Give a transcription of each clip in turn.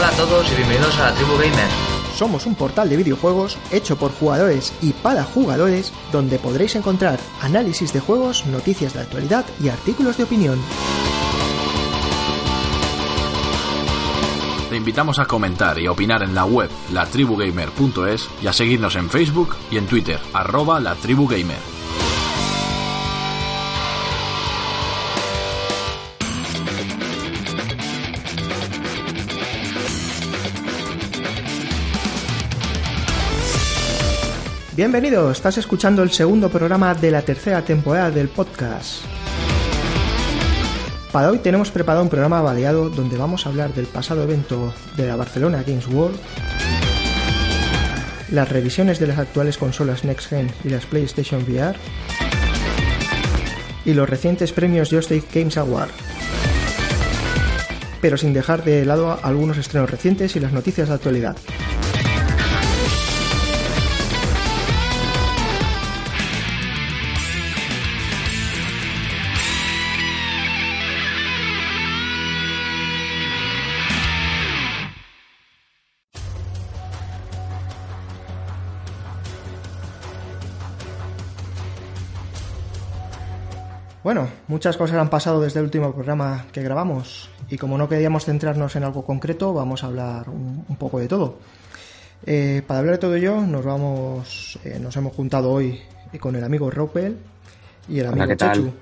Hola a todos y bienvenidos a la Tribu Gamer. Somos un portal de videojuegos hecho por jugadores y para jugadores donde podréis encontrar análisis de juegos, noticias de actualidad y artículos de opinión. Te invitamos a comentar y opinar en la web latribugamer.es y a seguirnos en Facebook y en Twitter, arroba latribugamer. Bienvenido, estás escuchando el segundo programa de la tercera temporada del podcast. Para hoy tenemos preparado un programa variado donde vamos a hablar del pasado evento de la Barcelona Games World, las revisiones de las actuales consolas Next Gen y las PlayStation VR, y los recientes premios Joystick Games Award. Pero sin dejar de lado algunos estrenos recientes y las noticias de actualidad. Bueno, muchas cosas han pasado desde el último programa que grabamos y como no queríamos centrarnos en algo concreto, vamos a hablar un, un poco de todo. Eh, para hablar de todo ello, nos vamos, eh, nos hemos juntado hoy con el amigo Ropel y el amigo Hola, ¿qué tal? Chechu.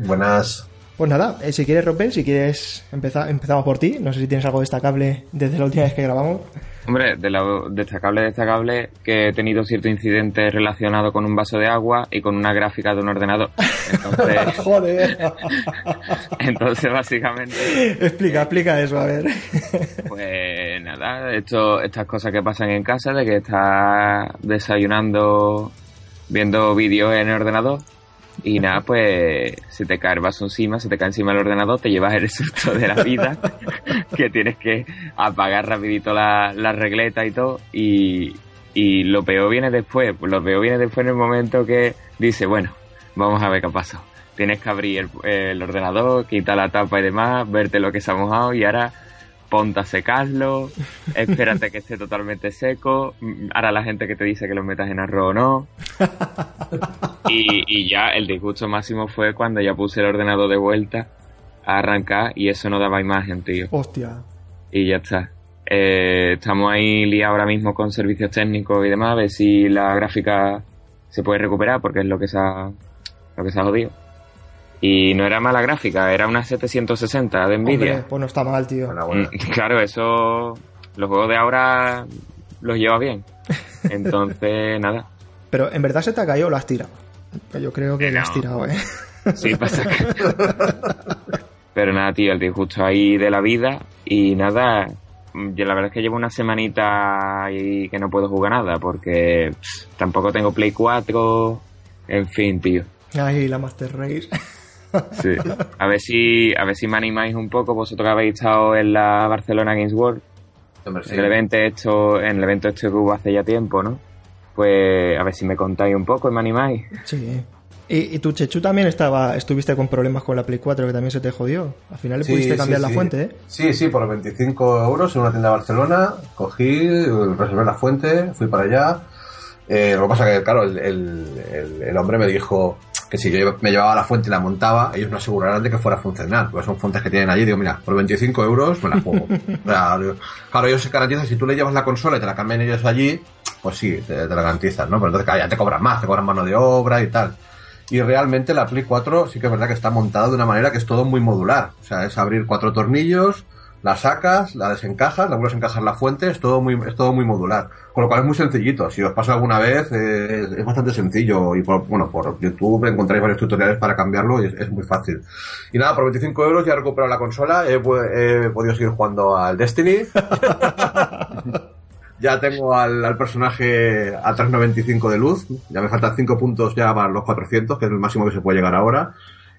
Buenas. Pues nada, eh, si quieres Ropel, si quieres empezar, empezamos por ti. No sé si tienes algo destacable desde la última vez que grabamos. Hombre, de lo destacable, destacable, que he tenido cierto incidente relacionado con un vaso de agua y con una gráfica de un ordenador. Entonces, Joder. entonces básicamente, explica, explica eso, a ver. pues nada, esto, estas cosas que pasan en casa, de que estás desayunando, viendo vídeos en el ordenador, y nada, pues se te cae el vaso encima, se te cae encima el ordenador, te llevas el susto de la vida, que tienes que apagar rapidito la, la regleta y todo, y, y lo peor viene después, pues lo peor viene después en el momento que dice, bueno, vamos a ver qué pasó. Tienes que abrir el, el ordenador, quitar la tapa y demás, verte lo que se ha mojado y ahora ponte a secarlo, espérate que esté totalmente seco, ahora la gente que te dice que lo metas en arroz o no. Y, y ya el disgusto máximo fue cuando ya puse el ordenador de vuelta a arrancar y eso no daba imagen, tío. Hostia. Y ya está. Eh, estamos ahí liados ahora mismo con servicios técnicos y demás, a ver si la gráfica se puede recuperar porque es lo que se ha, lo que se ha jodido. Y no era mala gráfica, era una 760 de Nvidia. Hombre, pues no está mal, tío. Mm, Claro, eso. Los juegos de ahora los lleva bien. Entonces, nada. Pero en verdad se te ha caído o lo has tirado. Yo creo que Que lo has no. tirado, eh. Sí, pasa que. Pero nada, tío, el disgusto ahí de la vida. Y nada, yo la verdad es que llevo una semanita y que no puedo jugar nada. Porque tampoco tengo Play 4. En fin, tío. Ay, la Master Race. Sí. A ver si, a ver si me animáis un poco, vosotros que habéis estado en la Barcelona Games World. Hombre, sí. En el evento hecho, en el evento este que hubo hace ya tiempo, ¿no? Pues a ver si me contáis un poco y me animáis. Sí. Y, y tu Chechu también estaba, estuviste con problemas con la Play 4 que también se te jodió. Al final le Sí, pudiste sí, cambiar la sí. fuente, ¿eh? Sí, sí, por 25 euros en una tienda de Barcelona, cogí, reservé la fuente, fui para allá. Eh, lo que pasa que, claro, el, el- el- el hombre me dijo que si yo me llevaba la fuente y la montaba, ellos no asegurarán de que fuera a funcionar, porque son fuentes que tienen allí. Digo, mira, por 25 euros me la juego. O sea, digo, claro, ellos se garantizan, si tú le llevas la consola y te la cambian ellos allí, pues sí, te, te la garantizan, ¿no? Pero entonces, claro, ya te cobran más, te cobran mano de obra y tal. Y realmente la Play 4 sí que es verdad que está montada de una manera que es todo muy modular. O sea, es abrir cuatro tornillos, la sacas, la desencajas, la vuelves a encajar la fuente, es todo muy, es todo muy modular. Con lo cual es muy sencillito. Si os pasa alguna vez, eh, es, es bastante sencillo. Y por, bueno, por YouTube encontráis varios tutoriales para cambiarlo y es, es muy fácil. Y nada, por 25 euros ya he recuperado la consola, he podido seguir jugando al Destiny. Ya tengo al, al personaje a 395 de luz. Ya me faltan 5 puntos ya para los 400, que es el máximo que se puede llegar ahora.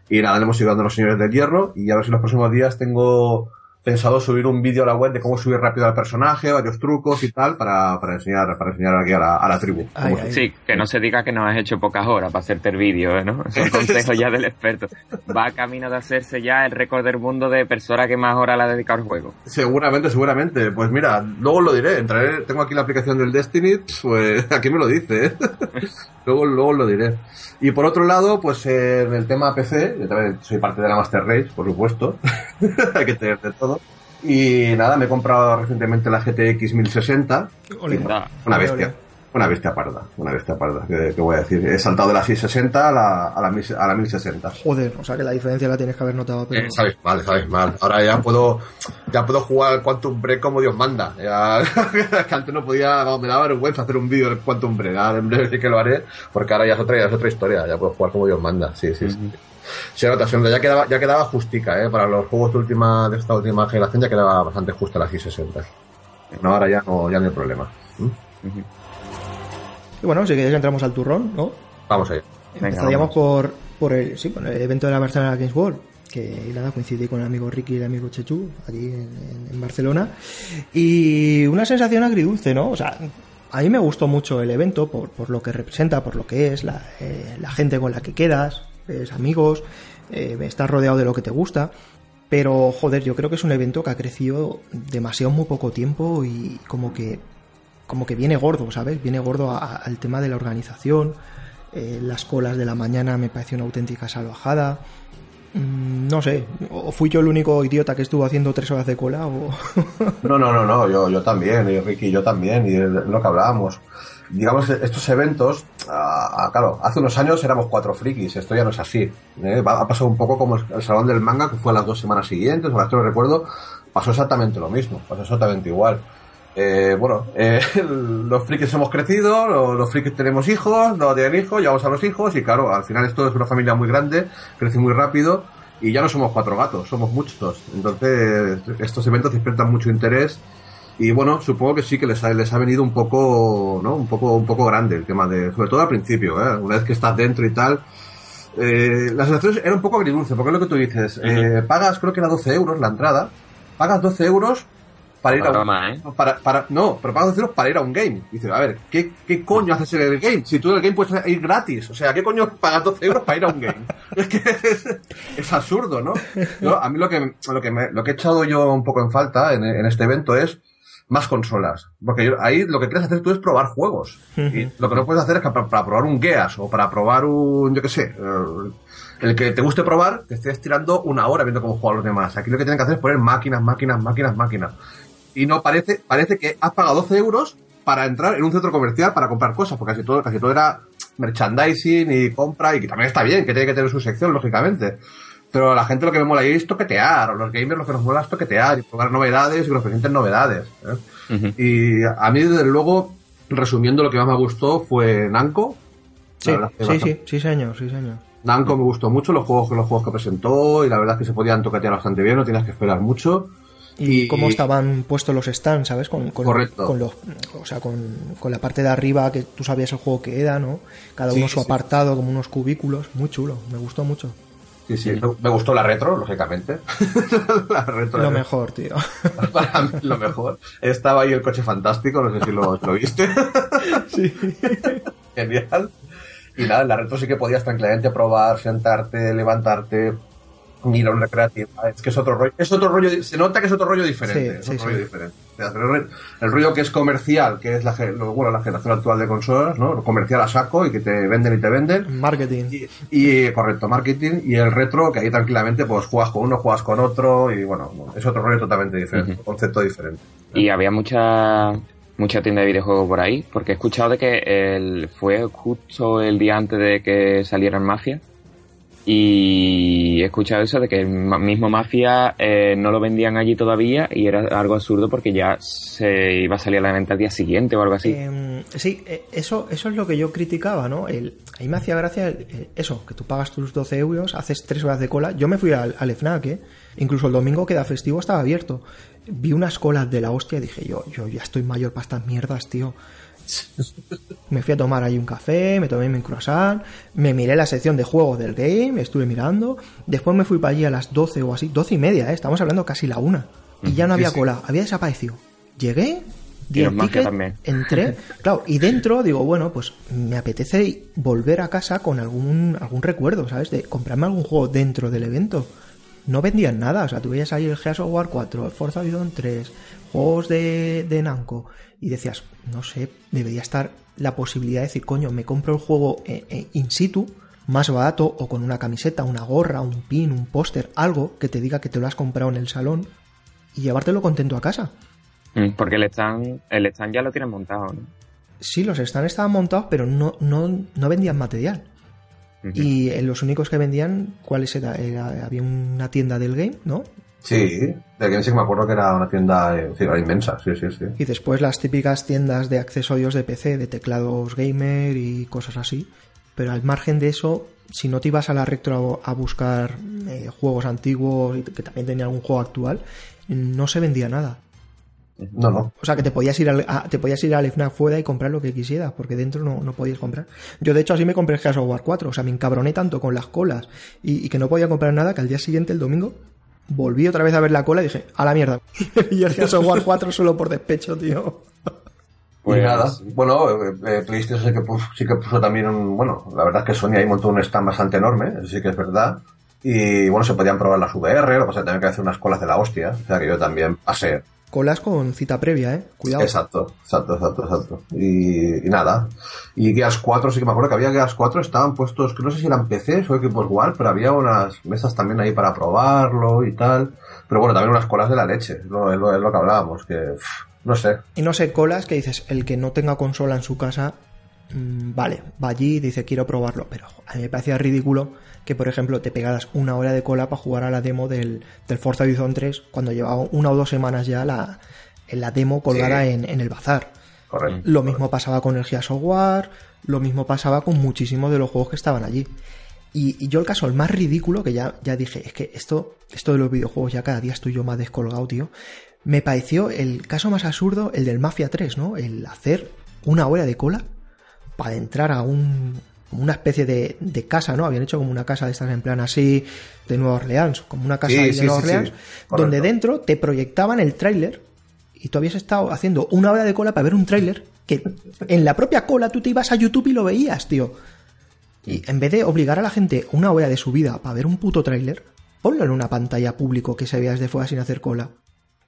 Y nada, le hemos ido dando a los señores del hierro. Y a ver si en los próximos días tengo pensado subir un vídeo a la web de cómo subir rápido al personaje, varios trucos y tal, para, para enseñar, para enseñar aquí a la, a la tribu. Ay, Cómo- ay. Sí, que no se diga que no has hecho pocas horas para hacerte el vídeo, ¿eh, ¿no? Son consejos ya del experto. Va camino de hacerse ya el récord del mundo de persona que más horas le ha dedicado al juego. Seguramente, seguramente. Pues mira, luego os lo diré. Entraré, tengo aquí la aplicación del Destiny, pues aquí me lo dice, ¿eh? luego, luego os lo diré. Y por otro lado, pues eh, en el tema PC, yo también soy parte de la Master Race, por supuesto. Hay que tener de todo. Y nada, me he comprado recientemente la GTX 1060. Ole. Anda. Una bestia. Una bestia parda. Una bestia parda. ¿Qué, qué voy a decir? He saltado de la 660 a la, a la, 1000 a la 1060. Joder, o sea que la diferencia la tienes que haber notado, pero... Eh, sabes mal, sabes mal. Ahora ya puedo, ya puedo jugar al Quantum Break como Dios manda. Ya, que antes no podía, vamos, me daba vergüenza hacer un vídeo del Quantum Break. Ahora en breve sí que lo haré, porque ahora ya es otra, ya es otra historia. Ya puedo jugar como Dios manda. Sí, sí, se nota. Ya quedaba, ya quedaba justica, eh. Para los juegos de última, de esta última generación ya quedaba bastante justa la 660. No, ahora ya no, ya no hay problema. ¿Mm? Y bueno, si queréis entramos al turrón, ¿no? Vamos allá. Empezaríamos por, por el, sí, por el evento de la Barcelona Games World, que nada, coincidí con el amigo Ricky y el amigo Chechu, allí en, en- en Barcelona. Y una sensación agridulce, ¿no? O sea, a mí me gustó mucho el evento por, por lo que representa, por lo que es, la, eh, la gente con la que quedas, amigos, eh, estás rodeado de lo que te gusta. Pero, joder, yo creo que es un evento que ha crecido demasiado muy poco tiempo y como que como que viene gordo, ¿sabes? Viene gordo a- al tema de la organización. eh, las colas de la mañana me pareció una auténtica salvajada. Mm, no sé, o fui yo el único idiota que estuvo haciendo tres horas de cola o... No, no, no, no, yo, yo también, y Ricky, yo también, y es lo que hablábamos. Digamos, estos eventos, ah, ah, claro, hace unos años éramos cuatro frikis, esto ya no es así. ¿eh? Ha pasado un poco como el, Salón del Manga, que fue a las dos semanas siguientes, o las que no recuerdo, pasó exactamente lo mismo, pasó exactamente igual. Eh, bueno, eh, los frikis hemos crecido, los, los frikis tenemos hijos, no tienen hijos, llevamos a los hijos, y claro, al final esto es una familia muy grande, crece muy rápido, y ya no somos cuatro gatos, somos muchos. Entonces, estos eventos despiertan mucho interés y bueno, supongo que sí que les ha, les ha venido un poco, ¿no? Un poco, un poco grande el tema de, sobre todo al principio, ¿eh? Una vez que estás dentro y tal. Eh, la sensación era un poco agridulce, porque es lo que tú dices. eh, pagas, creo que era 12 euros la entrada. Pagas 12 euros para ir a Para un, más, ¿eh? para, para, no, pero pagas 12 euros para ir a un game. Dices, a ver, ¿qué, ¿qué coño haces en el game? Si tú en el game puedes ir gratis. O sea, ¿qué coño pagas 12 euros para ir a un game? Es que es, es absurdo, ¿no? A mí lo que, lo que me, lo que he echado yo un poco en falta en, en este evento es más consolas. Porque yo- ahí lo que quieres hacer tú es probar juegos. Y lo que no puedes hacer es que para, para probar un Geas o para probar un, yo qué sé, eh, el que te guste probar, te estés tirando una hora viendo cómo juegan los demás. Aquí lo que tienen que hacer es poner máquinas, máquinas, máquinas, máquinas. Y no parece, parece que has pagado 12 euros para entrar en un centro comercial para comprar cosas, porque casi todo, casi todo era merchandising y compra, y que también está bien, que tiene que tener su sección, lógicamente. Pero a la gente lo que me mola ahí es toquetear, o los gamers lo que nos mola es toquetear y probar novedades y que nos presenten novedades. ¿eh? Y a mí, desde luego, resumiendo, lo que más me gustó fue Namco. Sí, sí, sí, sí, señor, sí, señor. Namco me gustó mucho, los juegos, los juegos que presentó, y la verdad es que se podían toquetear bastante bien, no tienes que esperar mucho. Y, Y- cómo estaban puestos los stands, ¿sabes? Con, con, Correcto. con los, o sea, con, con la parte de arriba que tú sabías el juego que era, ¿no? Cada Sí, uno su sí. apartado, como unos cubículos. Muy chulo, me gustó mucho. Sí, sí, me- gustó la retro, lógicamente. la retro Lo era- mejor, tío. para mí lo mejor. Estaba ahí el coche fantástico, no sé si lo, lo viste. sí. Genial. Y nada, en la retro sí que podías tranquilamente probar, sentarte, levantarte, ir a un recreativo. Es que es otro rollo. Es otro rollo, se nota que es otro rollo diferente. Sí, es sí, otro sí. rollo diferente. O sea, El, rollo que es comercial, que es la, bueno, la generación actual de consolas, ¿no? Lo comercial a saco y que te venden y te venden. Marketing. Y, y, correcto, marketing y el retro, que ahí tranquilamente pues juegas con uno, juegas con otro y bueno, es otro rollo totalmente diferente, un concepto diferente. Y había mucha mucha tienda de videojuegos por ahí, porque he escuchado de que el, fue justo el día antes de que saliera el Mafia. Y he escuchado eso de que el mismo Mafia eh, no lo vendían allí todavía y era algo absurdo porque ya se iba a salir a la venta al día siguiente o algo así. Eh, sí, eh, eso, eso es lo que yo criticaba, ¿no? El, a mí me hacía gracia el- eso, que tú pagas tus 12 euros, haces 3 horas de cola. Yo me fui al, al FNAC, ¿eh? Incluso el domingo que era festivo estaba abierto. Vi unas colas de la hostia y dije, yo, yo ya estoy mayor para estas mierdas, tío. Me fui a tomar ahí un café, me tomé mi croissant, me miré la sección de juegos del game, estuve mirando. Después me fui para allí a las 12 o así, 12 y media, ¿eh? Estamos hablando casi la una. y ya no había cola, había desaparecido. Llegué, di Y el ticket, también. entré, claro, y dentro digo, bueno, pues me apetece volver a casa con algún, algún recuerdo, ¿sabes? De comprarme algún juego dentro del evento. No vendían nada, o sea, tú veías ahí el Gears of War 4, el Forza Horizon 3, juegos de, de Namco, y decías, no sé, debería estar la posibilidad de decir, coño, me compro el juego eh, eh, in situ, más barato, o con una camiseta, una gorra, un pin, un póster, algo que te diga que te lo has comprado en el salón, y llevártelo contento a casa. Mm, Porque el stand, el stand ya lo tienen montado, ¿no? Sí, los stands estaban montados, pero no, no, no vendían material. Y eh, los únicos que vendían, ¿cuáles era? Era- había una tienda del game, ¿no? Sí, de que me acuerdo que era una tienda eh, era inmensa, sí, sí, sí. Y después las típicas tiendas de accesorios de PC, de teclados gamer y cosas así. Pero al margen de eso, si no te ibas a la retro a buscar eh, juegos antiguos y que también tenía algún juego actual, no se vendía nada. No, no. O sea, que te podías ir al, a- te podías ir al FNAC fuera y comprar lo que quisieras, porque dentro no, no podías comprar. Yo, de hecho, así me compré el Gears of War 4. O sea, me encabroné tanto con las colas y, y que no podía comprar nada que al día siguiente, el domingo, volví otra vez a ver la cola y dije, a la mierda. y el Gears of War 4 solo por despecho, tío. Pues- nada, bueno, eh, eh, PlayStation sí que, puso, sí que puso también un, bueno, la verdad es que Sony ahí montó un stand bastante enorme, eso sí que es verdad. Y bueno, se podían probar las VR, lo que pasa es que también que hacer unas colas de la hostia, o sea que yo también pasé. Colas con cita previa, ¿eh? Cuidado. Exacto, exacto, exacto, exacto. Y, y nada. Y Gears 4, sí que me acuerdo que había Gears 4, estaban puestos, que no sé si eran PCs o equipos One, pero había unas mesas también ahí para probarlo y tal. Pero bueno, también unas colas de la leche, es lo, es lo, es lo que hablábamos, que pff, no sé. Y no sé, colas que dices, el que no tenga consola en su casa, mm, vale, va allí y dice quiero probarlo. Pero a mí me parecía ridículo que, por ejemplo, te pegaras una hora de cola para jugar a la demo del, del Forza Horizon 3 cuando llevaba una o dos semanas ya la, en la demo colgada Sí. en, en el bazar. Correcto. Lo mismo pasaba con el Gears of War, lo mismo pasaba con muchísimos de los juegos que estaban allí. Y, y yo el caso, el más ridículo, que ya, ya dije, es que esto, esto de los videojuegos ya cada día estoy yo más descolgado, tío. Me pareció el caso más absurdo, el del Mafia 3, ¿no? El hacer una hora de cola para entrar a un, como una especie de, de casa, ¿no? Habían hecho como una casa de estas en plan así de Nueva Orleans, como una casa Sí, de sí, Nueva sí. Orleans, donde dentro te proyectaban el tráiler y tú habías estado haciendo una hora de cola para ver un tráiler que en la propia cola tú te ibas a YouTube y lo veías, tío. Y en vez de obligar a la gente una hora de su vida para ver un puto tráiler, ponlo en una pantalla público que se vea desde fuera sin hacer cola.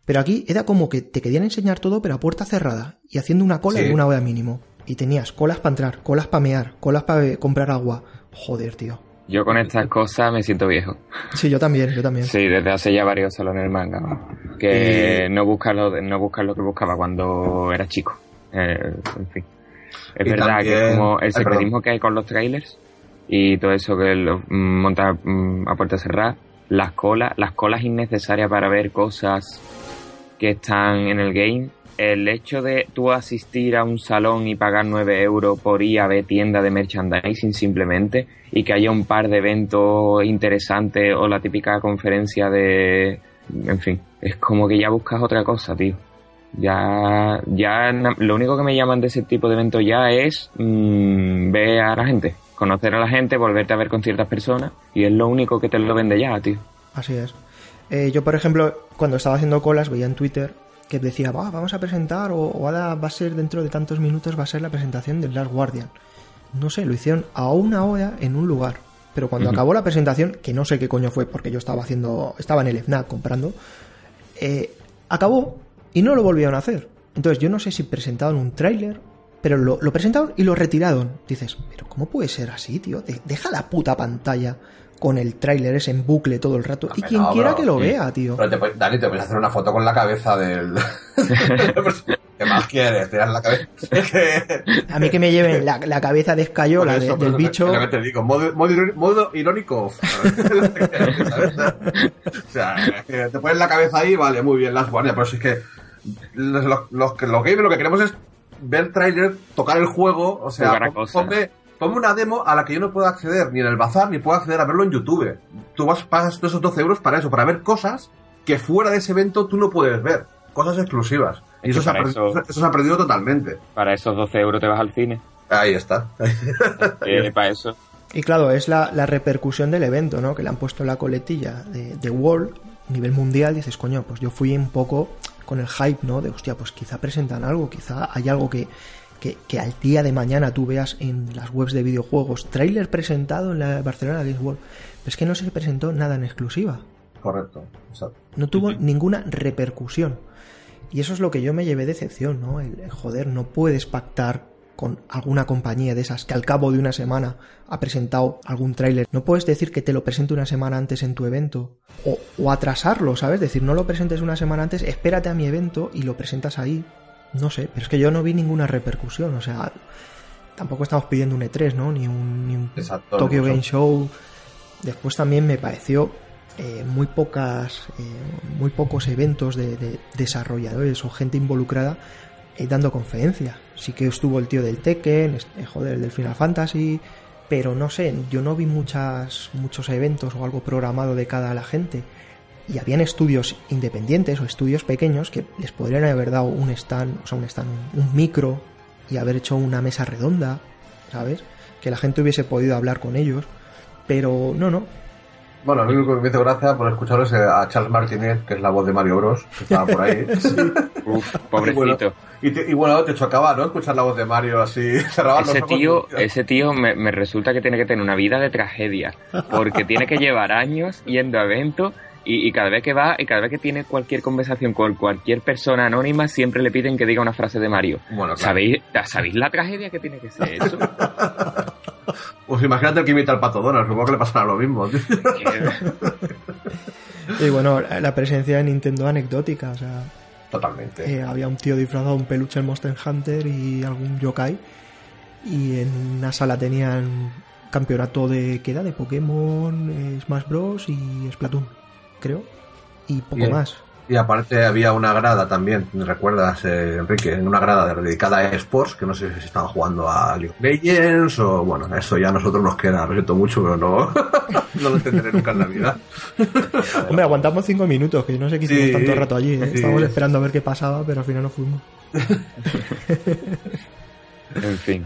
Pero aquí era como que te querían enseñar todo, pero a puerta cerrada y haciendo una cola de una hora mínimo. Y tenías colas para entrar, colas para mear, colas para comprar agua. Joder, tío. Yo con estas cosas me siento viejo. Sí, yo también, yo también. Sí, desde hace ya varios salones del manga. ¿no? Que no buscas lo, no buscas lo que buscaba cuando era chico. Eh, en fin. Es Y verdad que también- es como el Ay, secretismo que hay con los trailers y todo eso que lo mm, monta mm, a puerta cerrada. Las colas, las colas innecesarias para ver cosas que están en el game. El hecho de tú asistir a un salón y pagar 9 euros por ir a ver tienda de merchandising simplemente y que haya un par de eventos interesantes o la típica conferencia de... En fin, es como que ya buscas otra cosa, tío. Ya, ya lo único que me llaman de ese tipo de eventos ya es mm, ver a la gente, conocer a la gente, volverte a ver con ciertas personas y es lo único que te lo vende ya, tío. Así es. Eh, yo, por ejemplo, cuando estaba haciendo colas, veía en Twitter que decía, "Va, vamos a presentar, o, o ahora va a ser dentro de tantos minutos, va a ser la presentación del Last Guardian. No sé, lo hicieron a una hora en un lugar. Pero cuando acabó la presentación, que no sé qué coño fue, porque yo estaba haciendo, estaba en el FNAC comprando, eh, acabó y no lo volvieron a hacer. Entonces yo no sé si presentaron un tráiler, pero lo, lo presentaron y lo retiraron. Dices, pero ¿cómo puede ser así, tío? De- deja la puta pantalla con el tráiler ese en bucle todo el rato. y quien no, quiera bro, que lo sí. vea, tío. Pero te, puedes- Dani, te puedes hacer una foto con la cabeza del. ¿Qué más quieres? Tiras la cabeza. Es que. A mí que me lleven la, la cabeza de escayola de- del bicho. es lo que te digo, modo, modo, iró- modo irónico. o sea, es que te pones la cabeza ahí, vale, muy bien, las guardias, pero si es que los, los, los que los gamers lo que queremos es ver trailer, tocar el juego, o sea, ponme, ponme una demo a la que yo no puedo acceder ni en el bazar ni puedo acceder a verlo en YouTube. Tú vas, pagas todos esos 12 euros para eso, para ver cosas que fuera de ese evento tú no puedes ver, cosas exclusivas. Y Es eso, se ha, eso- eso se ha perdido totalmente. Para esos 12 euros te vas al cine. Ahí está. Eh, para eso. Y claro, es la, la repercusión del evento, ¿no? Que le han puesto la coletilla de, de Wall, nivel mundial, dices, coño, pues yo fui un poco con el hype, ¿no? De, hostia, pues quizá presentan algo, quizá hay algo que, que, que al día de mañana tú veas en las webs de videojuegos, trailer presentado en la Barcelona Games World. Pero es que no se presentó nada en exclusiva. Correcto, exacto. No tuvo ninguna repercusión. Y eso es lo que yo me llevé decepción, ¿no? El, el, joder, no puedes pactar con alguna compañía de esas que al cabo de una semana ha presentado algún tráiler. No puedes decir que te lo presente una semana antes en tu evento. O, o atrasarlo, ¿sabes? Decir, no lo presentes una semana antes, espérate a mi evento y lo presentas ahí. No sé, pero es que yo no vi ninguna repercusión. O sea, tampoco estamos pidiendo un E3, ¿no? Ni un, ni un Exacto, Tokyo. Game Show. Después también me pareció eh, muy pocas, eh, muy pocos eventos de, de, desarrolladores o gente involucrada eh, dando conferencia. Sí que estuvo el tío del Tekken, eh, joder, el del Final Fantasy, pero no sé, yo no vi muchas, muchos eventos o algo programado de cada a la gente. Y habían estudios independientes o estudios pequeños que les podrían haber dado un stand, o sea, un stand, un, micro y haber hecho una mesa redonda, ¿sabes? Que la gente hubiese podido hablar con ellos. Pero no, no, Bueno, a mí lo que me hizo gracia por escuchar es a Charles Martinet, que es la voz de Mario Bros, que estaba por ahí. Uf, Y pobrecito. bueno, y, te- y bueno, te chocaba, ¿no? Escuchar la voz de Mario así, cerraba los Ese ojos tío, ese tío me, me resulta que tiene que tener una vida de tragedia, porque tiene que llevar años yendo a eventos y, y cada vez que va y cada vez que tiene cualquier conversación con cualquier persona anónima siempre le piden que diga una frase de Mario. Bueno, claro. ¿Sabéis, ¿Sabéis la tragedia que tiene que ser eso? Pues imagínate el que imita al pato Donald, supongo que le pasará lo mismo. tío. Y bueno, la presencia de Nintendo anecdótica, o sea, Totalmente. eh, había un tío disfrazado un peluche en Monster Hunter y algún yokai. Y en una sala tenían campeonato de, ¿qué era? De Pokémon, eh, Smash Bros. y Splatoon, creo. Y poco Bien. más. Y aparte había una grada también, ¿recuerdas, eh, Enrique? Una grada dedicada a esports, que no sé si estaban jugando a League of Legends o, bueno, eso ya a nosotros nos queda, lo siento mucho, pero no, no lo entenderé nunca en la vida. Hombre, aguantamos cinco minutos, que yo no sé qué hicimos Sí, tanto rato allí. ¿eh? sí. Estábamos esperando a ver qué pasaba, pero al final no fuimos. en fin,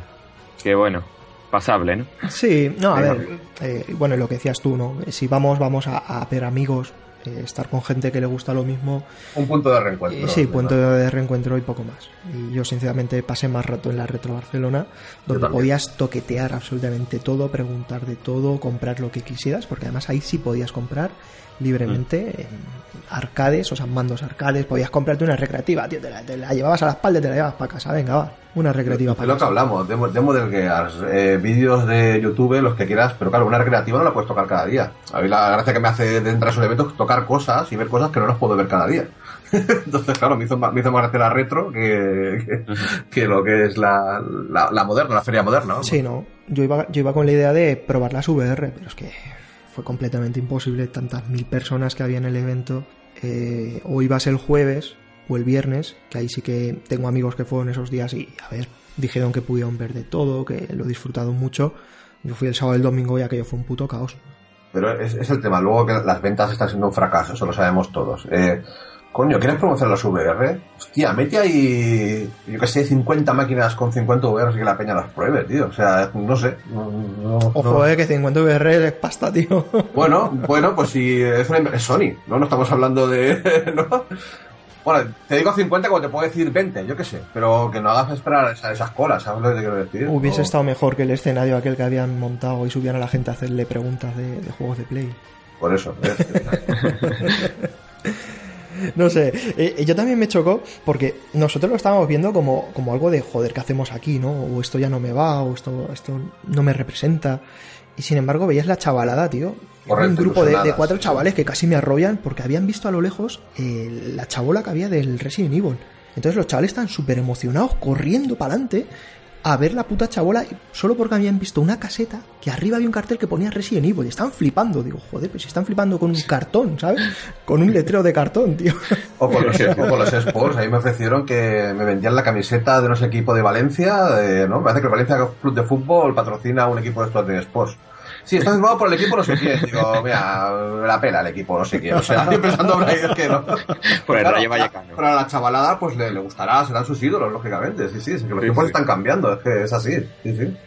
que bueno, pasable, ¿no? Sí, no, a ver, eh, bueno, lo que decías tú, ¿no? Si vamos, vamos a, a ver amigos, eh, estar con gente que le gusta lo mismo. Un punto de reencuentro. Y sí, ¿verdad? punto de reencuentro y poco más. Y yo, sinceramente, pasé más rato en la Retro Barcelona, donde podías toquetear absolutamente todo, preguntar de todo, comprar lo que quisieras, porque además ahí sí podías comprar libremente en arcades, o sea, mandos arcades, podías comprarte una recreativa, tío, te la, te la llevabas a la espalda y te la llevabas para casa, venga, va, una recreativa Es para lo que hablamos, de, de Model Gears, eh, vídeos de YouTube, los que quieras, pero claro, una recreativa no la puedes tocar cada día. A mí la gracia que me hace de entrar a esos eventos es tocar cosas y ver cosas que no las puedo ver cada día. Entonces, claro, me hizo, más- me hizo más gracia la retro que, que, que lo que es la, la, la moderna, la feria moderna. vamos. Sí, no. Yo iba, yo iba con la idea de probar las VR, pero es que fue completamente imposible. Tantas mil personas que había en el evento. Eh, o ibas el jueves o el viernes, que ahí sí que tengo amigos que fueron esos días y, a ver, dijeron que pudieron ver de todo, que lo he disfrutado mucho. Yo fui el sábado y el domingo y aquello fue un puto caos. Pero es, el tema. Luego que las ventas están siendo un fracaso, eso lo sabemos todos. Eh, coño, ¿quieres promocionar las VR? Hostia, mete ahí, yo que sé, 50 máquinas con 50 VR y que la peña las pruebe, tío. O sea, no sé. no- no- Ojo, no. eh, que 50 VR es pasta, tío. Bueno, bueno, pues si es, una, es Sony, ¿no? No estamos hablando de... ¿no? Bueno, te digo 50 como te puedo decir 20, yo qué sé. Pero que no hagas esperar esa- esas colas, ¿sabes lo que te quiero decir? Hubiese No, estado mejor que el escenario aquel que habían montado y subían a la gente a hacerle preguntas de, de juegos de Play. Por eso. ¿eh? No sé, eh, yo también me chocó porque nosotros lo estábamos viendo como, como algo de joder, ¿qué hacemos aquí? ¿no? O esto ya no me va, o esto, esto no me representa. Y sin embargo, veías la chavalada, tío. Correcto, un grupo de, cuatro chavales que casi me arrollan porque habían visto a lo lejos eh, la chabola que había del Resident Evil. Entonces los chavales están súper emocionados, corriendo para adelante a ver la puta chabola solo porque habían visto una caseta que arriba había un cartel que ponía Resident Evil y estaban flipando. Digo, joder, pues si están flipando con un cartón, ¿sabes? Con un letrero de cartón, tío. O con los, o con los sports, ahí me ofrecieron que me vendían la camiseta de no sé equipo de Valencia, de- ¿no? Me parece que el Valencia Club de Fútbol patrocina un equipo de estos de sports. Sí, está firmado por el equipo no sé quién. Digo, mira, me la pela el equipo no sé quién. O sea, estoy pensando es que no. Por el Claro, Rayo Vallecano. Pero a la chavalada pues le, le gustará, serán sus ídolos, lógicamente. Sí, sí, es que los Sí, tiempos sí. están cambiando, es que es así. Sí, sí.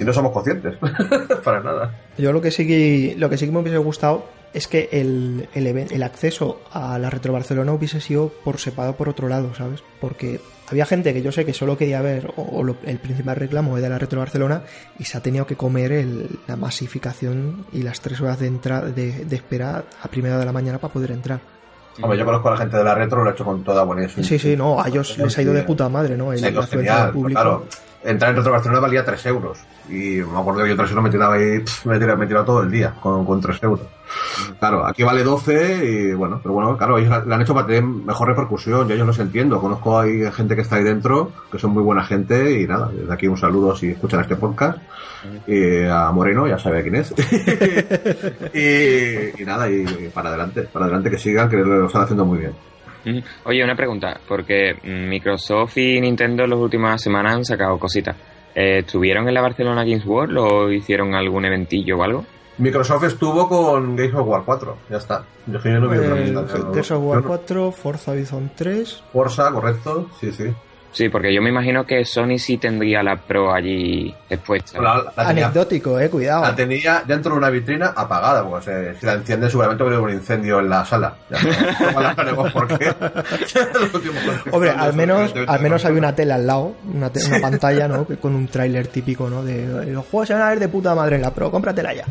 Y no somos conscientes. Para nada. Yo lo que sí que, lo que sí que me hubiese gustado es que el, el, el acceso a la Retro Barcelona hubiese sido por separado por otro lado, ¿sabes? Porque había gente que yo sé que solo quería ver, o, o lo- el principal reclamo de la Retro Barcelona, y se ha tenido que comer el- la masificación y las tres horas de, entrada de, de espera a primera de la mañana para poder entrar. Hombre, yo conozco a la gente de la retro, lo he hecho con toda buena Sí, sí, no, a ellos les ha ido de puta madre, ¿no? El, ido la genial, del público. claro. Entrar en Retro Barcelona valía 3 euros. Y me acuerdo que yo 3 euros me tiraba ahí, pff, me tiraba, me tiraba todo el día con, con 3 euros. Claro, aquí vale 12 y bueno, pero bueno, claro, ellos la- la han hecho para tener mejor repercusión, yo ellos los entiendo. Conozco ahí gente que está ahí dentro, que son muy buena gente y nada, desde aquí un saludo si escuchan este podcast. Y a Moreno, ya sabe quién es. y, y nada, y, y para adelante, para adelante que sigan, que lo están haciendo muy bien. Oye, una pregunta, porque Microsoft y Nintendo en las últimas semanas han sacado cositas. Eh, ¿Estuvieron en la Barcelona Games World o hicieron algún eventillo o algo? Microsoft estuvo con Games of War 4, ya está. Yo que no vi otra. Gears of War Yo no- 4, Forza Horizon 3. Forza, correcto, sí, sí. Sí, porque yo me imagino que Sony sí tendría la Pro allí expuesta. La, la tenía, Anecdótico, eh, cuidado. la tenía dentro de una vitrina apagada, porque se- si la enciende seguramente va a haber un incendio en la sala. Ya. No hablaremos por qué. Los últimos Hombre, al menos, al menos no. había una tela al lado, una, te- una pantalla, ¿no? Que Con un tráiler típico, ¿no? De los juegos se van a ver de puta madre en la Pro, cómpratela ya.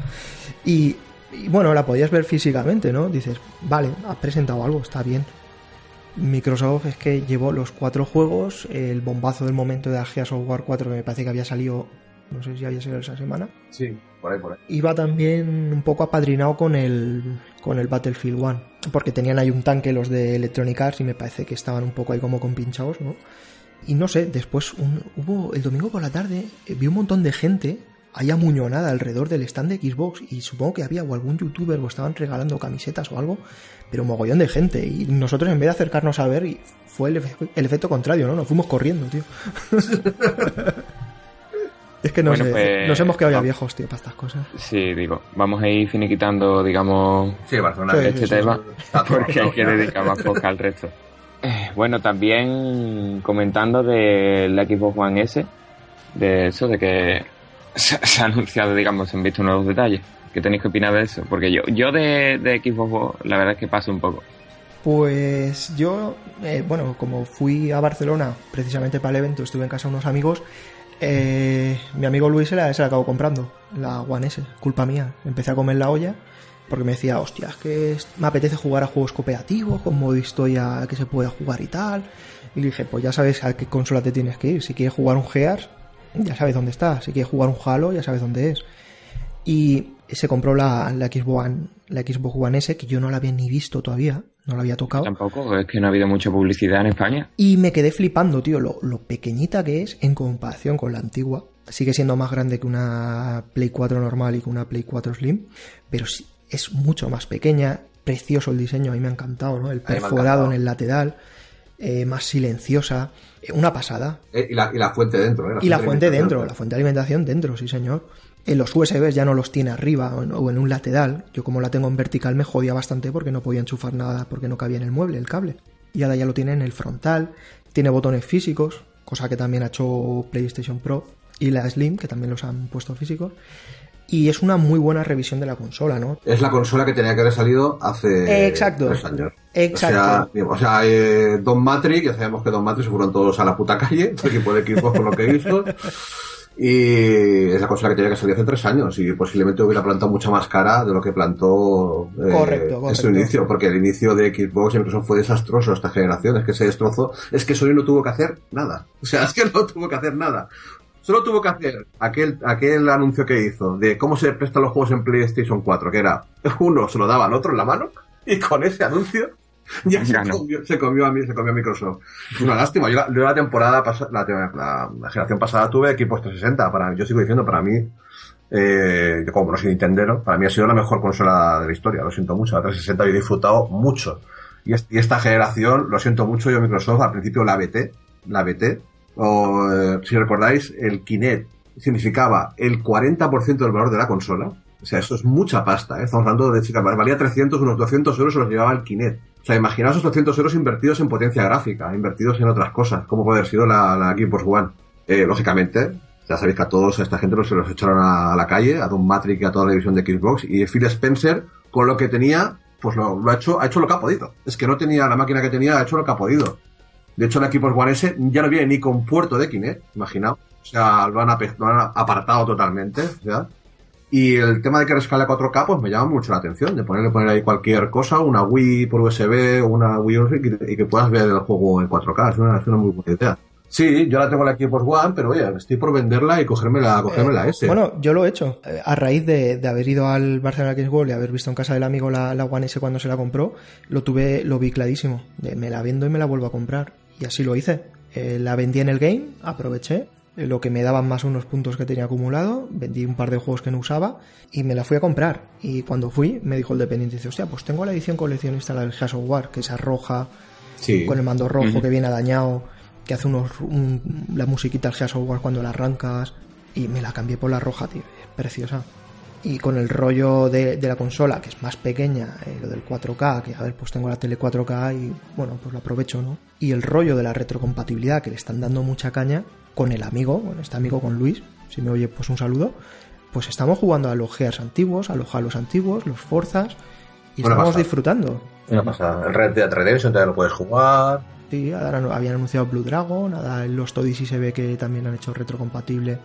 Y, y bueno, la podías ver físicamente, ¿no? Dices, vale, has presentado algo, está bien. Microsoft es que llevó los cuatro juegos, el bombazo del momento de Gears of War 4 que me parece que había salido, no sé si había salido esa semana. Sí, por ahí, por ahí. iba también un poco apadrinado con el con el Battlefield 1 porque tenían ahí un tanque los de Electronic Arts y me parece que estaban un poco ahí como compinchados ¿no? y no sé después un- hubo el domingo por la tarde eh, vi un montón de gente ahí amuñonada alrededor del stand de Xbox y supongo que había o algún youtuber o estaban regalando camisetas o algo pero mogollón de gente. Y nosotros en vez de acercarnos a ver fue el, efe- el efecto contrario no nos fuimos corriendo tío. Es que Bueno, pues, nos hemos quedado ya viejos tío para estas cosas. Sí, digo, vamos a ir finiquitando, digamos, Sí, Barcelona. Sí, de este sí, tema, porque hay que dedicar más poca al resto. Eh, Bueno, también comentando del Xbox One S, de eso, de que se, ha anunciado, digamos, se han visto nuevos detalles. ¿Qué tenéis que opinar de eso? Porque yo, yo de, de Xbox la verdad es que paso un poco. Pues yo, eh, bueno, como fui a Barcelona precisamente para el evento, estuve en casa de unos amigos, eh, mi amigo Luis se la, se acabó comprando, la One S, culpa mía. Empecé a comer la olla porque me decía, hostia, es que me apetece jugar a juegos cooperativos, con modo historia que se puede jugar y tal. Y le dije, pues ya sabes a qué consola te tienes que ir. Si quieres jugar un Gears, ya sabes dónde está. Si quieres jugar un Halo, ya sabes dónde es. Y se compró la, la Xbox One, la Xbox One S, que yo no la había ni visto todavía, no la había tocado. Tampoco, es que no ha habido mucha publicidad en España. Y me quedé flipando, tío, lo, lo pequeñita que es en comparación con la antigua. Sigue siendo más grande que una Play 4 normal y que una Play 4 Slim, pero es mucho más pequeña, precioso el diseño, a mí me ha encantado, ¿no? El perforado en el lateral, eh, más silenciosa, una pasada. Eh, y, la, y la fuente dentro, ¿eh? Y la fuente de dentro, la fuente de alimentación dentro, sí señor. En los USBs ya no los tiene arriba o en, o en un lateral. Yo como la tengo en vertical me jodía bastante porque no podía enchufar nada porque no cabía en el mueble, el cable. Y ahora ya lo tiene en el frontal. Tiene botones físicos, cosa que también ha hecho PlayStation Pro y la Slim, que también los han puesto físicos. Y es una muy buena revisión de la consola, ¿no? Es la consola que tenía que haber salido hace Exacto. tres años. Exacto. O sea, o sea eh, Don Matrix, ya sabemos que Don Matrix se fueron todos a la puta calle, el equipo de equipos con lo que hizo. Y es la consola que tenía que salir hace tres años y posiblemente hubiera plantado mucha más cara de lo que plantó eh, Correcto, en su correcto. inicio, porque el inicio de Xbox y Microsoft fue desastroso esta generación, es que se destrozó, es que Sony no tuvo que hacer nada, o sea, es que no tuvo que hacer nada. Solo tuvo que hacer aquel, aquel anuncio que hizo de cómo se prestan los juegos en PlayStation 4, que era uno se lo daba al otro en la mano y con ese anuncio ya se comió, se comió a mí, se comió a Microsoft. Es una lástima. Yo la, yo la temporada pasada, la, la- la generación pasada tuve equipos 360. Para, yo sigo diciendo, para mí, eh, yo como no soy Nintendero, para mí ha sido la mejor consola de la historia. Lo siento mucho. La 360 yo he disfrutado mucho. Y, es- y esta generación, lo siento mucho, yo Microsoft al principio la BT, la BT, o eh, si recordáis, el Kinect significaba el 40% del valor de la consola. O sea, eso es mucha pasta, ¿eh? Estamos hablando de chicas, valía 300, unos 200 euros se los llevaba el Kinect. O sea, imaginaos esos 200 euros invertidos en potencia gráfica, invertidos en otras cosas, como puede haber sido la, la One. Eh, lógicamente, Ya sabéis que a todos esta gente los, se los echaron a, la calle, a Don Matrix y a toda la división de Xbox. Y Phil Spencer, con lo que tenía, pues lo ha hecho, ha hecho lo que ha podido. Es que no tenía la máquina que tenía, ha hecho lo que ha podido. De hecho, el equipo One S ya no viene ni con puerto de Kinect, imaginaos. O sea, lo han, apartado totalmente, ¿ya? Y el tema de que rescale a 4K, pues me llama mucho la atención, de ponerle poner ahí cualquier cosa, una Wii por USB, una Wii USB, y que, puedas ver el juego en 4K. Es una, es una muy buena idea. Sí, yo la tengo la Xbox One, pero oye, estoy por venderla y cogerme la, cogerme la S. Bueno, yo lo he hecho. Eh, A raíz de, de haber ido al Barcelona Games World y haber visto en casa del amigo la, la One S cuando se la compró, lo tuve, lo vi clarísimo. De, me la vendo y me la vuelvo a comprar. Y así lo hice. Eh, la vendí en el game, aproveché eh, lo que me daban más unos puntos que tenía acumulado, vendí un par de juegos que no usaba y me la fui a comprar. Y cuando fui, me dijo el dependiente, dice, hostia, pues tengo la edición coleccionista, la del Gears of War, que esa roja, sí. con el mando rojo que viene dañado, que hace unos un- la musiquita al Gears of War cuando la arrancas y me la cambié por la roja, tío, es preciosa. Y con el rollo de, de la consola, que es más pequeña, eh, lo del 4K, que a ver, pues tengo la tele 4K y bueno, pues lo aprovecho, ¿no? Y el rollo de la retrocompatibilidad, que le están dando mucha caña, con el amigo, con este amigo, con Luis, si me oye, pues un saludo, pues estamos jugando a los Gears antiguos, a los Halos antiguos, los Forzas, y Una estamos pasada. disfrutando. Una pasada. El Red Dead Redemption también lo puedes jugar. Sí, ahora habían anunciado Blue Dragon, ahora en los Odyssey se ve que también han hecho retrocompatible.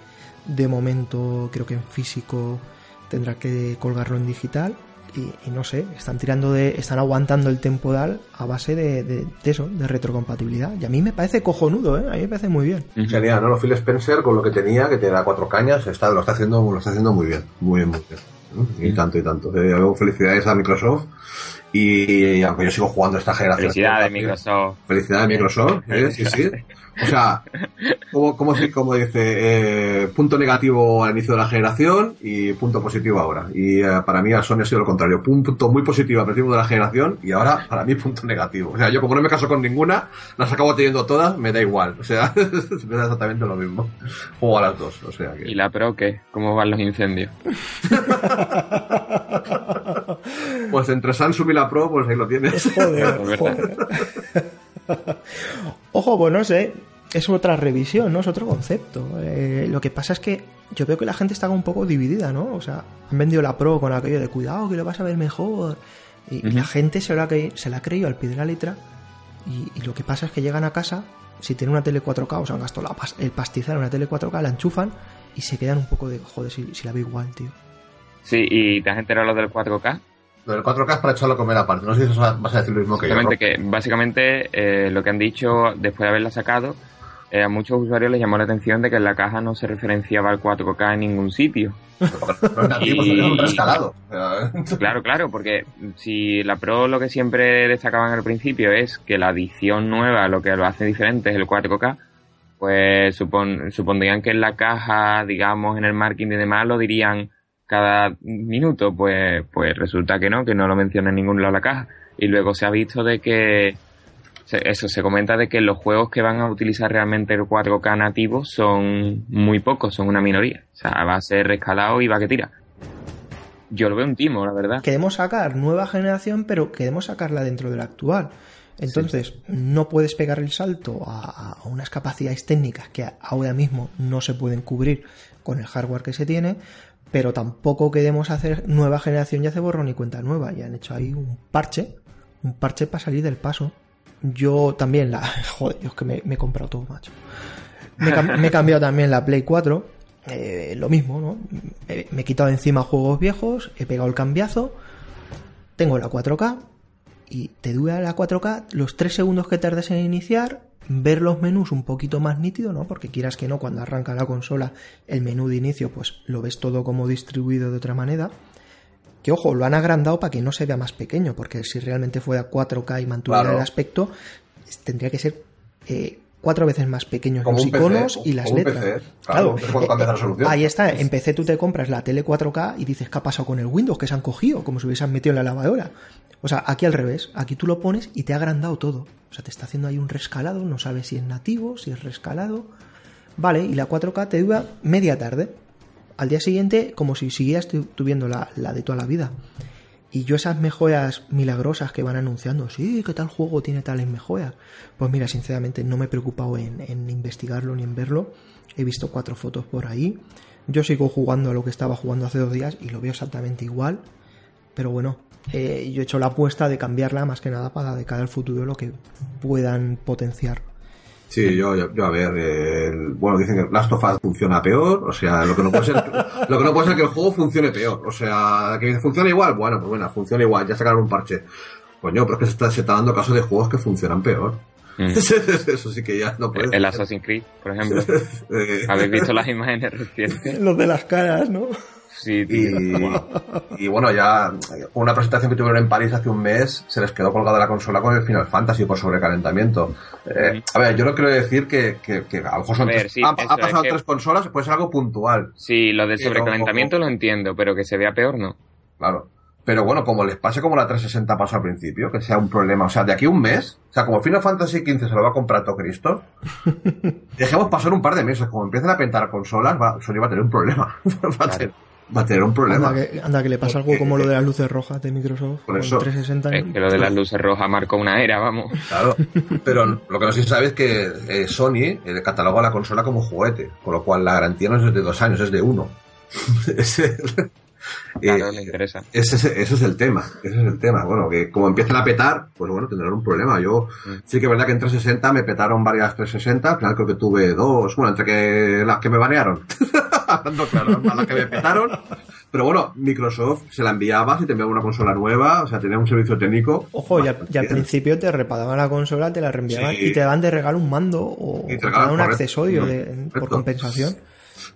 De momento, creo que en físico tendrá que colgarlo en digital. Y, y no sé, están tirando de. están aguantando el temporal a base de, de- de eso, de retrocompatibilidad. Y a mí me parece cojonudo, ¿eh? A mí me parece muy bien. Genial, ¿no? Phil Spencer con lo que tenía, que te da cuatro cañas, está, lo está haciendo, lo está haciendo muy bien, muy bien, muy bien. ¿no? Y tanto y tanto. Eh, luego felicidades a Microsoft. Y, aunque yo sigo jugando esta generación. Felicidades, Microsoft. Felicidades Microsoft, ¿eh? sí, sí. O sea, como, como, como dice, eh, punto negativo al inicio de la generación y punto positivo ahora. Y eh, para mí a Sony ha sido lo contrario. Punto muy positivo al principio de la generación y ahora para mí punto negativo. O sea, yo como no me caso con ninguna, las acabo teniendo todas, me da igual. O sea, me da exactamente lo mismo. Juego a las dos. O sea que... ¿Y la Pro qué? ¿Cómo van los incendios? Pues entre Samsung y la Pro, pues ahí lo tienes. Joder. Ojo, pues no sé, es otra revisión, ¿no? Es otro concepto. Eh, lo que pasa es que yo veo que la gente está un poco dividida, ¿no? O sea, han vendido la Pro con aquello de cuidado, que lo vas a ver mejor. Y, la gente se, cre- se la ha creído al pie de la letra. Y, y lo que pasa es que llegan a casa, si tienen una tele 4K, o sea, han gastado la el pastizal en una tele 4K, la enchufan y se quedan un poco de, joder, si, si la veo igual, tío. Sí, ¿y te has enterado lo del 4K? Lo del 4K es para echarlo a comer aparte. No sé si eso vas a decir lo mismo que yo. que básicamente eh, lo que han dicho después de haberla sacado, eh, a muchos usuarios les llamó la atención de que en la caja no se referenciaba al 4K en ningún sitio. Y- Claro, claro, porque si la Pro lo que siempre destacaban al principio es que la edición nueva lo que lo hace diferente es el 4K, pues supon- supondrían que en la caja, digamos, en el marketing y demás lo dirían cada minuto, pues, pues resulta que no, que no lo menciona en ningún lado la caja. Y luego se ha visto de que eso se comenta de que los juegos que van a utilizar realmente el 4K nativo son muy pocos, son una minoría. O sea, va a ser rescalado y va que tira. Yo lo veo un timo, la verdad. queremos sacar nueva generación, pero queremos sacarla dentro de la actual. Entonces, no puedes pegar el salto a unas capacidades técnicas que ahora mismo no se pueden cubrir con el hardware que se tiene, pero tampoco queremos hacer nueva generación y hacer borrón y cuenta nueva. Y han hecho ahí un parche, un parche para salir del paso. Yo también la... Joder, es que me, he comprado todo, macho. Me, he cambiado también la Play 4. eh, lo mismo, ¿no? Me he quitado encima juegos viejos, he pegado el cambiazo, tengo la 4K y te dura la 4K los 3 segundos que tardes en iniciar, ver los menús un poquito más nítido, ¿no? Porque quieras que no, cuando arranca la consola, el menú de inicio, pues lo ves todo como distribuido de otra manera. Que ojo, lo han agrandado para que no se vea más pequeño, porque si realmente fuera 4K y mantuviera Claro. el aspecto, tendría que ser eh, cuatro veces más pequeños Como los PC, iconos y las letras. PC, claro, la resolución. ahí está, en PC tú te compras la tele 4K y dices, ¿qué ha pasado con el Windows? Que se han cogido, como si hubiesen metido en la lavadora. O sea, aquí al revés, aquí tú lo pones y te ha agrandado todo. O sea, te está haciendo ahí un rescalado, no sabes si es nativo, si es rescalado. Vale, y la 4K te dura media tarde. Al día siguiente, como si siguieras tu- tuviendo la, la de toda la vida. Y yo esas mejoras milagrosas que van anunciando, sí, que tal juego tiene tales mejoras. Pues mira, sinceramente no me he preocupado en, en investigarlo ni en verlo. He visto cuatro fotos por ahí. Yo sigo jugando a lo que estaba jugando hace dos días y lo veo exactamente igual. Pero bueno, eh, yo he hecho la apuesta de cambiarla más que nada para de cara al futuro lo que puedan potenciar. Sí, yo, yo, yo a ver, eh, el- bueno, dicen que Last of Us funciona peor, o sea, lo que no puede ser, lo que no puede ser que el juego funcione peor, o sea, que funcione igual, bueno, pues bueno, funciona igual, ya sacaron un parche. Coño, pero es que se está, se está dando caso de juegos que funcionan peor. Mm. Eso sí que ya no puede El ser. Assassin's Creed, por ejemplo. ¿Habéis visto las imágenes recientes? Los de las caras, ¿no? Sí, tío. Y, y bueno, ya una presentación que tuvieron en París hace un mes, se les quedó colgada la consola con el Final Fantasy por sobrecalentamiento. Eh, a ver, yo no quiero decir que, que, que a lo mejor son A ver, tres- sí, ha, pasado que- tres consolas, puede ser algo puntual, Sí, lo del sobrecalentamiento lo entiendo, pero que se vea peor no. claro. Pero bueno, como les pase como la 360 pasó al principio, que sea un problema. O sea, de aquí a un mes, o sea, como Final Fantasy XV se lo va a comprar todo Cristo, dejemos pasar un par de meses. Como empiecen a pentar consolas, va, Sony va a tener un problema. va, a tener, va a tener un problema. Anda que, anda que le pasa algo como lo de las luces rojas de Microsoft Por con eso. 360. Es que lo de las luces rojas marcó una era, vamos. Claro, pero lo que no sé si sabes es que eh, Sony eh, cataloga la consola como juguete, con lo cual la garantía no es de dos años, es de uno. Claro, eh, le interesa. ese, es- ese es el tema, ese es el tema. Bueno, que como empiezan a petar, pues bueno, tendrán un problema. Yo Mm. sí que es verdad que en 360 me petaron varias 360, al final creo que tuve dos, bueno, entre que las que me banearon, hablando claro, las que me petaron. Pero bueno, Microsoft se la enviaba si te enviaba una consola nueva, o sea, tenía un servicio técnico. Ojo, y al, y principio te reparaban la consola, te la reenviaban Sí. y te daban de regalo un mando o, Y te o te regalan, daban un correcto. accesorio de- Correcto. por compensación.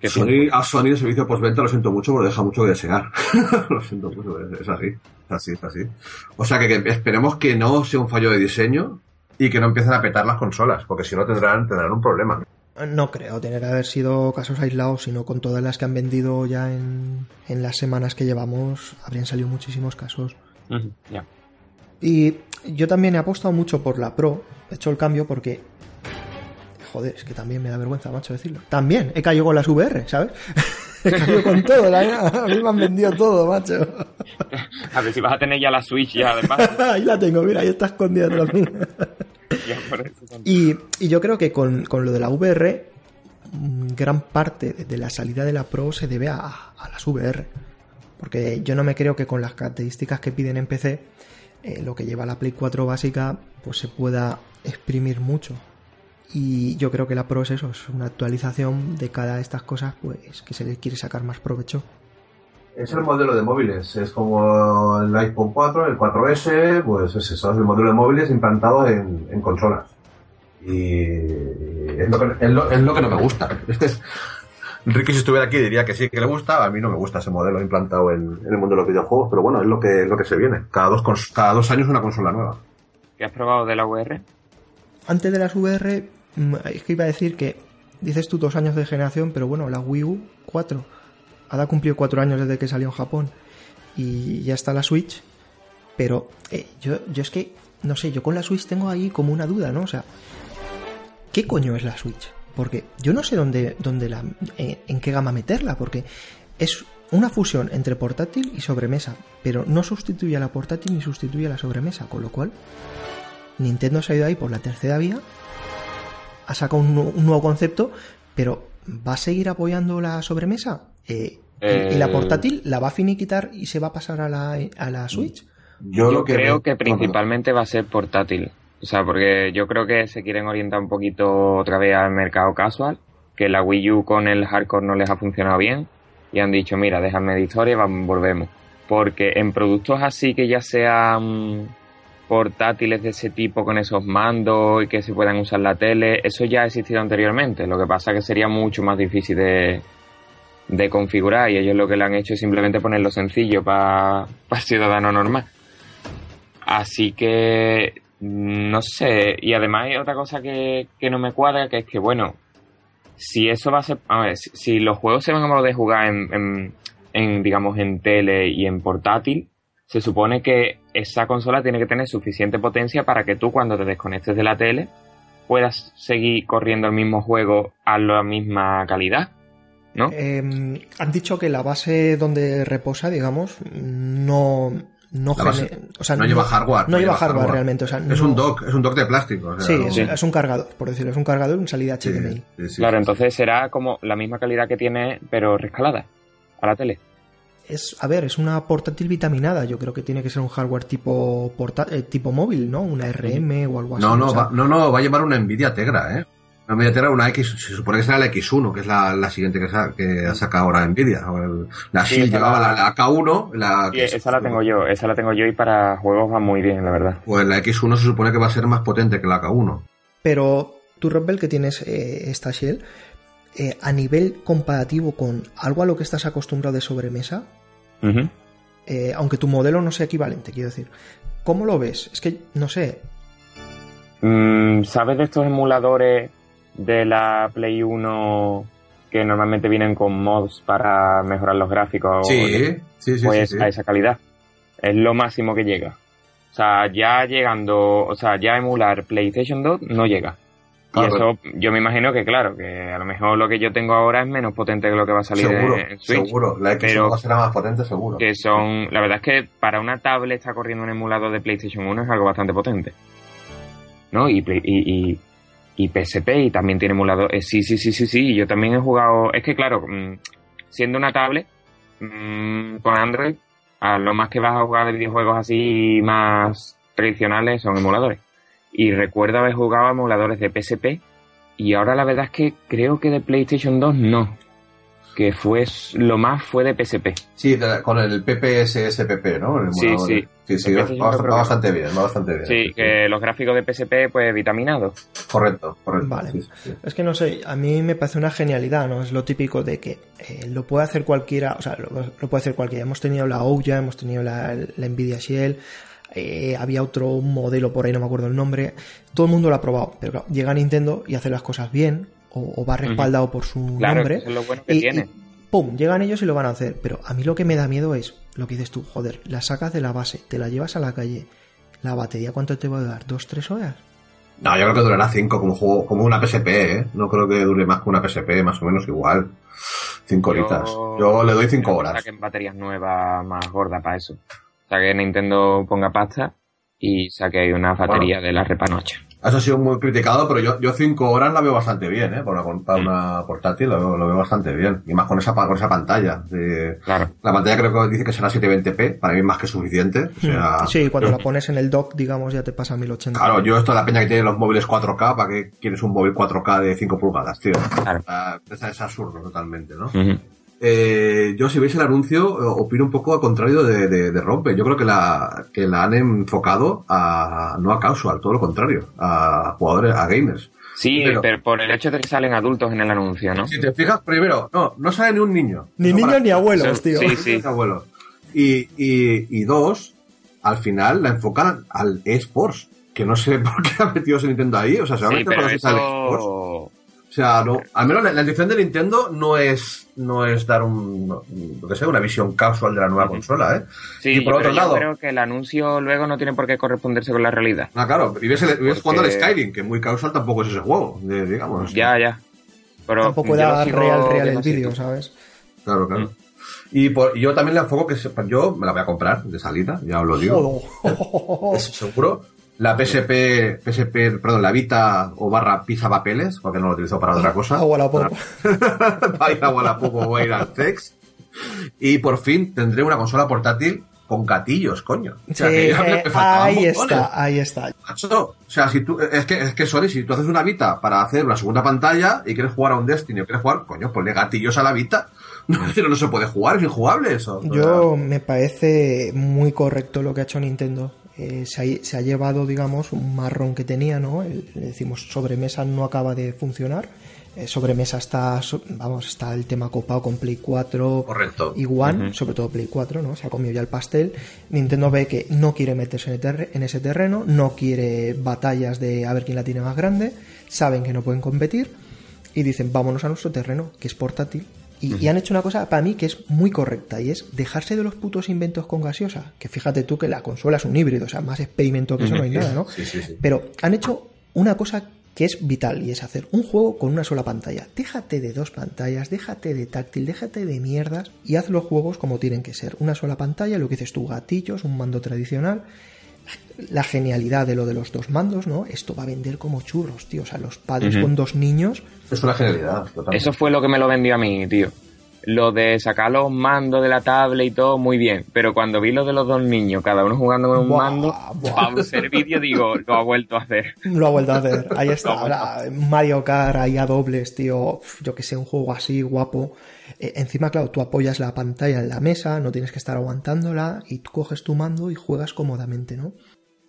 Que Sony, a Sony el servicio postventa lo siento mucho porque deja mucho que desear. lo siento mucho, es, es así, es así, es así. O sea que, que esperemos que no sea un fallo de diseño y que no empiecen a petar las consolas, porque si no tendrán, tendrán un problema. No creo tener que haber sido casos aislados, sino con todas las que han vendido ya en, en las semanas que llevamos, habrían salido muchísimos casos. Ya. Y yo también he apostado mucho por la Pro, he hecho el cambio porque... Joder, es que también me da vergüenza, macho, decirlo. También he caído con las VR, ¿sabes? he caído con todo, la- a mí me han vendido todo, macho. A ver si vas a tener ya la Switch ya además. ahí la tengo, mira, ahí está escondida y yo creo que con, con lo de la VR, mm, gran parte de la salida de la Pro se debe a, a las VR. Porque yo no me creo que con las características que piden en PC, eh, lo que lleva la Play 4 básica, pues se pueda exprimir mucho. Y yo creo que la Pro es eso, es una actualización de cada de estas cosas, pues que se le quiere sacar más provecho. Es el modelo de móviles, es como el iPhone 4, el 4S, pues es eso, es el modelo de móviles implantado en, en consolas. Y es lo, que, es, lo, es lo que no me gusta. Ricky si estuviera aquí diría que sí que le gusta, a mí no me gusta ese modelo implantado en, en el mundo de los videojuegos, pero bueno, es lo que, es lo que se viene. Cada dos, cada dos años una consola nueva. ¿Qué has probado de la VR? Antes de las VR, es que iba a decir que dices tú dos años de generación, pero bueno, la Wii U, cuatro. Ahora cumplió cuatro años desde que salió en Japón y ya está la Switch. Pero eh, yo, yo es que, no sé, yo con la Switch tengo ahí como una duda, ¿no? O sea, ¿qué coño es la Switch? Porque yo no sé dónde, dónde la, en, en qué gama meterla, porque es una fusión entre portátil y sobremesa, pero no sustituye a la portátil ni sustituye a la sobremesa, con lo cual Nintendo se ha ido ahí por la tercera vía, ha sacado un, nu- un nuevo concepto, pero ¿va a seguir apoyando la sobremesa? Eh, y- ¿Y la Eh. portátil la va a finiquitar y se va a pasar a la, a la Switch? Yo, lo que creo que principalmente va a ser portátil. O sea, porque yo creo que se quieren orientar un poquito otra vez al mercado casual, que la Wii U con el hardcore no les ha funcionado bien y han dicho, mira, déjame de historia y vamos, volvemos. Porque en productos así que ya sean portátiles de ese tipo con esos mandos y que se puedan usar la tele, eso ya ha existido anteriormente. Lo que pasa que sería mucho más difícil de, de configurar y ellos lo que le han hecho es simplemente ponerlo sencillo para el ciudadano normal. Así que no sé. Y además hay otra cosa que, que no me cuadra, que es que bueno, si eso va a ser, a ver, si, los juegos se van a poder jugar en, en, en, digamos en tele y en portátil, se supone que esa consola tiene que tener suficiente potencia para que tú cuando te desconectes de la tele puedas seguir corriendo el mismo juego a la misma calidad, ¿no? Eh, han dicho que la base donde reposa, digamos, no, no, base- o sea, no lleva hardware, No, lleva hardware, realmente. O sea, es no- un dock, es un dock de plástico. o sea, Sí, es, es un cargador, por decirlo. Es un cargador en salida HDMI. sí, sí. Claro, entonces será como la misma calidad que tiene, pero rescalada a la tele. Es, a ver, es una portátil vitaminada. Yo creo que tiene que ser un hardware tipo porta- eh, tipo móvil, ¿no? Una RM o algo así. No, no, o sea, va, no, no, va a llevar una Nvidia Tegra, ¿eh? Una Nvidia Tegra, una X, se supone que será la X1, que es la, la siguiente que, sa- que ha sacado ahora Nvidia. La Sí, Shield llevaba la- la, la K1, la, Y esa la tengo yo, esa la tengo yo y para juegos va muy bien, la verdad. Pues la X1 se supone que va a ser más potente que la K1. Pero tú, Robbel, que tienes eh, esta Shell, eh, a nivel comparativo con algo a lo que estás acostumbrado de sobremesa, Ujú. eh, aunque tu modelo no sea equivalente, quiero decir, ¿cómo lo ves? Es que, no sé, Mm, ¿Sabes de estos emuladores de la Play 1 que normalmente vienen con mods para mejorar los gráficos? Sí, sí, sí, pues sí, sí. a esa calidad. Es lo máximo que llega. O sea, ya llegando, o sea, ya emular PlayStation 2 no llega. Y Claro. eso, yo me imagino que claro, que a lo mejor lo que yo tengo ahora es menos potente que lo que va a salir Seguro, en Switch. seguro. La X1 pero- será más potente, seguro. Que son, la verdad es que para una tablet está corriendo un emulador de PlayStation 1 es algo bastante potente. ¿No? Y, y, y, y PSP y también tiene emulador. eh, sí, sí, sí, sí, sí. Yo también he jugado. Es que claro, mm, siendo una tablet mm, con Android, a lo más que vas a jugar de videojuegos así más tradicionales son emuladores. Y recuerdo haber jugado a emuladores de PSP y ahora la verdad es que creo que de PlayStation 2 no. Que fue lo más fue de PSP. Sí, de la- con el PPSSPP, ¿no? El Sí, sí. Sí, va, bastante bien, va bastante bien. Sí, que los gráficos de PSP, pues vitaminados. Correcto, correcto. Vale. sí, sí, sí. Es que no sé, a mí me parece una genialidad, ¿no? Es lo típico de que eh, lo puede hacer cualquiera, o sea, lo, lo puede hacer cualquiera. Hemos tenido la Ouya, hemos tenido la, la Nvidia Shell, eh, había otro modelo por ahí, no me acuerdo el nombre. Todo el mundo lo ha probado, pero claro, llega Nintendo y hace las cosas bien, o, o va respaldado por su Claro, nombre. eso es lo bueno que y, tiene. y ¡Pum! Llegan ellos y lo van a hacer. Pero a mí lo que me da miedo es lo que dices tú, joder, la sacas de la base, te la llevas a la calle. ¿La batería cuánto te va a dar? ¿Dos, tres horas? No, yo creo que durará 5 como juego, como una PSP, ¿eh? No creo que dure más que una PSP, más o menos igual. 5 horitas. Yo le doy 5 creo que horas. Saquen baterías nuevas más gordas para eso. O sea, que Nintendo ponga pasta y saque ahí una batería de la repanocha. Eso ha sido muy criticado, pero yo, yo 5 horas la veo bastante bien, ¿eh? Para una, para Mm. una portátil lo veo, lo veo bastante bien. Y más con esa, con esa pantalla. de- Claro. la pantalla creo que dice que será 720p, para mí es más que suficiente. O sea, Hmm. sí, cuando la pones en el dock, digamos, ya te pasa a 1080. Claro, yo esto de la peña que tiene los móviles 4K, ¿para qué quieres un móvil 4K de 5 pulgadas, tío? Claro. Ah, es, es absurdo totalmente, ¿no? Ujú. Eh, yo si veis el anuncio opino un poco al contrario de, de, de Rompe. Yo creo que la, que la han enfocado a, no a casual, todo lo contrario, a jugadores, a gamers. Sí, Pero- pero por el hecho de que salen adultos en el anuncio, ¿no? Si te fijas, primero, no, no sale ni un niño. Ni No niños para- ni abuelos, Sí, tío. sí. ni abuelos. Y, y, y dos, al final la enfocan al eSports. Que no sé por qué ha metido ese Nintendo ahí. O sea, se va a Sí, meter pero con los al eSports. O sea, no, al menos la, la intención de Nintendo no es, no es dar un, no, lo que sea, una visión casual de la nueva consola, ¿eh? Sí, Y por otro yo lado- creo que el anuncio luego no tiene por qué corresponderse con la realidad. Ah, claro, y ves, el- ves Porque- jugando al Skyrim, que muy casual tampoco es ese juego, digamos. Ya, ya. Pero Tampoco era sigo real, real el vídeo, ¿sabes? Claro, claro. Y, por- y yo también le enfoco que se- yo me la voy a comprar de salida, ya os lo digo. Joder. Es seguro. La PSP, PSP, perdón, la Vita o barra pisa papeles, porque no lo utilizo para otra cosa. Agua la popa. a ir a Wallapop o ir al Tex. Y por fin tendré una consola portátil con gatillos, coño. O sea, Sí, que ya me- eh, ahí está, ahí está. O sea, si tú, es que, es que, sorry, si tú haces una Vita para hacer una segunda pantalla y quieres jugar a un Destiny o quieres jugar, coño, ponle gatillos a la Vita. No, pero no se puede jugar, es injugable eso. O sea, Yo me parece muy correcto lo que ha hecho Nintendo. Eh, se, ha, se ha llevado, digamos, un marrón que tenía, ¿no? El- le decimos sobremesa no acaba de funcionar. Eh, sobremesa está, so- vamos, está el tema copado con Play 4 Correcto. y One, sobre todo Play 4, ¿no? Se ha comido ya el pastel. Nintendo ve que no quiere meterse en, en ese terreno, no quiere batallas de a ver quién la tiene más grande, saben que no pueden competir y dicen vámonos a nuestro terreno, que es portátil. Y, y han hecho una cosa para mí que es muy correcta y es dejarse de los putos inventos con gaseosa. Que fíjate tú que la consola es un híbrido, o sea, más experimento que eso no hay nada, ¿no? Sí, sí, sí. Pero han hecho una cosa que es vital y es hacer un juego con una sola pantalla. Déjate de dos pantallas, déjate de táctil, déjate de mierdas y haz los juegos como tienen que ser. Una sola pantalla, lo que dices tú, gatillos, un mando tradicional. La genialidad de lo de los dos mandos, ¿no? Esto va a vender como churros, tío. O sea, los padres con dos niños. Es una genialidad, totalmente. Eso fue lo que me lo vendió a mí, tío. Lo de sacar los mandos de la tablet y todo, muy bien. Pero cuando vi lo de los dos niños, cada uno jugando con un Buah, mando, buah. para un servicio, digo, lo ha vuelto a hacer. Lo ha vuelto a hacer. Ahí está. Ahora, Mario Kart ahí a dobles, tío. Yo que sé, un juego así guapo. Eh, encima, claro, tú apoyas la pantalla en la mesa, no tienes que estar aguantándola y tú coges tu mando y juegas cómodamente, ¿no?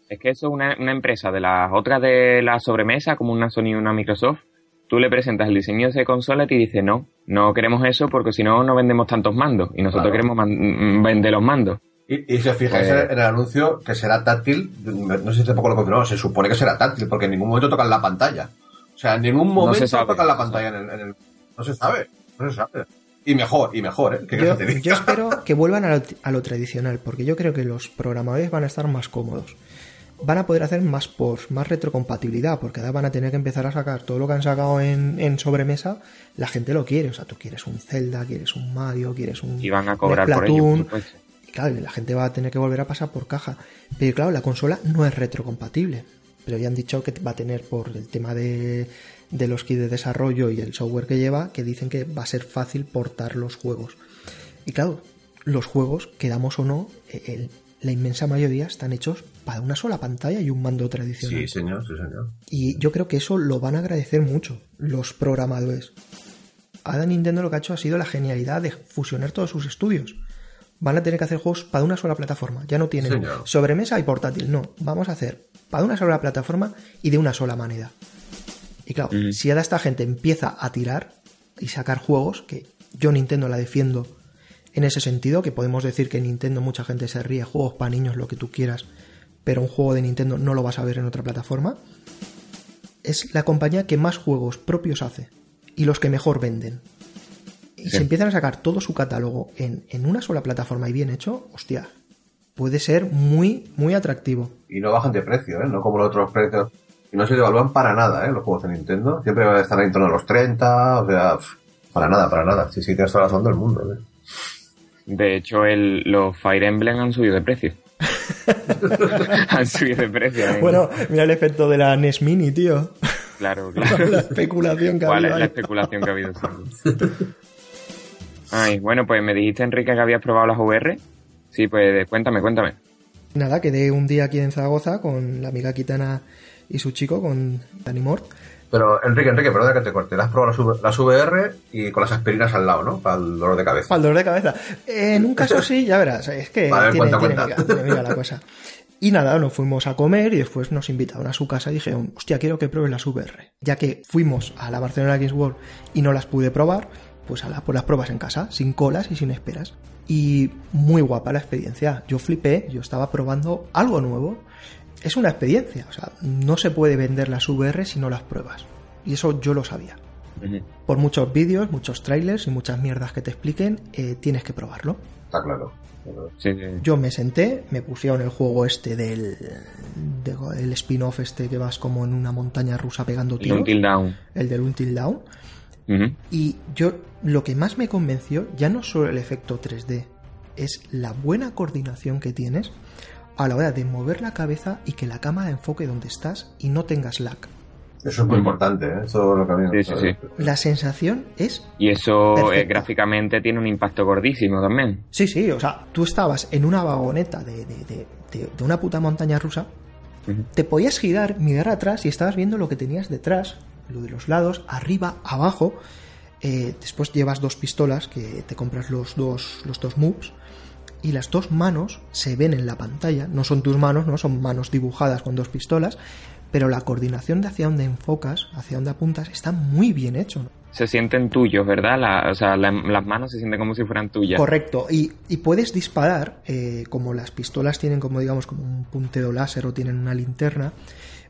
Es que eso es una, una empresa de las otras de la sobremesa, como una Sony y una Microsoft. Tú le presentas el diseño de esa consola y te dice, no, no queremos eso porque si no, no vendemos tantos mandos. Y nosotros Claro. queremos mm, vender los mandos. Y, y si os fijáis Eh. en el anuncio que será táctil, no sé si tampoco lo confirmamos, se supone que será táctil, porque en ningún momento tocan la pantalla. O sea, en ningún momento tocan la pantalla en el, en el- No se sabe, no se sabe. Y mejor, y mejor, ¿eh? ¿Qué Yo, quieres que te diga? yo espero que vuelvan a lo, a lo tradicional, porque yo creo que los programadores van a estar más cómodos. Van a poder hacer más ports, más retrocompatibilidad, porque ahora van a tener que empezar a sacar todo lo que han sacado en, en sobremesa. La gente lo quiere, o sea, tú quieres un Zelda, quieres un Mario, quieres un Y van a cobrar por ello. Y claro, la gente va a tener que volver a pasar por caja. Pero claro, la consola no es retrocompatible. Pero ya han dicho que va a tener por el tema de, de los kits de desarrollo y el software que lleva, que dicen que va a ser fácil portar los juegos. Y claro, los juegos, quedamos o no, eh, el- la inmensa mayoría están hechos para una sola pantalla y un mando tradicional. Sí, señor, sí, señor. Y yo creo que eso lo van a agradecer mucho los programadores. Ahora Nintendo lo que ha hecho ha sido la genialidad de fusionar todos sus estudios. Van a tener que hacer juegos para una sola plataforma. Ya no tienen Señor. sobremesa y portátil. No, vamos a hacer para una sola plataforma y de una sola manera. Y claro, Mm. si ahora esta gente empieza a tirar y sacar juegos, que yo Nintendo la defiendo en ese sentido, que podemos decir que Nintendo mucha gente se ríe, juegos para niños, lo que tú quieras, pero un juego de Nintendo no lo vas a ver en otra plataforma, es la compañía que más juegos propios hace y los que mejor venden. Y Sí. si empiezan a sacar todo su catálogo en, en una sola plataforma y bien hecho, hostia, puede ser muy, muy atractivo. Y no bajan de precio, ¿eh? No como los otros precios. Y no se devalúan para nada, ¿eh? Los juegos de Nintendo. Siempre van a estar en torno a los 30, o sea, para nada, para nada. Sí, sí, tienes toda la razón del mundo, ¿eh? De hecho, el, los Fire Emblem han subido de precio. han subido de precio. ¿eh? Bueno, mira el efecto de la NES Mini, tío. claro, claro. la especulación que ¿Cuál había es la especulación que ha habido? Ay, bueno, pues me dijiste, Enrique, que habías probado las VR. Sí, pues cuéntame, cuéntame. Nada, quedé un día aquí en Zaragoza con la amiga Kitana y su chico, con Dani Mort. Pero, Enrique, Enrique, perdona que te corte. Las has probado las, VR y con las aspirinas al lado, ¿no? Para el dolor de cabeza. Para el dolor de cabeza. En un caso sí, ya verás, es que Vale, tiene, cuenta, tiene cuenta. miga, tiene miga la cosa. Y nada, nos fuimos a comer y después nos invitaron a su casa y dije, hostia, quiero que pruebes las VR. Ya que fuimos a la Barcelona Games World y no las pude probar, pues a la, pues las pruebas en casa, sin colas y sin esperas. Y muy guapa la experiencia. Yo flipé, yo estaba probando algo nuevo. Es una experiencia, o sea, no se puede vender las VR si no las pruebas. Y eso yo lo sabía. Por muchos vídeos, muchos trailers y muchas mierdas que te expliquen, eh, tienes que probarlo. Está claro. Sí, sí. Yo me senté, me pusieron el juego este del de- el spin-off este que vas como en una montaña rusa pegando El tiros, Until Down. el del Until Down, y yo lo que más me convenció ya no solo el efecto 3D, es la buena coordinación que tienes a la hora de mover la cabeza y que la cámara enfoque donde estás y no tengas lag. Eso es muy importante, ¿eh? Eso es lo que a mí me Sí, sí, gusta. La sensación es Y eso eh, gráficamente tiene un impacto gordísimo también. Sí, sí, o sea, tú estabas en una vagoneta de, de- de- de- de una puta montaña rusa, te podías girar, mirar atrás y estabas viendo lo que tenías detrás, lo de los lados, arriba, abajo. Eh, después llevas dos pistolas que te compras los dos, los dos moves y las dos manos se ven en la pantalla. No son tus manos, no son manos dibujadas con dos pistolas, pero la coordinación de hacia dónde enfocas, hacia dónde apuntas, está muy bien hecho. Se sienten tuyos, ¿verdad? La- o sea, la- las manos se sienten como si fueran tuyas. Correcto, y, y puedes disparar, eh, como las pistolas tienen como digamos como un puntero láser o tienen una linterna,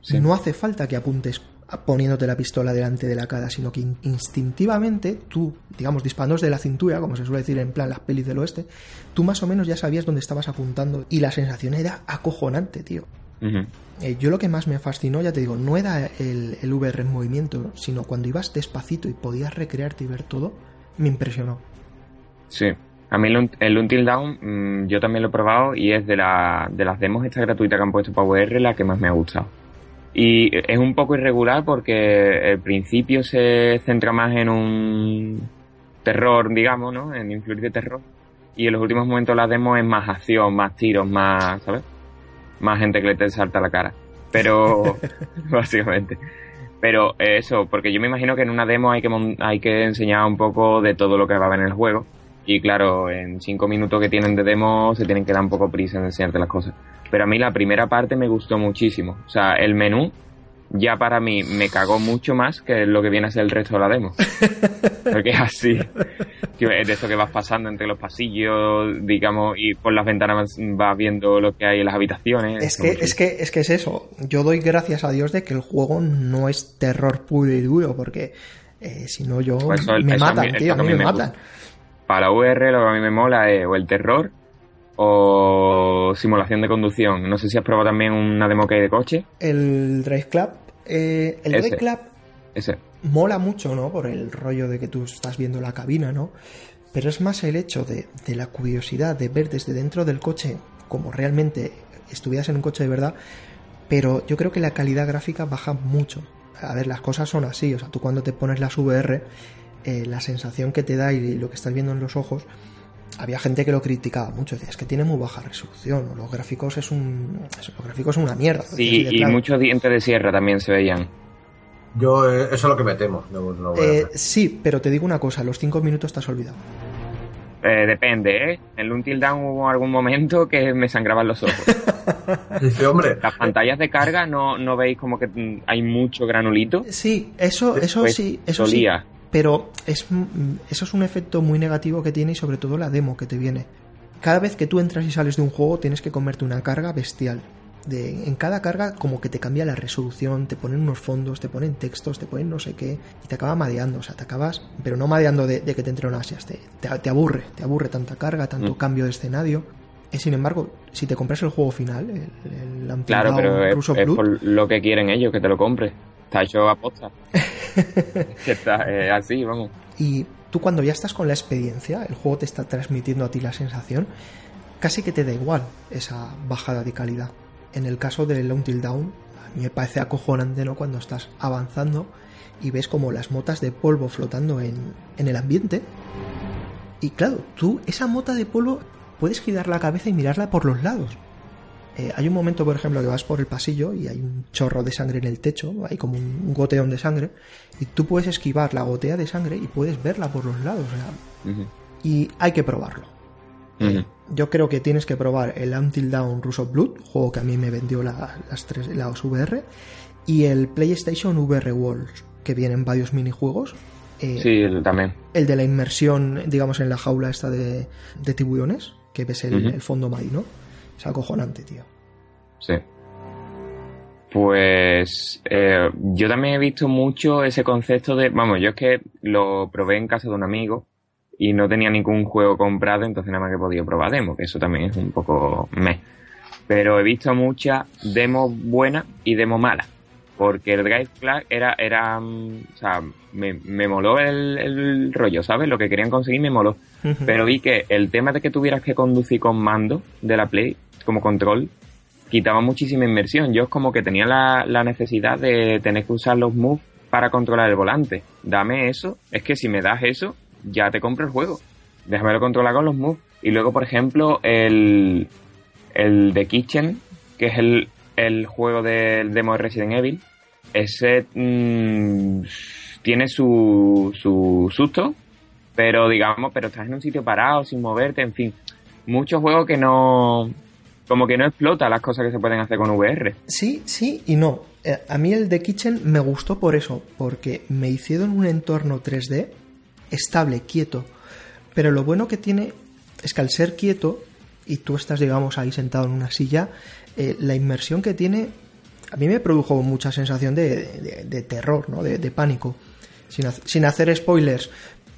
Sí. no hace falta que apuntes poniéndote la pistola delante de la cara, sino que in- instintivamente tú, digamos, disparando de la cintura, como se suele decir en plan las pelis del oeste, tú más o menos ya sabías dónde estabas apuntando y la sensación era acojonante, tío. Eh, yo lo que más me fascinó, ya te digo, no era el, el VR en movimiento, sino cuando ibas despacito y podías recrearte y ver todo, me impresionó. Sí. A mí el, el Until Dawn mm, yo también lo he probado y es de, la, de las demos esta gratuita que han puesto para VR la que más me ha gustado. Y es un poco irregular porque el principio se centra más en un terror, digamos, ¿no? En influir de terror. Y en los últimos momentos la demo es más acción, más tiros, más, ¿sabes? Más gente que le te salta la cara. Pero, básicamente. Pero eso, porque yo me imagino que en una demo hay que, hay que enseñar un poco de todo lo que va a haber en el juego. Y claro, en cinco minutos que tienen de demo se tienen que dar un poco prisa en enseñarte las cosas. Pero a mí la primera parte me gustó muchísimo. O sea, el menú ya para mí me cagó mucho más que lo que viene a ser el resto de la demo. Porque es así. Es de eso que vas pasando entre los pasillos, digamos, y por las ventanas vas- viendo lo que hay en las habitaciones. Es que, es que, es que es eso. Yo doy gracias a Dios de que el juego no es terror puro y duro, porque eh, si no yo Pues eso- me eso matan, tío, a eso a mí mí me me matan. gusta. Para la VR lo que a mí me mola es o el terror o simulación de conducción. No sé si has probado también una demo que hay de coche. El Drive Club, eh, el Ese. Drive Club Ese. mola mucho, ¿no? Por el rollo de que tú estás viendo la cabina, ¿no? Pero es más el hecho de, de la curiosidad de ver desde dentro del coche como realmente estuvieras en un coche de verdad. Pero yo creo que la calidad gráfica baja mucho. A ver, las cosas son así. O sea, tú cuando te pones las VR, eh, la sensación que te da y lo que estás viendo en los ojos, había gente que lo criticaba mucho. Decía, es que tiene muy baja resolución. O los gráficos es un. Los gráficos son una mierda. Sí, y claro. muchos dientes de sierra también se veían. Yo, eh, eso es lo que me temo. No, no Eh, sí, pero te digo una cosa, a los 5 minutos te has olvidado. Eh, depende, ¿eh? En el Until Dawn hubo algún momento que me sangraban los ojos. Dice, hombre, Las pantallas de carga no, no veis como que hay mucho granulito. Sí, eso, eso Pues sí, eso solía. sí. Pero es, eso es un efecto muy negativo que tiene y sobre todo la demo que te viene. Cada vez que tú entras y sales de un juego tienes que comerte una carga bestial. De, en cada carga como que te cambia la resolución, te ponen unos fondos, te ponen textos, te ponen no sé qué y te acaba mareando, o sea, te acabas, pero no mareando de, de que te entre un ansias, te, te, te aburre, te aburre tanta carga, tanto Mm. cambio de escenario. Y sin embargo, si te compras el juego final, el, el Claro, pero es, es por lo que quieren ellos, que te lo compres. Está hecho eh, así, vamos. Y tú cuando ya estás con la experiencia, el juego te está transmitiendo a ti la sensación, casi que te da igual esa bajada de calidad. En el caso del Until Down, a mí me parece acojonante, ¿no? Cuando estás avanzando y ves como las motas de polvo flotando en, en el ambiente. Y claro, tú esa mota de polvo puedes girar la cabeza y mirarla por los lados. Eh, hay un momento, por ejemplo, que vas por el pasillo y hay un chorro de sangre en el techo, hay como un goteón de sangre, y tú puedes esquivar la gotea de sangre y puedes verla por los lados. o sea, Ujú, y hay que probarlo. ujú. Yo creo que tienes que probar el Until Dawn Rush of Blood, juego que a mí me vendió la- las tres las VR, y el PlayStation VR Worlds, que vienen varios minijuegos. Eh, Sí, también. El de la inmersión, digamos, en la jaula esta de, de tiburones, que ves el, el fondo marino. Es acojonante, tío. Sí. Pues eh, yo también he visto mucho ese concepto de, vamos, yo es que lo probé en casa de un amigo y no tenía ningún juego comprado, entonces nada más que he podido probar demo, que eso también es un poco meh. Pero he visto muchas demos buenas y demos malas. Porque el Drive Flag era, era, mm, o sea, me, me moló el, el rollo, ¿sabes? Lo que querían conseguir me moló. Pero vi que el tema de que tuvieras que conducir con mando de la Play como control quitaba muchísima inmersión. Yo es como que tenía la, la necesidad de tener que usar los moves para controlar el volante. Dame eso. Es que si me das eso, ya te compro el juego. Déjamelo controlar con los moves. Y luego, por ejemplo, el, el The Kitchen, que es el, el juego del demo de Resident Evil, ese mm, tiene su, su susto, pero digamos, pero estás en un sitio parado, sin moverte, en fin. Muchos juegos que no. Como que no explota las cosas que se pueden hacer con VR. Sí, sí y no. Eh, A mí el de Kitchen me gustó por eso, porque me hicieron un entorno 3D estable, quieto. Pero lo bueno que tiene es que al ser quieto y tú estás, digamos, ahí sentado en una silla, eh, la inmersión que tiene a mí me produjo mucha sensación de, de- de terror, ¿no? De, de pánico. Sin, sin hacer spoilers.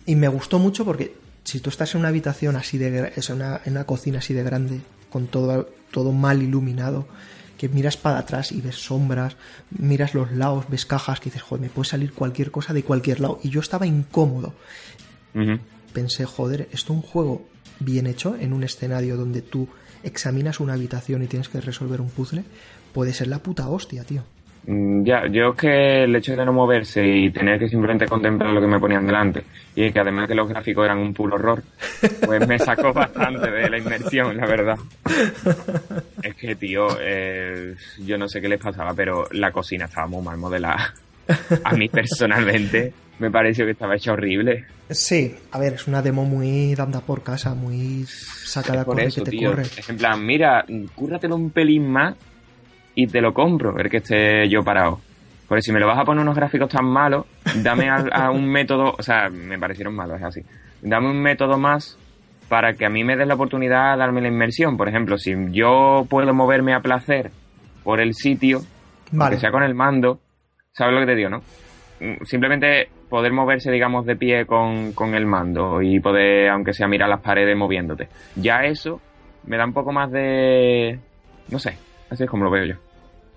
Y me gustó mucho porque si tú estás en una habitación así de es una, en una cocina así de grande, con todo, todo mal iluminado, que miras para atrás y ves sombras, miras los lados, ves cajas, que dices, joder, me puede salir cualquier cosa de cualquier lado. Y yo estaba incómodo. Pensé, joder, esto es un juego bien hecho, en un escenario donde tú examinas una habitación y tienes que resolver un puzzle, puede ser la puta hostia, tío. Mm, Ya, yo es que el hecho de no moverse y tener que simplemente contemplar lo que me ponían delante y que además que los gráficos eran un puro horror, pues me sacó bastante de la inmersión, la verdad. Es que, tío, eh, yo no sé qué les pasaba, pero la cocina estaba muy mal modelada. A mí personalmente me pareció que estaba hecha horrible. Sí, a ver, es una demo muy danda por casa, muy sacada Por eso, que te tío. corre. Es en plan, mira, cúrratelo un pelín más y te lo compro, ver que esté yo parado. Porque si me lo vas a poner unos gráficos tan malos, dame a, a un método, o sea, me parecieron malos, es así. Dame un método más para que a mí me des la oportunidad de darme la inmersión. Por ejemplo, si yo puedo moverme a placer por el sitio, Vale, que sea con el mando, ¿sabes lo que te digo, no? Mm, Simplemente poder moverse, digamos, de pie con, con el mando y poder, aunque sea mirar las paredes moviéndote. Ya eso me da un poco más de... No sé, así es como lo veo yo.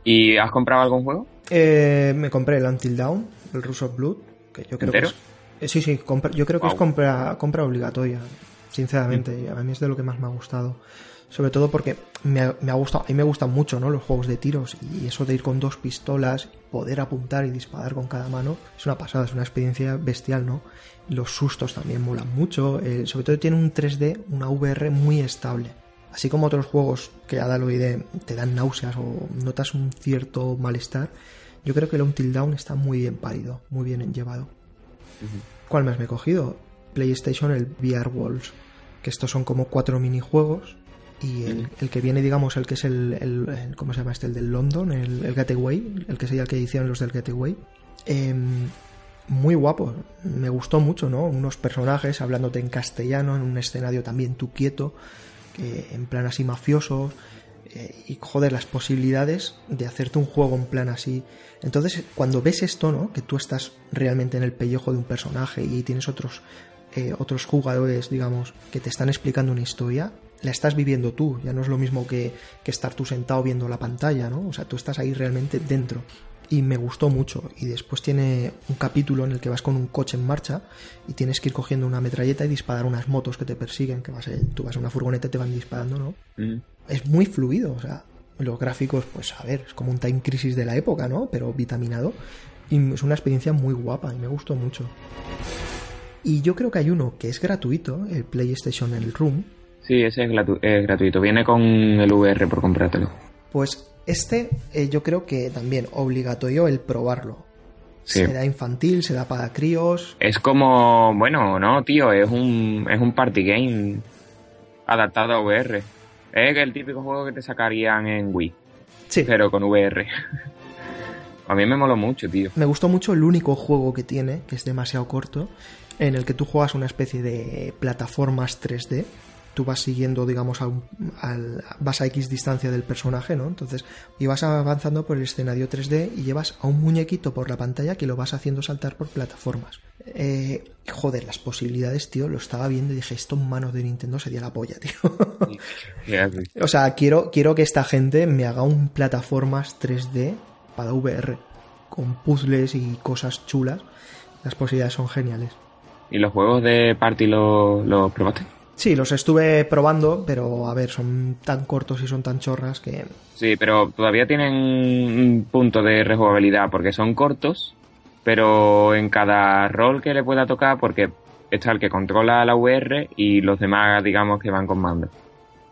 ¿Y has comprado algún juego? Eh, me compré el Until Dawn, el Rush of Blood, que yo creo ¿Entero? que es, eh, sí, sí, compra- yo creo que es compra, compra obligatoria, sinceramente, y a mí es de lo que más me ha gustado. Sobre todo porque me ha, me ha gustado, a mí me gustan mucho, ¿no? Los juegos de tiros y eso de ir con dos pistolas, poder apuntar y disparar con cada mano, es una pasada, es una experiencia bestial, ¿no? Los sustos también molan mucho, eh, sobre todo tiene un 3D, una VR muy estable. Así como otros juegos que a Daloide te dan náuseas o notas un cierto malestar, yo creo que el Until Dawn está muy bien parido, muy bien llevado. ¿Cuál más me he cogido? PlayStation, el VR Walls, que estos son como cuatro minijuegos y el, el que viene, digamos, el que es el, el- el- ¿cómo se llama este? El del London, el, el Gateway, el que sería el que hicieron los del Gateway. Em, muy guapo, me gustó mucho, ¿no? Unos personajes hablándote en castellano, en un escenario también tú quieto, que en plan así mafioso, eh, y joder, las posibilidades de hacerte un juego en plan así. Entonces, cuando ves esto, ¿no? Que tú estás realmente en el pellejo de un personaje y tienes otros, eh, otros jugadores, digamos, que te están explicando una historia, la estás viviendo tú, ya no es lo mismo que, que estar tú sentado viendo la pantalla, ¿no? O sea, tú estás ahí realmente dentro. Y me gustó mucho. Y después tiene un capítulo en el que vas con un coche en marcha y tienes que ir cogiendo una metralleta y disparar unas motos que te persiguen, que vas en- tú vas en una furgoneta y te van disparando, ¿no? Mm. es muy fluido, o sea, los gráficos, pues a ver, es como un Time Crisis de la época, ¿no? Pero vitaminado. Y es una experiencia muy guapa y me gustó mucho. Y yo creo que hay uno que es gratuito, el PlayStation El Room. Sí, ese es, gratu- es gratuito. Viene con el VR por comprártelo. Pues este eh, yo creo que también obligatorio el probarlo. Sí. Se da infantil, se da para críos. Es como, bueno, no, tío, es un, es un party game adaptado a VR. Es el típico juego que te sacarían en Wii, Sí, pero con VR. a mí me moló mucho, tío. Me gustó mucho el único juego que tiene, que es demasiado corto, en el que tú juegas una especie de plataformas 3D. Tú vas siguiendo, digamos, a un- al, vas a X distancia del personaje, ¿no? Entonces, y vas avanzando por el escenario 3D y llevas a un muñequito por la pantalla que lo vas haciendo saltar por plataformas. Eh, joder, las posibilidades, tío, lo estaba viendo y dije, esto en manos de Nintendo sería la polla, tío. O sea, quiero, quiero que esta gente me haga un plataformas 3D para VR, con puzzles y cosas chulas. Las posibilidades son geniales. ¿Y los juegos de party los los probaste? Sí, los estuve probando, pero a ver, son tan cortos y son tan chorras que... Sí, pero todavía tienen un punto de rejugabilidad porque son cortos, pero en cada rol que le pueda tocar, porque está el que controla la VR y los demás, digamos, que van con mando.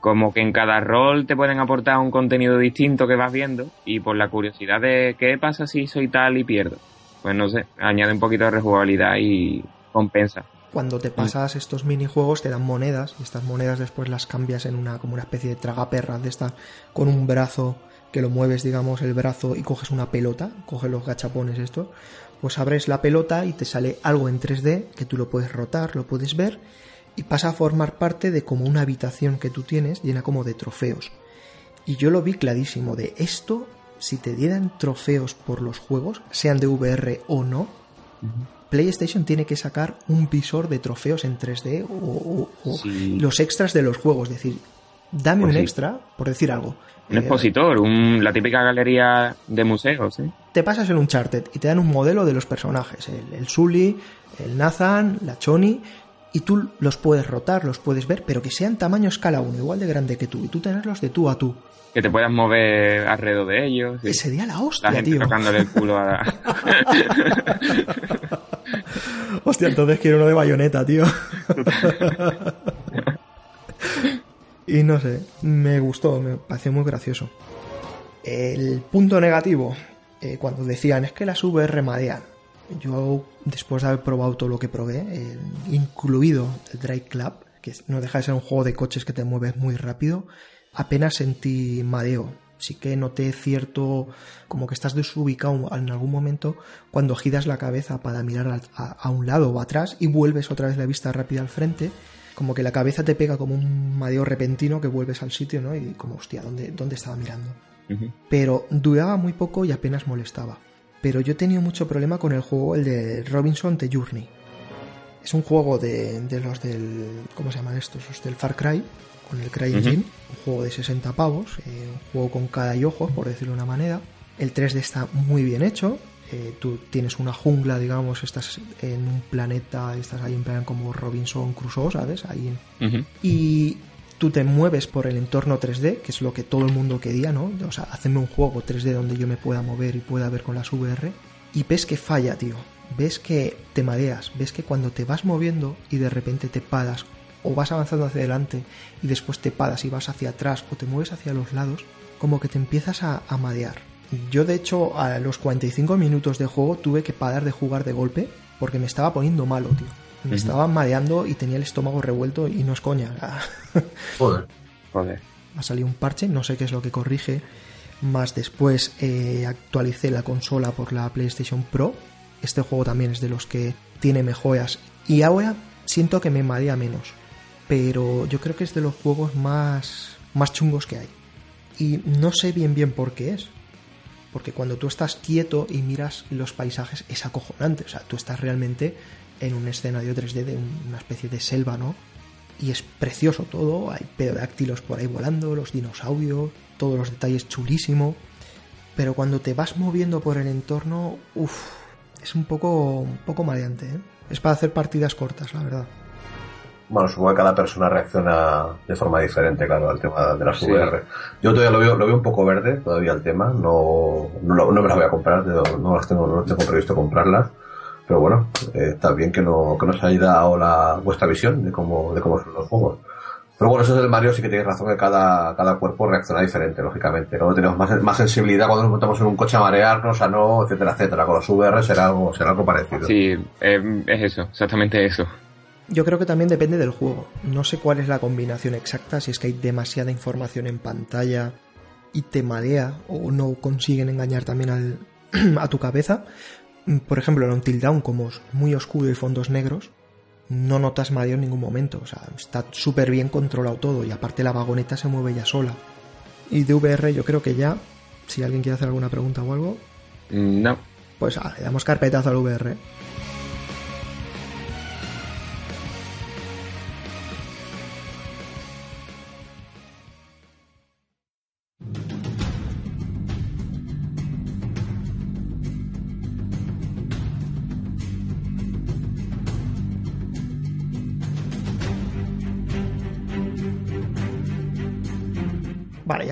Como que en cada rol te pueden aportar un contenido distinto que vas viendo y por la curiosidad de qué pasa si soy tal y pierdo. Pues no sé, añade un poquito de rejugabilidad y compensa. Cuando te pasas estos minijuegos te dan monedas y estas monedas después las cambias en una como una especie de tragaperras de estas con un brazo que lo mueves digamos el brazo y coges una pelota, coges los gachapones estos, pues abres la pelota y te sale algo en 3D que tú lo puedes rotar, lo puedes ver y pasa a formar parte de como una habitación que tú tienes llena como de trofeos. Y yo lo vi clarísimo de esto, si te dieran trofeos por los juegos, sean de VR o no, PlayStation tiene que sacar un visor de trofeos en 3D o, o- o Sí. los extras de los juegos. Es decir, dame Pues un sí. extra, por decir algo. Un Eh, expositor, un- la típica galería de museos, ¿eh? te pasas en Uncharted y te dan un modelo de los personajes, el, el Sully, el Nathan, la Choni, y tú los puedes rotar, los puedes ver, pero que sean tamaño escala 1, igual de grande que tú, y tú tenerlos de tú a tú. Que te puedas mover alrededor de ellos. Que sería la La hostia, gente tío. tocándole el culo a... Hostia, entonces quiero uno de bayoneta, tío. y no sé, me gustó, me pareció muy gracioso. El punto negativo, eh, cuando decían es que las VR madean. Yo, después de haber probado todo lo que probé, eh, incluido el Drive Club, que no deja de ser un juego de coches que te mueves muy rápido, apenas sentí mareo. Sí que noté cierto, como que estás desubicado en algún momento cuando giras la cabeza para mirar a, a- a un lado o atrás y vuelves otra vez la vista rápida al frente, como que la cabeza te pega como un mareo repentino que vuelves al sitio, ¿no? Y como, hostia, ¿dónde, dónde estaba mirando? Pero duraba muy poco y apenas molestaba. Pero yo he tenido mucho problema con el juego, el de Robinson The Journey. Es un juego de, de los del. ¿Cómo se llaman estos? Los del Far Cry, con el Cry Ujú. Engine. Un juego de 60 pavos, eh, un juego con cara y ojos, por decirlo de una manera. El 3D está muy bien hecho. eh, tú tienes una jungla, digamos, estás en un planeta, estás ahí en plan como Robinson Crusoe, ¿sabes? Ahí en, y tú te mueves por el entorno 3D, que es lo que todo el mundo quería, ¿no? O sea, hacerme un juego 3D donde yo me pueda mover y pueda ver con las VR, y ves que falla, tío. Ves que te mareas, ves que cuando te vas moviendo y de repente te paras, o vas avanzando hacia adelante y después te paras y vas hacia atrás, o te mueves hacia los lados, como que te empiezas a, a marear. Yo, de hecho, a los 45 minutos de juego tuve que parar de jugar de golpe porque me estaba poniendo malo, tío. Me estaba mareando y tenía el estómago revuelto y no es coña. Joder. Joder. ha salido un parche, no sé qué es lo que corrige. Más después eh, actualicé la consola por la PlayStation Pro. Este juego también es de los que tiene mejoras. Y ahora siento que me marea menos. Pero yo creo que es de los juegos más, más chungos que hay. Y no sé bien bien por qué es. Porque cuando tú estás quieto y miras los paisajes es acojonante. O sea, tú estás realmente en un escenario 3D de un- una especie de selva, ¿no? y es precioso todo, hay pterodáctilos por ahí volando, los dinosaurios, todos los detalles chulísimo, pero cuando te vas moviendo por el entorno, uff, es un poco, un poco mareante, ¿eh? Es para hacer partidas cortas, la verdad. Bueno, supongo que cada persona reacciona de forma diferente, claro, al tema de las Sí. VR. Yo todavía lo veo, lo veo un poco verde, todavía el tema. No, no, no me las voy a comprar, no, las tengo, no tengo previsto comprarlas. Pero bueno, eh, está bien que, no, que nos haya dado la, vuestra visión de cómo, de cómo son los juegos. Pero bueno, eso es del Mario, sí que tienes razón que cada, cada cuerpo reacciona diferente, lógicamente. ¿no? Tenemos más, más sensibilidad cuando nos montamos en un coche a marearnos, a no, etcétera, etcétera. Con los VR será algo, será algo parecido. Sí, eh, es eso, exactamente eso. Yo creo que también depende del juego. No sé cuál es la combinación exacta, si es que hay demasiada información en pantalla y te marea o no consiguen engañar también al, a tu cabeza. Por ejemplo, en Until Dawn, como es muy oscuro y fondos negros, no notas mareo en ningún momento. O sea, está súper bien controlado todo y aparte la vagoneta se mueve ya sola. Y de VR yo creo que ya, si alguien quiere hacer alguna pregunta o algo, Mm, No, pues ah, le damos carpetazo al VR.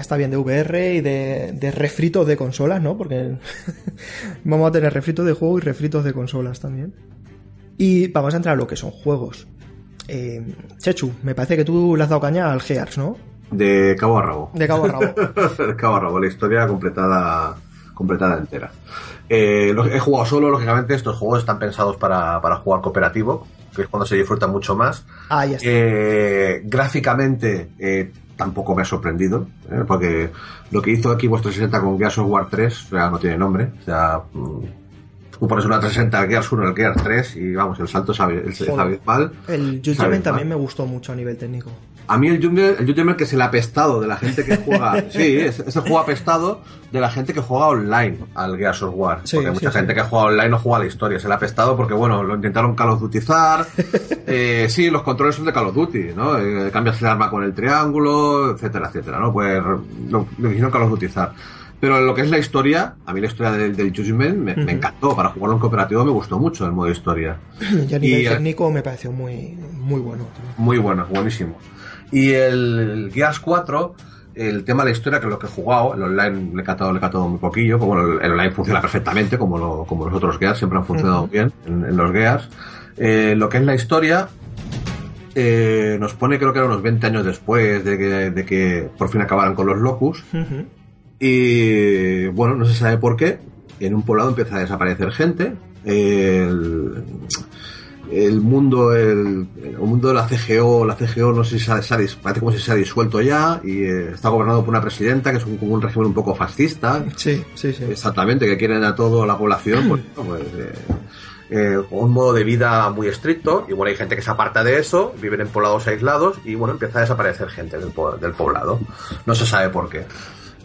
Está bien de VR y de, de refritos de consolas, ¿no? Porque vamos a tener refritos de juego y refritos de consolas también. Y vamos a entrar a lo que son juegos. Eh, Chechu, me parece que tú le has dado caña al Gears, ¿no? De cabo a rabo. De cabo a rabo. de cabo a rabo, la historia completada, completada entera. Eh, he jugado solo, lógicamente, estos juegos están pensados para, para jugar cooperativo, que es cuando se disfruta mucho más. Ah, ya está. Eh, gráficamente eh, tampoco me ha sorprendido, ¿eh? porque lo que hizo aquí vuestro 60 con Gears of War 3 o sea, no tiene nombre. O sea, mm, tú pones una 360 al Gears 1 al Gears 3 y vamos, el salto es, abismal. El ¿sabes, Judgment también me gustó mucho a nivel técnico. A mí el Jungler, el Jungler que es el apestado de la gente que juega. sí, es, es el juego apestado de la gente que juega online al Gears of War. Sí, porque sí, mucha sí. gente que juega online no juega la historia. Es el apestado porque, bueno, lo intentaron Call of eh, sí, los controles son de Call of Duty, ¿no? Eh, cambias el arma con el triángulo, etcétera, etcétera, ¿no? Pues lo, lo hicieron Call of Dutyzar. Pero lo que es la historia, a mí la historia del, del Judgment me, encantó. Para jugarlo en cooperativo me gustó mucho el modo historia. Y a nivel eh, técnico me pareció muy, muy bueno. Muy bueno, buenísimo. Y el, Gears 4, el tema de la historia, que es lo que he jugado, el online le he catado, le he catado muy poquillo, como el, el online funciona perfectamente, como, lo- como los otros Gears, siempre han funcionado Ujú. bien en, en los Gears. Eh, lo que es la historia, eh, nos pone creo que era unos 20 años después de que, de que por fin acabaran con los Locus. Ujú. Y bueno, no se sabe por qué. En un poblado empieza a desaparecer gente. El, el mundo, el, el mundo de la CGO, la CGO no sé si se ha, se parece como si se ha disuelto ya y eh, está gobernado por una presidenta que es un, como un régimen un poco fascista. Sí, sí, sí. Exactamente, que quieren a toda la población, pues, pues, eh, eh, un modo de vida muy estricto. Y bueno, hay gente que se aparta de eso, viven en poblados aislados y bueno, empieza a desaparecer gente del, del poblado. No se sabe por qué.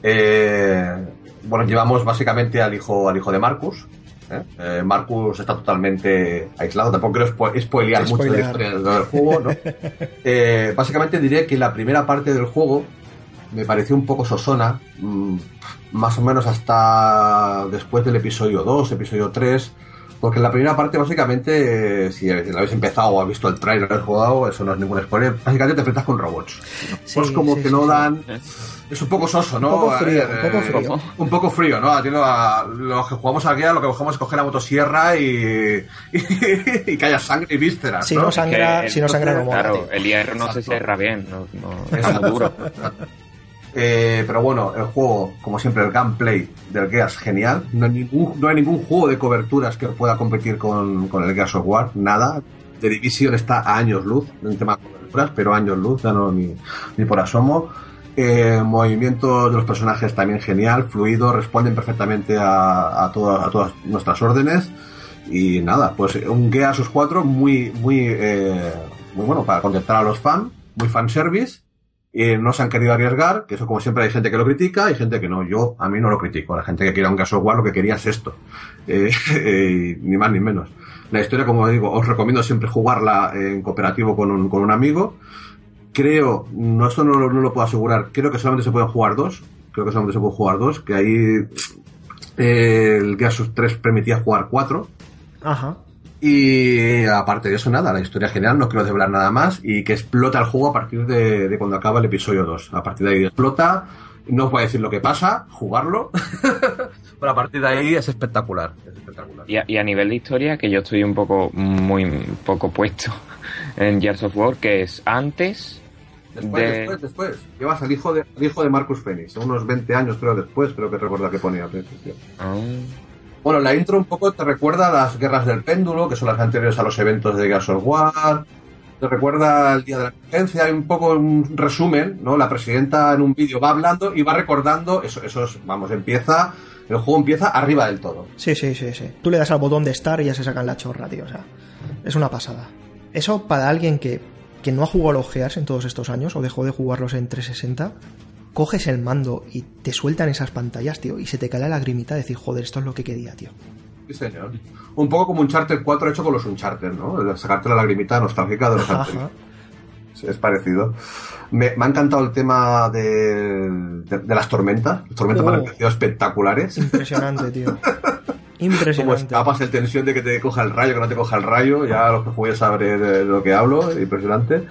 Eh, bueno, llevamos básicamente al hijo, al hijo de Marcus. ¿Eh? Eh, Marcus está totalmente aislado. Tampoco quiero spo- spoilear mucho de la historia del juego, ¿no? Eh, básicamente diré que la primera parte del juego me pareció un poco sosona, mm, más o menos hasta después del episodio 2, episodio 3, porque en la primera parte básicamente, eh, si la habéis empezado o habéis visto el trailer, habéis jugado, eso no es ningún spoiler, básicamente te enfrentas con robots. Sí, Pues como sí, que sí, no sí. dan... Es un poco soso, ¿no? Un poco frío, ver, un poco eh, frío. un poco frío, ¿no? Atiendo a los que jugamos aquí, a lo que cogemos es coger la motosierra y, y, que haya sangre y vísceras, Si ¿no? no sangra, Que si no sangra no. Claro, el hierro no se Exacto. cierra bien, no, no, es muy duro. Eh, pero bueno, el juego, como siempre, el gameplay del Gears genial. No hay ningún, no hay ningún juego de coberturas que pueda competir con, con el Gears of War, nada. The Division está a años luz en tema de coberturas, pero años luz, ya no ni, ni por asomo. Eh, movimiento de los personajes también genial, fluido, responden perfectamente a, a, todas- a todas nuestras órdenes. Y nada, pues un Gears 4 muy, muy, eh, muy bueno para contentar a los fans, muy fanservice y no se han querido arriesgar, que eso como siempre hay gente que lo critica, hay gente que no, yo a mí no lo critico, la gente que quiera un War lo que quería es esto, Eh, eh, ni más ni menos. La historia, como digo, os recomiendo siempre jugarla en cooperativo con un, con un amigo. Creo, no esto no, no lo puedo asegurar, creo que solamente se pueden jugar dos, creo que solamente se pueden jugar dos, que ahí eh, el Gears of 3 permitía jugar cuatro, Ajá. Y aparte de eso, nada, la historia general, no quiero desvelar nada más y que explota el juego a partir de, de cuando acaba el episodio 2. A partir de ahí explota, no os voy a decir lo que pasa, jugarlo, pero a partir de ahí es espectacular. Es espectacular. Y a, y a nivel de historia, que yo estoy un poco, muy poco puesto en Gears of War, que es antes Después, de... después, después. Llevas al hijo de, al hijo de Marcus Phoenix, unos 20 años creo después, creo que recuerda que ponía al principio. Ah, Bueno, la intro un poco te recuerda a las guerras del péndulo, que son las anteriores a los eventos de Gears of War. Te recuerda al día de la emergencia, hay un poco un resumen, ¿no? La presidenta en un vídeo va hablando y va recordando, eso, eso es, vamos, empieza, el juego empieza arriba del todo. Sí, sí, sí, sí. Tú le das al botón de estar y ya se sacan la chorra, tío. O sea, es una pasada. Eso para alguien que, que no ha jugado a los Gears en todos estos años o dejó de jugarlos en 360, coges el mando y te sueltan esas pantallas, tío, y se te cae la lagrimita de decir, joder, esto es lo que quería, tío. Sí, señor. Un poco como Uncharted 4 hecho con los Uncharted, ¿no? Sacarte la lagrimita nostálgica de los. Sí, es parecido. Me, me ha encantado el tema de, de, de las tormentas. Las tormentas me han Oh. parecido espectaculares. Impresionante, tío. Como Impresionante. escapas el tensión de que te coja el rayo, que no te coja el rayo, ya los que juguéis sabré de lo que hablo, impresionante.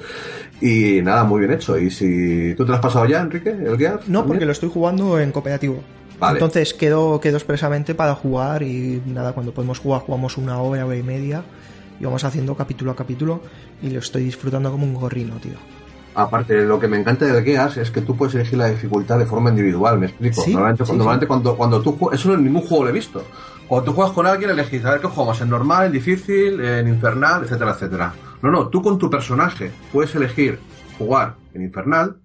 Y nada, muy bien hecho. Y si tú te lo has pasado ya, Enrique, el Gear. No, porque lo estoy jugando en cooperativo. Vale. Entonces quedo, quedo expresamente para jugar y nada, cuando podemos jugar jugamos una hora, hora y media y vamos haciendo capítulo a capítulo y lo estoy disfrutando como un gorrino, tío. Aparte, lo que me encanta del Gears es que tú puedes elegir la dificultad de forma individual, me explico. Sí, normalmente, sí, normalmente sí. cuando, cuando tú juegas, eso en ningún juego lo he visto. Cuando tú juegas con alguien, elegís a ver qué jugamos, en normal, en difícil, en infernal, etcétera, etcétera. No, no, tú con tu personaje puedes elegir jugar en infernal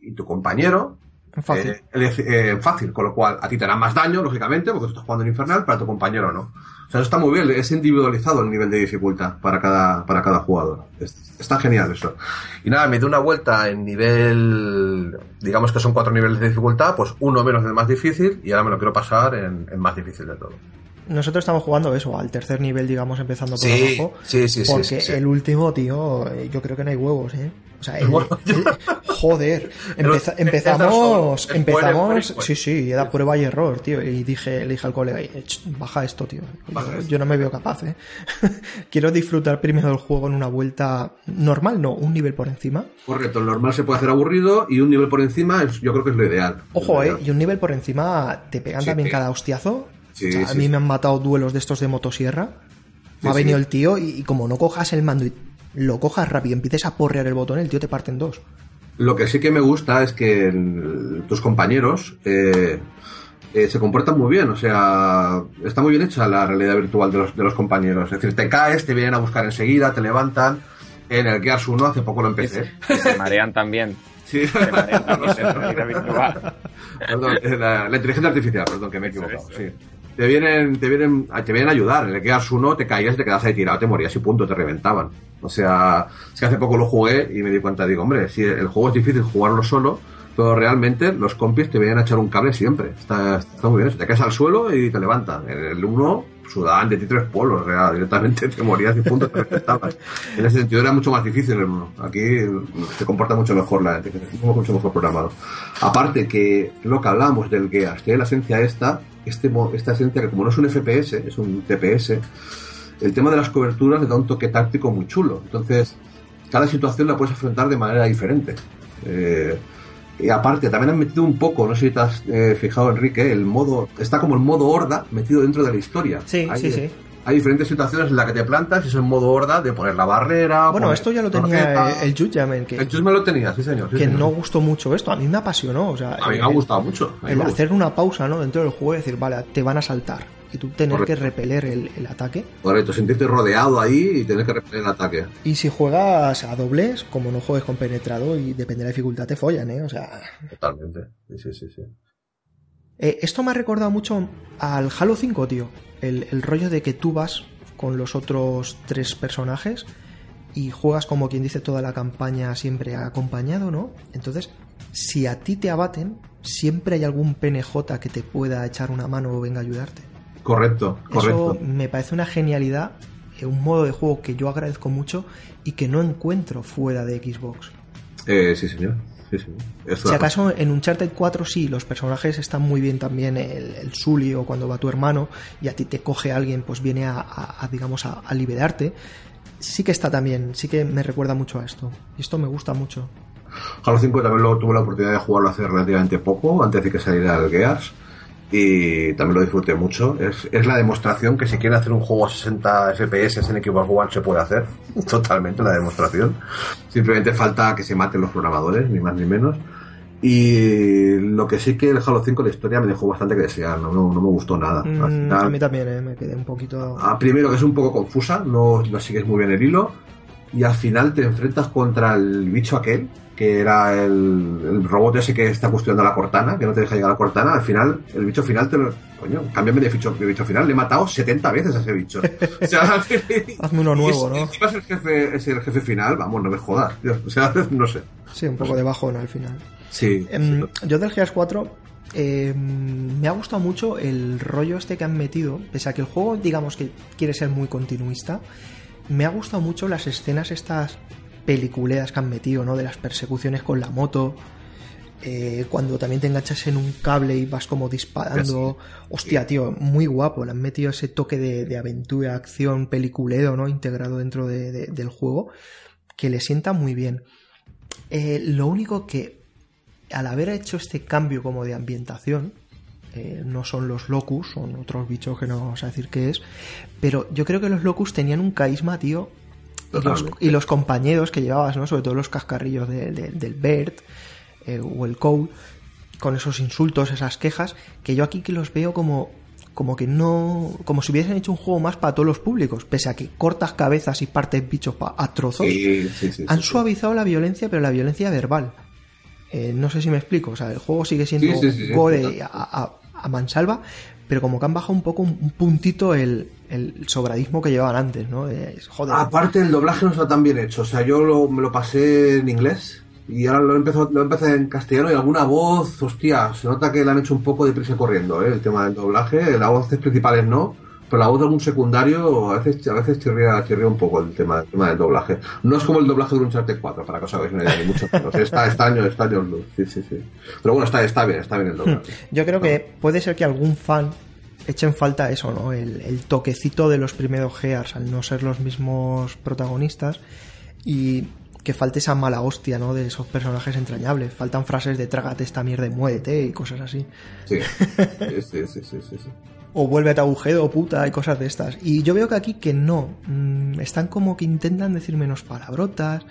y tu compañero Fácil. Eh, ele- eh, fácil, con lo cual a ti te hará más daño, lógicamente, porque tú estás jugando en infernal, pero a tu compañero no. O sea, eso está muy bien, es individualizado el nivel de dificultad para cada, para cada jugador. está genial eso. Y nada, me dio una vuelta en nivel, digamos que son cuatro niveles de dificultad, pues uno menos del más difícil y ahora me lo quiero pasar en, en más difícil de todo nosotros estamos jugando eso, al tercer nivel, digamos, empezando por sí, abajo. Sí, sí, porque el último, tío, eh, yo creo que no hay huevos, ¿eh? O sea, joder, empezamos, empezamos, sí, sí, da prueba y error, tío. Y dije, le dije al colega, baja esto, tío. Yo, no me veo capaz, ¿eh? Quiero disfrutar primero del juego en una vuelta normal, no, un nivel por encima. Correcto, el normal se puede hacer aburrido y un nivel por encima yo creo que es lo ideal. Ojo, ¿eh? Y un nivel por encima te pegan también cada hostiazo a mí me han matado duelos de estos de motosierra. me ha venido el tío y, como no cojas el mando y lo cojas rápido, empieces a porrear el botón, el tío te parte en dos. Lo que sí que me gusta es que tus compañeros eh, eh, se comportan muy bien, o sea, está muy bien hecha la realidad virtual de los, de los compañeros. Es decir, te caes, te vienen a buscar enseguida, te levantan. En el Gears 1 hace poco lo empecé. se marean también. Sí. Se marean también Perdón, la, la, inteligencia artificial, perdón, que me he equivocado. Sí te vienen, te vienen, te vienen a ayudar. El Gears 1 te caías, te quedas ahí tirado, te morías y punto, te reventaban. O sea, es que hace poco lo jugué y me di cuenta, digo, hombre, si el juego es difícil jugarlo solo, pero realmente los compis te vienen a echar un cable siempre. Está, está muy bien. Te caes al suelo y te levantan. El 1 sudaban de ti tres polos, o directamente te morías y punto, te reventaban. En ese sentido era mucho más difícil el 1. Aquí se comporta mucho mejor la gente, mucho mejor programado. Aparte que lo que hablamos del Gears, tiene la esencia esta, este, esta esencia que como no es un FPS, es un TPS, el tema de las coberturas le da un toque táctico muy chulo. Entonces, cada situación la puedes afrontar de manera diferente. Eh, y aparte, también han metido un poco, no sé si te has eh, fijado, Enrique, el modo, está como el modo horda metido dentro de la historia. Sí, sí, sí. Hay diferentes situaciones en las que te plantas y es en modo horda de poner la barrera. Bueno, esto ya lo tenía el Judgment. Que, el Judgment lo tenía, sí señor. que no gustó mucho esto, a mí me apasionó. O sea, a mí me ha gustado mucho. El hacer una pausa ¿no? dentro del juego y decir, vale, te van a saltar y tú tener que repeler el, el, ataque. Correcto, sentirte rodeado ahí y tener que repeler el ataque. Y si juegas a dobles, como no juegues con penetrado y depende de la dificultad, te follan, ¿eh? O sea. Totalmente. Sí, sí, sí. Eh, esto me ha recordado mucho al Halo 5, tío. El, el rollo de que tú vas con los otros tres personajes y juegas como quien dice toda la campaña siempre acompañado, ¿no? Entonces, si a ti te abaten, siempre hay algún PNJ que te pueda echar una mano o venga a ayudarte. Correcto, correcto. Eso me parece una genialidad, eh, un modo de juego que yo agradezco mucho y que no encuentro fuera de Xbox. Eh, sí, señor. Sí, sí. Si acaso en Uncharted 4 sí, los personajes están muy bien también, el, el Sully o cuando va tu hermano y a ti te coge alguien, pues viene a, digamos, a, liberarte. Sí que está también, sí que me recuerda mucho a esto. Y esto me gusta mucho. Halo 5 también lo, tuve la oportunidad de jugarlo hace relativamente poco, antes de que saliera el Gears y también lo disfruté mucho. Es, es, la demostración que si quiere hacer un juego a 60 FPS en Xbox One se puede hacer. Totalmente la demostración. Simplemente falta que se maten los programadores, ni más ni menos. Y lo que sí que el Halo 5 la historia me dejó bastante que desear, no, no, me gustó nada. Mm, a mí también eh, me quedé un poquito... A primero que es un poco confusa, no, no sigues muy bien el hilo y al final te enfrentas contra el bicho aquel, que era el, robot ese que está custodiando la cortana, que no te deja llegar a la cortana, al final, el bicho final te lo... Coño, cámbiame de bicho, de bicho final, le he matado 70 veces a ese bicho. O sea, Hazme uno nuevo, ¿no? Si vas el jefe, es el jefe final, vamos, no me jodas, O sea, no sé. Sí, un poco de bajón al final. Sí. Em, yo del Gears 4 em, me ha gustado mucho el rollo este que han metido, pese a que el juego, digamos que quiere ser muy continuista, me ha gustado mucho las escenas estas peliculeas que han metido, ¿no? De las persecuciones con la moto. Eh, cuando también te enganchas en un cable y vas como disparando. Hostia, tío, muy guapo. Le han metido ese toque de, aventura, acción, peliculeo, ¿no? Integrado dentro del juego. Que le sienta muy bien. Eh, lo único que, al haber hecho este cambio como de ambientación, eh, no son los locus, son otros bichos que no vamos a decir qué es, pero yo creo que los locus tenían un carisma, tío, y los, compañeros que llevabas, ¿no? Sobre todo los cascarrillos del Bert eh, o el Cole, con esos insultos, esas quejas, que yo aquí que los veo como como que no como si hubiesen hecho un juego más para todos los públicos pese a que cortas cabezas y partes bichos a trozos han suavizado la violencia pero la violencia verbal. Eh, no sé si me explico o sea el juego sigue siendo gore a, a mansalva, pero como que han bajado un poco un puntito el, el sobradismo que llevaban antes, ¿no? joder. Aparte el doblaje no está tan bien hecho, o sea, yo lo, me lo pasé en inglés y ahora lo empezó, lo empecé en castellano y alguna voz, hostia, se nota que le han hecho un poco de prisa corriendo, ¿eh? el tema del doblaje, las voces principales no, pero la voz de algún secundario a veces, a veces chirría, chirría un poco el tema, el tema del doblaje. No es como el doblaje de un Uncharted 4, para que os hagáis una idea, ni mucho menos. Está, está está año sí, sí, sí. Pero bueno, está, está bien, está bien el doblaje. Yo creo que puede ser que algún fan eche en falta eso, ¿no? El, el toquecito de los primeros Gears, al no ser los mismos protagonistas. Y que falte esa mala hostia, ¿no? De esos personajes entrañables. Faltan frases de trágate esta mierda y muévete y cosas así. Sí, sí, sí, sí, sí, O vuélvete a agujero, puta, y cosas de estas. Y yo veo que aquí que no. Mm, están como que intentan decir menos palabrotas.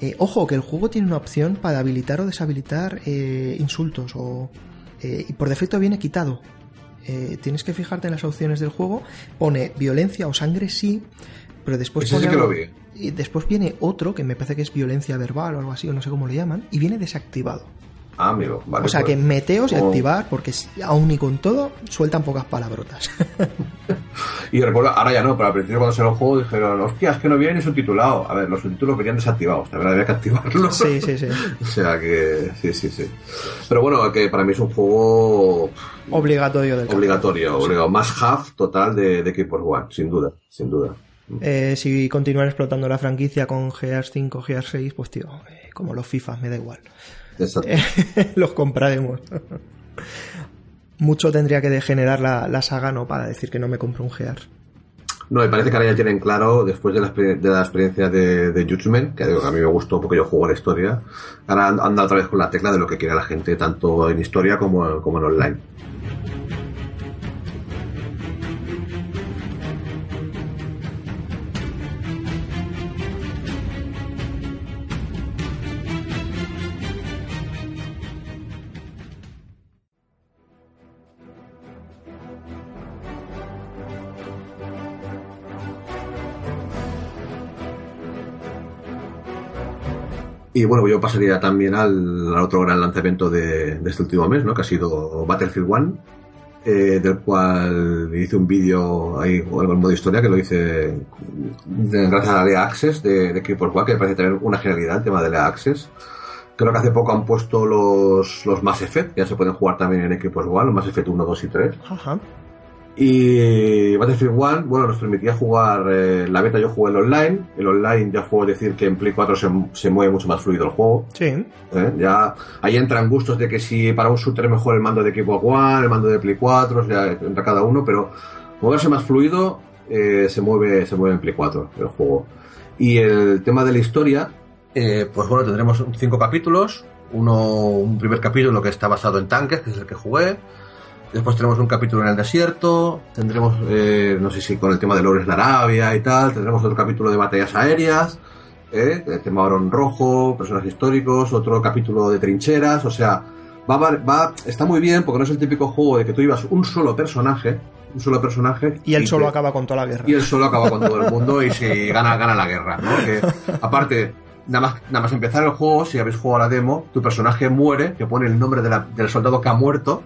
Eh, ojo, que el juego tiene una opción para habilitar o deshabilitar eh, insultos. O, eh, y por defecto viene quitado. tienes que fijarte en las opciones del juego. Pone violencia o sangre sí, pero después pone que lo vi y después viene otro que me parece que es violencia verbal o algo así, o no sé cómo le llaman, y viene desactivado. Ah, amigo, vale. O sea que pues. meteos y oh. activar, porque aún y con todo sueltan pocas palabrotas. y recuerdo, ahora ya no, pero al principio cuando se lo juego dijeron, hostia, es que no viene ni subtitulado. A ver, los subtítulos venían desactivados, también había que activarlos. Sí, sí, sí. o sea que, sí, sí, sí. Pero bueno, que para mí es un juego obligatorio del Obligatorio, obligado. Más half total de, de Keeper One, sin duda, sin duda. Eh, si continúan explotando la franquicia con Gears 5, Gears 6, pues tío, eh, como los FIFA, me da igual. los compraremos. Mucho tendría que degenerar la, saga, ¿no? Para decir que no me compro un Gears. No, me parece que ahora ya tienen claro, después de la, de la experiencia de, de Judgment, que a mí me gustó porque yo juego la historia, ahora han, dado otra vez con la tecla de lo que quiere la gente, tanto en historia como, como en online. Y bueno, yo pasaría también al, otro gran lanzamiento de, este último mes, ¿no? Que ha sido Battlefield One, eh, del cual hice un vídeo ahí, bueno, en modo historia, que lo hice gracias a la Lea Access de, de Keeper One, que me parece tener una genialidad el tema de Lea Access. Creo que hace poco han puesto los, los Mass Effect, ya se pueden jugar también en Xbox One, los Mass Effect 1, 2 y 3. Ajá. Y Battlefield 1, bueno, nos permitía jugar, eh, la beta yo jugué el online, el online ya puedo decir que en Play 4 se, se mueve mucho más fluido el juego. Sí. ¿Eh? Ya ahí entran gustos de que si para un shooter mejor el mando de Xbox One, el mando de Play 4, ya entra cada uno, pero moverse más fluido eh, se mueve se mueve en Play 4 el juego. Y el tema de la historia, eh, pues bueno, tendremos cinco capítulos, uno, un primer capítulo que está basado en tanques, que es el que jugué, Después tenemos un capítulo en el desierto, tendremos, eh, no sé si con el tema de Lores de Arabia y tal, tendremos otro capítulo de batallas aéreas, ¿eh? el tema Orón Rojo, personajes históricos, otro capítulo de trincheras, o sea, va, va, está muy bien porque no es el típico juego de que tú ibas un solo personaje, un solo personaje. Y él solo acaba con toda la guerra. Y él solo acaba con todo el mundo y si gana, gana la guerra, ¿no? Que, aparte, nada más, nada más empezar el juego, si habéis jugado a la demo, tu personaje muere, que pone el nombre del soldado que ha muerto,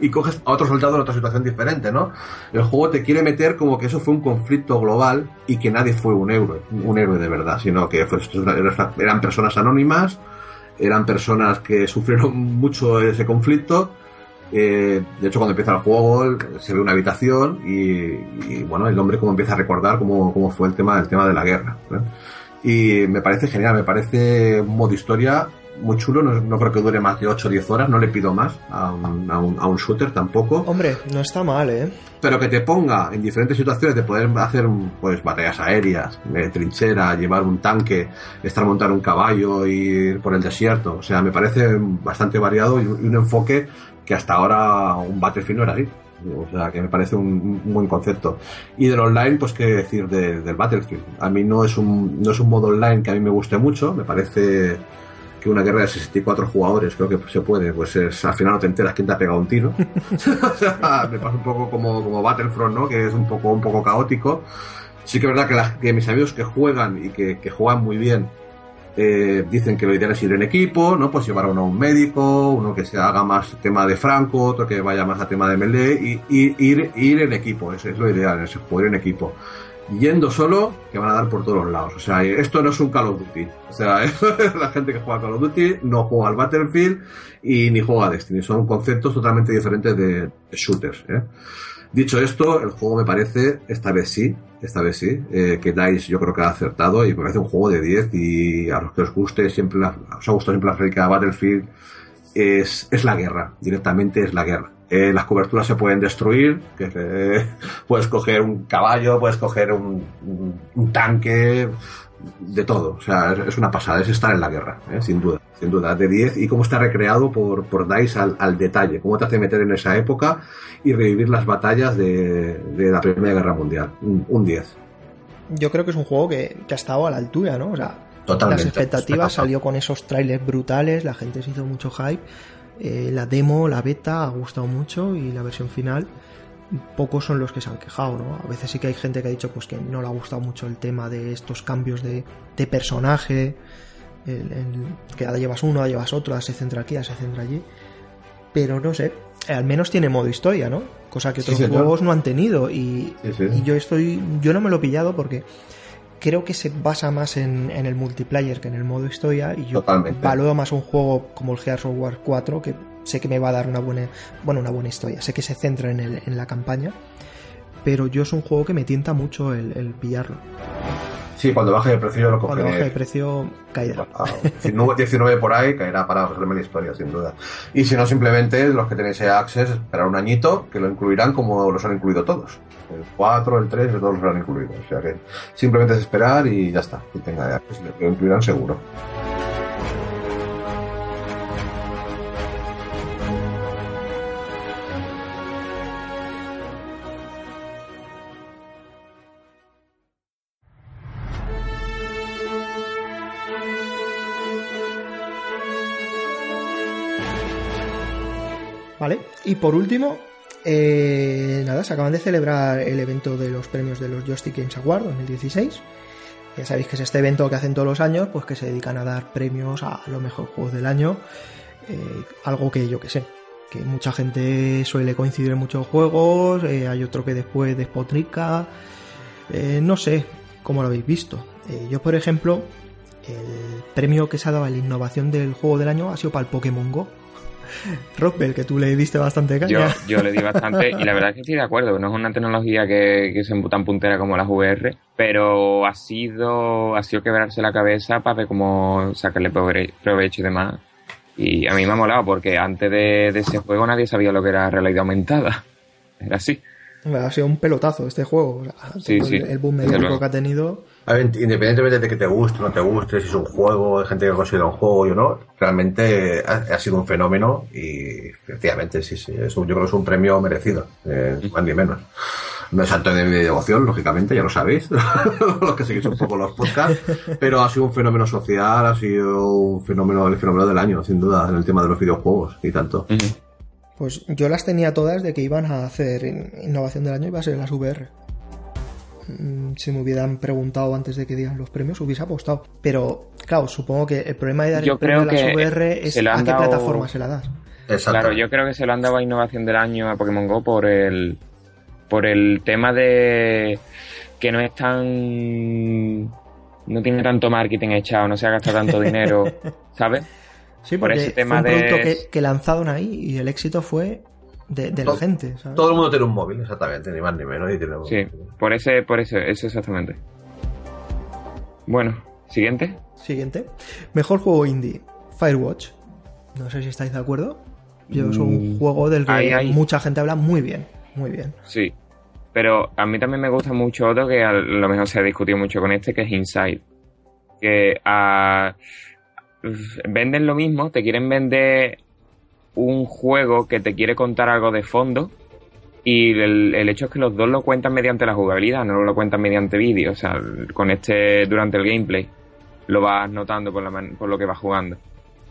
y coges a otro soldado en otra situación diferente, ¿no? El juego te quiere meter como que eso fue un conflicto global y que nadie fue un héroe, un héroe de verdad, sino que eran personas anónimas, eran personas que sufrieron mucho ese conflicto. Eh, de hecho, cuando empieza el juego, se ve una habitación y, bueno, el hombre como empieza a recordar cómo, cómo fue el tema, el tema de la guerra. Y me parece genial, me parece un modo historia muy chulo, no, creo que dure más de 8 o 10 horas, no le pido más a un, a, un, a un, shooter tampoco. Hombre, no está mal, ¿eh? Pero que te ponga en diferentes situaciones de poder hacer pues batallas aéreas, eh, trinchera, llevar un tanque, estar montando un caballo, ir por el desierto. O sea, me parece bastante variado y un, enfoque que hasta ahora un Battlefield no era así. O sea, que me parece un, buen concepto. Y del online, pues qué decir del Battlefield. A mí no es un, no es un modo online que a mí me guste mucho, me parece que una guerra de 64 jugadores, creo que se puede, pues es, al final no te enteras quién te ha pegado un tiro. me pasa un poco como, como Battlefront, ¿no? Que es un poco, un poco caótico. Sí que es verdad que, que mis amigos que juegan y que, que juegan muy bien, Eh, dicen que lo ideal es ir en equipo, ¿no? Pues llevar a uno a un médico, uno que se haga más tema de Franco, otro que vaya más a tema de melee, y, y ir, ir en equipo, eso es lo ideal, es jugar en equipo. Yendo solo, que van a dar por todos lados. O sea, esto no es un Call of Duty. O sea, la gente que juega Call of Duty no juega al Battlefield y ni juega a Destiny. Son conceptos totalmente diferentes de, shooters. ¿eh? Dicho esto, el juego me parece, esta vez sí, esta vez sí, eh, que DICE yo creo que ha acertado y me parece un juego de 10 y a los que os guste siempre, la, os ha gustado siempre la fábrica Battlefield, es, es la guerra, directamente es la guerra. Eh, las coberturas se pueden destruir, que eh, puedes coger un caballo, puedes coger un, un, un tanque, de todo. O sea, es, es una pasada, es estar en la guerra, ¿eh? sin duda, sin duda. De 10 y cómo está recreado por, por DICE al, al, detalle, cómo te hace meter en esa época y revivir las batallas de, de la Primera Guerra Mundial. Un, un, 10. Yo creo que es un juego que, que ha estado a la altura, ¿no? O sea, Totalmente. las expectativas salió con esos trailers brutales, la gente se hizo mucho hype. Eh, la demo, la beta ha gustado mucho y la versión final pocos son los que se han quejado, ¿no? A veces sí que hay gente que ha dicho pues que no le ha gustado mucho el tema de estos cambios de, de personaje, el, el, que ahora llevas uno, ahora llevas otro, ahora se centra aquí, ahora se centra allí. Pero no sé, al menos tiene modo historia, ¿no? Cosa que otros sí, juegos no han tenido. Y, sí, y, yo estoy. Yo no me lo he pillado porque creo que se basa más en, en el multiplayer que en el modo historia. Y yo Totalmente. valoro más un juego como el Gears of War 4, que sé que me va a dar una buena, bueno, una buena historia. Sé que se centra en, el, en la campaña, pero yo es un juego que me tienta mucho el, el pillarlo. Sí, cuando baje de precio yo lo cogeré. Cuando baje de precio caerá. A 19 por ahí caerá para resolver la historia, sin duda. Y si no, simplemente los que tenéis Access, esperar un añito, que lo incluirán como los han incluido todos. El 4, el 3, todos los han incluido. O sea que simplemente es esperar y ya está. Que tenga Access, lo incluirán seguro. Vale, y por último, eh, nada, se acaban de celebrar el evento de los premios de los Joystick Games Award 2016. Ya sabéis que es este evento que hacen todos los años, pues que se dedican a dar premios a los mejores juegos del año. Eh, algo que yo que sé, que mucha gente suele coincidir en muchos juegos, eh, hay otro que después despotrica. Eh, no sé cómo lo habéis visto. Yo, por ejemplo, el premio que se ha dado a la innovación del juego del año ha sido para el Pokémon Go. Rockwell, que tú le diste bastante caña. Yo, yo le di bastante y la verdad es que estoy de acuerdo. No es una tecnología que, que es tan puntera como las VR, pero ha sido, ha sido quebrarse la cabeza para ver cómo sacarle provecho y demás. Y a mí me ha molado porque antes de, de ese juego nadie sabía lo que era realidad aumentada. Era así. Ha sido un pelotazo este juego. O sea, sí, sí. El boom mediático que ha tenido. A ver, independientemente de que te guste o no te guste, si es un juego, hay gente que considera un juego o no, realmente ha, ha, sido un fenómeno y efectivamente sí, sí, es un, yo creo que es un premio merecido, eh, más ni menos. No es santo de mi devoción, lógicamente, ya lo sabéis, los que seguís un poco los podcasts, pero ha sido un fenómeno social, ha sido un fenómeno, el fenómeno del año, sin duda, en el tema de los videojuegos y tanto. Pues yo las tenía todas de que iban a hacer innovación del año y va a ser las VR. Si me hubieran preguntado antes de que dieran los premios, hubiese apostado. Pero, claro, supongo que el problema de dar yo el premio a las que VR es a qué dado... plataforma se la das. Claro, yo creo que se lo han dado a innovación del año a Pokémon Go por el por el tema de que no es tan no tiene tanto marketing echado, no se ha gastado tanto dinero, ¿sabes? Sí, por ese tema fue un producto de... que, que, lanzaron ahí y el éxito fue de, de todo, la gente. ¿sabes? Todo el mundo tiene un móvil, exactamente, ni más ni menos. Y tiene un... Sí, por ese, por ese, eso exactamente. Bueno, siguiente. Siguiente. Mejor juego indie, Firewatch. No sé si estáis de acuerdo. Yo es un mm, juego del que ay, ay. mucha gente habla muy bien, muy bien. Sí, pero a mí también me gusta mucho otro que a lo mejor se ha discutido mucho con este, que es Inside. Que a... Uh, venden lo mismo, te quieren vender un juego que te quiere contar algo de fondo y el, el, hecho es que los dos lo cuentan mediante la jugabilidad, no lo cuentan mediante vídeo, o sea, con este durante el gameplay lo vas notando por, la, por lo que vas jugando.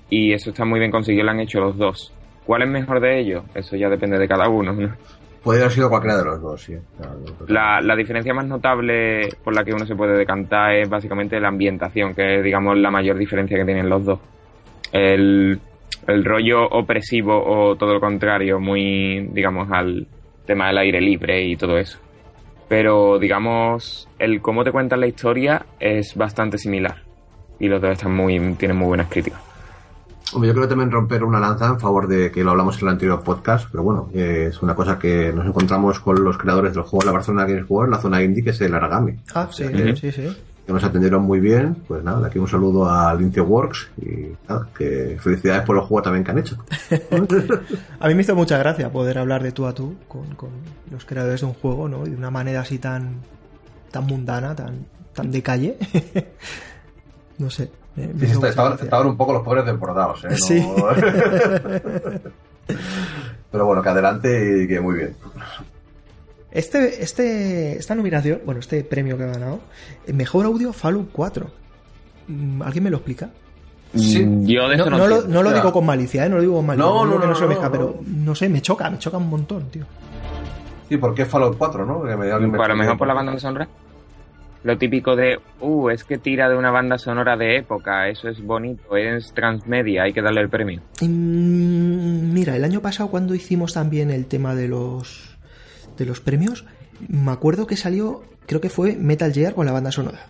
Y eso está muy bien conseguido, lo han hecho los dos. ¿Cuál es mejor de ellos? Eso ya depende de cada uno, ¿no? Podría haber sido cualquiera de los dos, sí. La, la diferencia más notable por la que uno se puede decantar es básicamente la ambientación, que es, digamos, la mayor diferencia que tienen los dos. El, el rollo opresivo o todo lo contrario, muy, digamos, al tema del aire libre y todo eso. Pero, digamos, el cómo te cuentan la historia es bastante similar. Y los dos están muy, tienen muy buenas críticas. Hombre, yo creo también romper una lanza en favor de que lo hablamos en el anterior podcast, pero bueno, eh, es una cosa que nos encontramos con los creadores del juego de la Barcelona Games World, la zona indie, que es el Aragami. Ah, sí, Ujú. sí, sí. Que nos atendieron muy bien. Pues nada, de aquí un saludo a Works y nada, que felicidades por el juego también que han hecho. A mí me hizo mucha gracia poder hablar de tú a tú con, con los creadores de un juego, ¿no? Y de una manera así tan, tan mundana, tan, tan de calle. no sé. me Sí, estaban, un poco los pobres desbordados, ¿eh? No- Sí. Pero bueno, que adelante y que muy bien. Este, este, esta nominación, bueno, este premio que ha ganado, eh, mejor audio Fallout 4. Mm, ¿Alguien me lo explica? Sí. Mm, Yo de No, no, no lo, no lo digo con malicia, ¿eh? No lo digo con malicia. No, no, que no, se lo no, deja, no. pero no sé, me choca, me choca un montón, tío. ¿Y por qué Fallout 4, no? Que me- alguien me Pues a lo mejor por la banda sonora. Lo típico de, uh, es que tira de una banda sonora de época, eso es bonito, es transmedia, hay que darle el premio. Mm, Mira, el año pasado cuando hicimos también el tema de los de los premios, me acuerdo que salió, creo que fue Metal Gear con la banda sonora.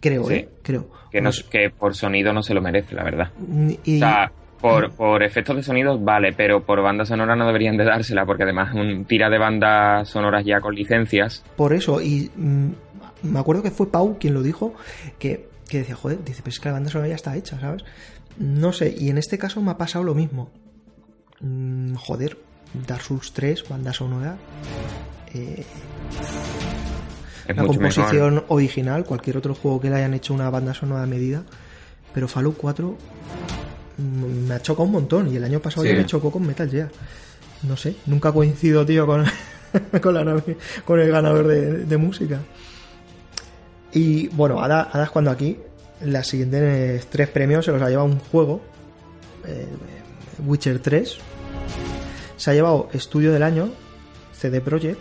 Creo, Sí. ¿eh? Creo. Que, no, Pues, que por sonido no se lo merece, la verdad. y- O sea, por, por efectos de sonido vale, pero por banda sonora no deberían de dársela, porque además un tira de bandas sonoras ya con licencias. por eso, y mm, me acuerdo que fue Pau quien lo dijo, que, que decía, joder, dice, pero es que la banda sonora ya está hecha, ¿sabes? No sé, y en este caso me ha pasado lo mismo. Mm, joder, Dark Souls 3, banda sonora. Es la composición mejor. original, cualquier otro juego que le hayan hecho una banda sonora a medida. Pero Fallout 4 mm, me ha chocado un montón y el año pasado Sí. ya me chocó con Metal Gear. No sé, nunca coincido, tío, con, con, la nomi- con el ganador de, de música. Y bueno, ahora, ahora es cuando aquí las siguientes tres premios se los ha llevado un juego, eh, Witcher 3. Se ha llevado Estudio del Año, CD Projekt.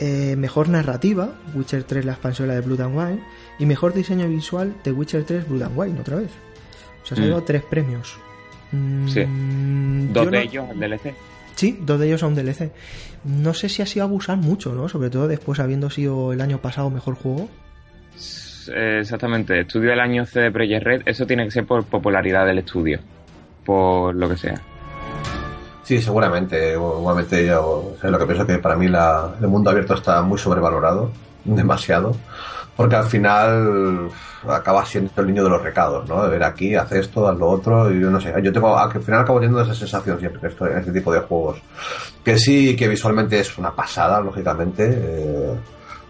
Eh, mejor narrativa, Witcher 3, la expansión la de Blood and Wine. Y mejor diseño visual, de Witcher 3, Blood and Wine, otra vez. O sea, se ha Mm. llevado tres premios. Mm, Sí. Dos no- de ellos, el DLC. Sí, dos de ellos son DLC. No sé si ha sido abusar mucho, ¿no? Sobre todo después habiendo sido el año pasado mejor juego. Eh, Exactamente, estudio del año CD Projekt Red, eso tiene que ser por popularidad del estudio, por lo que sea. Sí, seguramente. Igualmente yo o sea, lo que pienso que para mí la- el mundo abierto está muy sobrevalorado, demasiado, porque al final acaba siendo el niño de los recados, ¿no? De ver aquí, haz esto, haz lo otro, y yo no sé. Yo tengo, al final acabo teniendo esa sensación siempre en en este tipo de juegos. Que sí, que visualmente es una pasada, lógicamente. eh,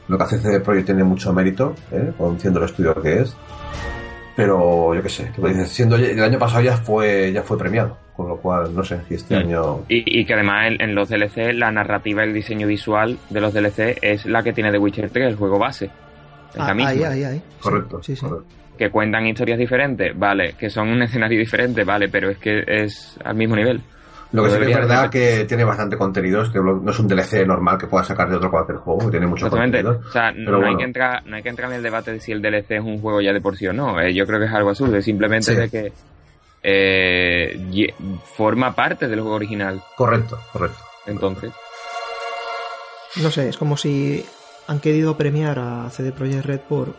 lo que hace CD Projekt tiene mucho mérito, ¿eh? siendo el estudio que es. Pero yo qué sé, lo dices, siendo el año pasado ya fue ya fue premiado, con lo cual no sé si este año Y, y que además en, en los DLC la narrativa el diseño visual de los DLC es la que tiene The Witcher 3, el juego base. Es la Ah, misma. ahí, ahí, ahí. Correcto. Sí, sí. correcto. Que cuentan historias diferentes, vale. Que son un escenario diferente, vale. Pero es que es al mismo nivel. Lo que sí que es verdad de- que tiene bastante contenido, es que no es un DLC normal que puedas sacar de otro cualquier juego, que tiene mucho Exactamente. contenido. O sea, Pero no, hay que entrar, no hay que entrar en el debate de si el DLC es un juego ya de por sí o no. Eh, yo creo que es algo absurdo. Es simplemente Sí. de que eh, forma parte del juego original. Correcto, correcto. Entonces, No sé, es como si han querido premiar a CD Projekt Red por,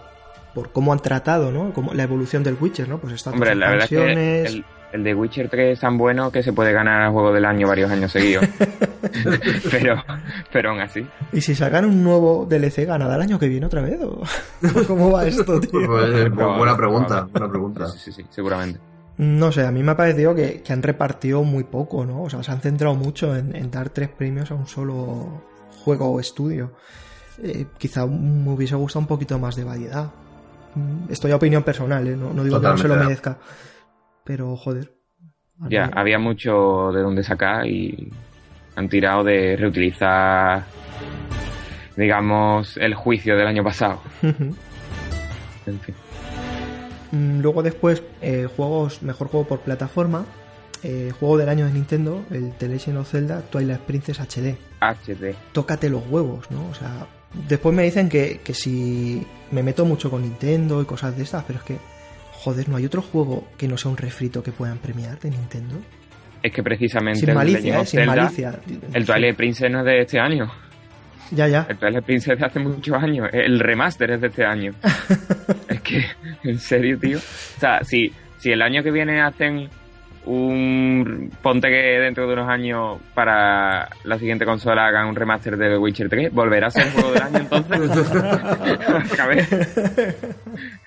por cómo han tratado, ¿no? Como la evolución del Witcher, ¿no? Pues estas hombre, la verdad es que el, el de Witcher 3 es tan bueno que se puede ganar el juego del año varios años seguidos. pero, pero aún así. ¿Y si sacan un nuevo DLC, ganará el año que viene otra vez? ¿O cómo va esto, tío? Pues, eh, buena pregunta, buena pregunta. Sí, sí, sí, seguramente. No sé, a mí me ha parecido que, que han repartido muy poco, ¿no? O sea, se han centrado mucho en, en dar tres premios a un solo juego o estudio. Eh, quizá me hubiese gustado un poquito más de variedad. Mm, Esto ya opinión personal, ¿eh? No, no digo que no se lo merezca. Pero, joder. Ya, había mucho de donde sacar y han tirado de reutilizar, digamos, el juicio del año pasado. En fin. Mm, Luego después, eh, juegos, mejor juego por plataforma. eh, juego del año de Nintendo, el The Legend of Zelda Twilight Princess HD. HD. Tócate los huevos, ¿no? O sea, después me dicen que, que si me meto mucho con Nintendo y cosas de estas, pero es que, joder, ¿no hay otro juego que no sea un refrito que puedan premiar de Nintendo? Es que precisamente Sin el malicia, Legend ¿eh? Sin Zelda, malicia. el Twilight Princess no es de este año. Ya, ya. El Twilight Princess de hace muchos años. El remaster es de este año. es que, en serio, tío. O sea, si, si el año que viene hacen un... Ponte que dentro de unos años para la siguiente consola hagan un remaster de The Witcher 3, ¿volverá a ser el juego del año entonces?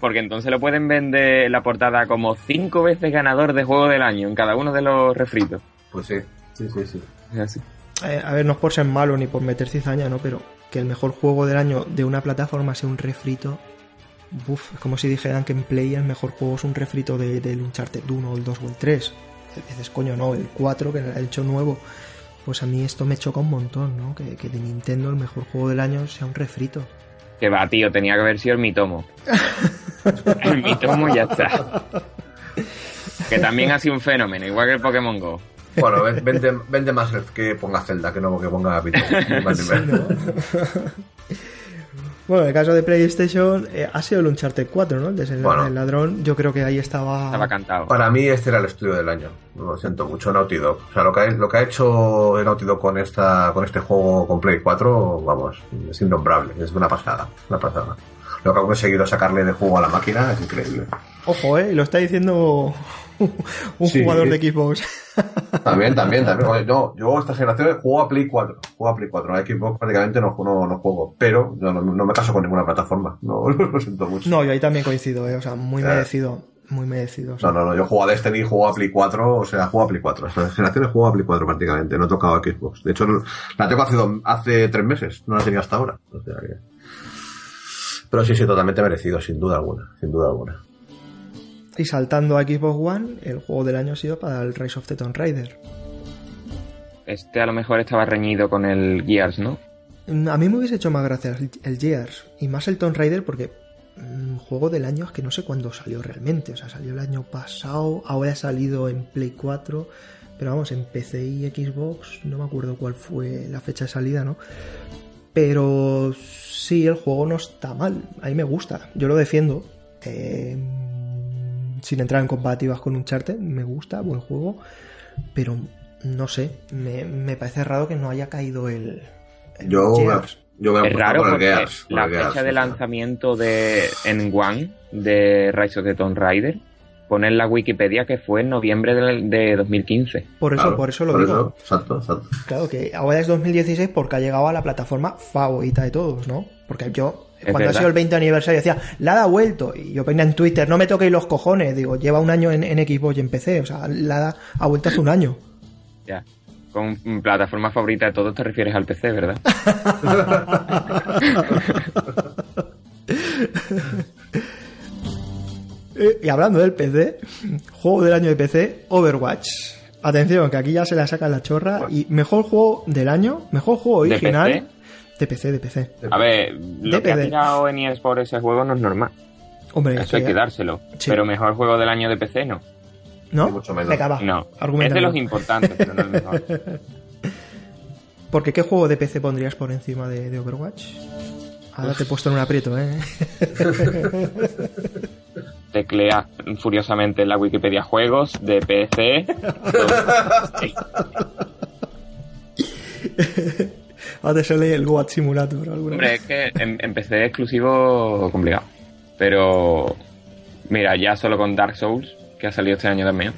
Porque entonces lo pueden vender en la portada como cinco veces ganador de juego del año en cada uno de los refritos. Pues sí, sí, sí, sí. Es así. Eh, a ver, no es por ser malo ni por meter cizaña, ¿no? Pero que el mejor juego del año de una plataforma sea un refrito. Uf, es como si dijeran que en Play el mejor juego es un refrito de, del Uncharted 1, el 2 o el 3. A veces, coño, no, el 4 que ha hecho nuevo. Pues a mí esto me choca un montón, ¿no? Que, que de Nintendo el mejor juego del año sea un refrito. Que va, tío, tenía que haber sido el Mitomo. el Mitomo ya está. Que también ha sido un fenómeno, igual que el Pokémon Go. Bueno, ven- vende, vende más que ponga Zelda, que no que ponga Pito. Bueno, en el caso de PlayStation eh, ha sido el Uncharted 4, ¿no? El desenlace Bueno. del ladrón. Yo creo que ahí estaba... Estaba cantado. Para mí este era el estudio del año. Lo siento mucho, Naughty Dog. O sea, lo que ha, lo que ha hecho Naughty Dog con, esta, con este juego con Play 4, vamos, es innombrable. Es una pasada, una pasada. Lo que ha conseguido sacarle de juego a la máquina es increíble. Ojo, ¿eh? Lo está diciendo un Sí. jugador de Xbox. También, también, también. Oye, no, yo esta generación juego a Play 4. Juego a Play 4. A Xbox prácticamente no, no, no juego. Pero yo no, no me caso con ninguna plataforma. No, lo siento mucho. No, yo ahí también coincido, ¿eh? O sea, muy Eh. merecido. Muy merecido. o sea. No, no, no, yo juego a Destiny, juego a Play 4, o sea, juego a Play 4. Esta generación jugado a Play 4 prácticamente, no he tocado a Xbox. De hecho, la tengo hace, hace tres meses, no la tenía hasta ahora. O sea que- Pero sí, sí, totalmente merecido, sin duda alguna, sin duda alguna. Y saltando a Xbox One, el juego del año ha sido para el Rise of the Tomb Raider. Este a lo mejor estaba reñido con el Gears, ¿no? Mm, A mí me hubiese hecho más gracia el, el Gears y más el Tomb Raider porque mm, juego del año es que no sé cuándo salió realmente. O sea, salió el año pasado, ahora ha salido en Play 4, pero vamos, en PC y Xbox, no me acuerdo cuál fue la fecha de salida, ¿no? Pero sí, el juego no está mal, a mí me gusta, yo lo defiendo. Eh, sin entrar en comparativas con Uncharted, me gusta, buen juego, pero no sé, me, me parece raro que no haya caído el... el Yo, Gears. yo voy a Es raro por el Gears, por la el Gears, fecha de lanzamiento de en One de Rise of the Tomb Raider pone en la Wikipedia que fue en noviembre de, de 2015. Por eso, Claro, por eso lo digo. exacto, exacto. Claro que ahora es 2016 porque ha llegado a la plataforma favorita de todos, ¿no? Porque yo, Es cuando ha sido el 20 aniversario, decía, la ha vuelto. Y yo ponía en Twitter, no me toquéis los cojones. Digo, lleva un año en, en Xbox y en PC. O sea, la ha vuelto hace un año. Ya. Con plataforma favorita de todos te refieres al PC, ¿verdad? Eh, y hablando del PC, juego del año de PC, Overwatch. Atención, que aquí ya se la saca la chorra. Y mejor juego del año, mejor juego ¿De original. PC? De PC, de PC. A ver, lo que ha tirado NES por ese juego no es normal. Hombre, Eso hay que dárselo. Sí. Pero mejor juego del año de PC no. ¿no? Mucho menos. Venga, va. No. Es argumenta de los importantes, pero no el mejor. Porque ¿qué juego de PC pondrías por encima de, de Overwatch? Ahora te he puesto en un aprieto, ¿eh? Teclea furiosamente en la Wikipedia juegos de PC. Ahora te sale el Goat Simulator alguna Hombre, es que en, en PC exclusivo complicado. Pero mira, ya solo con Dark Souls, que ha salido este año también.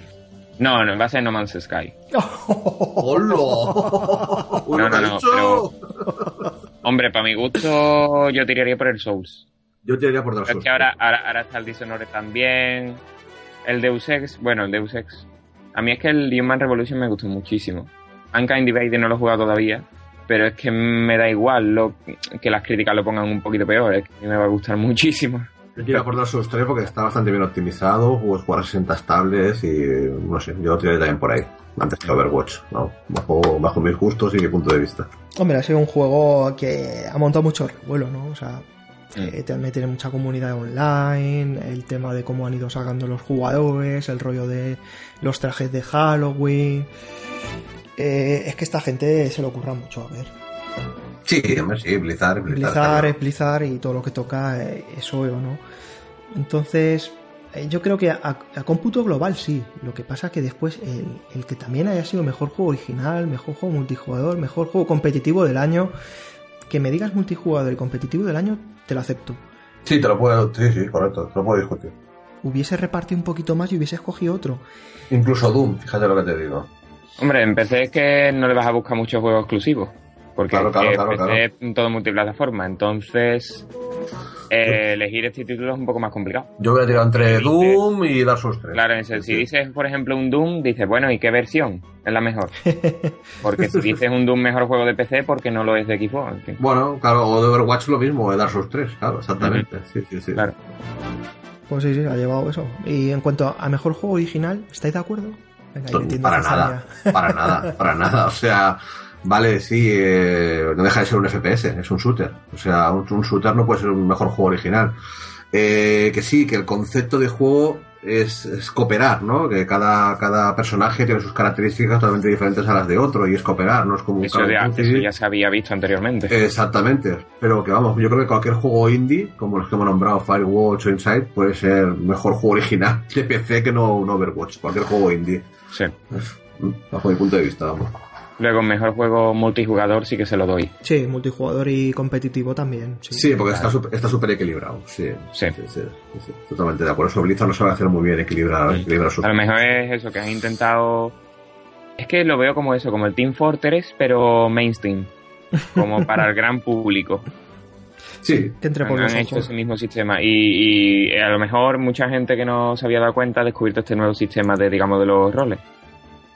No, no, va a ser No Man's Sky. ¡Hola! No, no, no, dicho. Hombre, para mi gusto yo tiraría por el Souls. Yo te diría por Dark Souls. es que ahora, ahora, ahora está el Dishonored también. El Deus Ex, bueno, el Deus Ex. A mí es que el Human Revolution me gustó muchísimo. Unkind Divide no lo he jugado todavía, pero es que me da igual lo, que las críticas lo pongan un poquito peor, es que a mí me va a gustar muchísimo. Yo quiero por Dark Souls 3 porque está bastante bien optimizado, puedes jugar a 60 estables y no sé, yo lo tiré también por ahí. Antes que Overwatch, ¿no? Bajo, bajo mis gustos y mi punto de vista. Hombre, ha sido un juego que ha montado mucho revuelo, ¿no? O sea, Eh, también tiene mucha comunidad online, el tema de cómo han ido sacando los jugadores, el rollo de los trajes de Halloween. Eh, es que esta gente se le ocurra mucho, a ver. Sí, hombre, sí, Blizzard, Blizzard. Blizzard es Blizzard y todo lo que toca eh, es obvio, ¿no? Entonces, eh, yo creo que a, a cómputo global sí. Lo que pasa que después el, el que también haya sido mejor juego original, mejor juego multijugador, mejor juego competitivo del año, que me digas multijugador y competitivo del año, te lo acepto. Sí, te lo puedo, sí, sí, correcto, te lo puedo discutir. Hubiese repartido un poquito más y hubiese escogido otro. Incluso Doom, fíjate lo que te digo. Hombre, en PC es que no le vas a buscar muchos juegos exclusivos. Porque Claro, claro, claro, PC claro. es todo multiplataforma. Entonces, eh, elegir este título es un poco más complicado. Yo voy a tirar entre Dices- Doom y Dark Souls 3. Claro, si dices, por ejemplo, un Doom, dices, bueno, ¿y qué versión es la mejor? Porque si dices un Doom mejor juego de PC, porque no lo es de Xbox? En fin, Bueno, claro, o de Overwatch lo mismo, o de Dark Souls 3, claro, exactamente. Sí, sí, sí. claro. Pues sí, sí, ha llevado eso. Y en cuanto a mejor juego original, ¿estáis de acuerdo? Venga, metiendo para nada, para nada, para nada. O sea, vale, sí, eh, no deja de ser un FPS, es un shooter. O sea, un, un shooter no puede ser un mejor juego original. Eh, que sí, que el concepto de juego es, es cooperar, ¿no? Que cada, cada personaje tiene sus características totalmente diferentes a las de otro y es cooperar, no es como un Eso, ya, Duty. eso ya se había visto anteriormente. Exactamente, pero que vamos, yo creo que cualquier juego indie, como los que hemos nombrado, Firewatch o Inside, puede ser mejor juego original de PC que no, no Overwatch, cualquier juego indie, Sí. Mm, bajo mi punto de vista, vamos. Luego, mejor juego multijugador sí que se lo doy. Sí, multijugador y competitivo también. Sí, Sí, porque está Claro. está súper equilibrado, sí. Sí. Sí, sí, sí, totalmente de acuerdo. Eso Blizzard lo sabe hacer muy bien, equilibrar, Sí. equilibrar sus... A lo mejor es eso, que has intentado... Es que lo veo como eso, como el Team Fortress, pero mainstream. Como para el gran público. Sí, Que entre por han, hecho ese mismo sistema. Y, y a lo mejor mucha gente que no se había dado cuenta ha descubierto este nuevo sistema de, digamos, de los roles.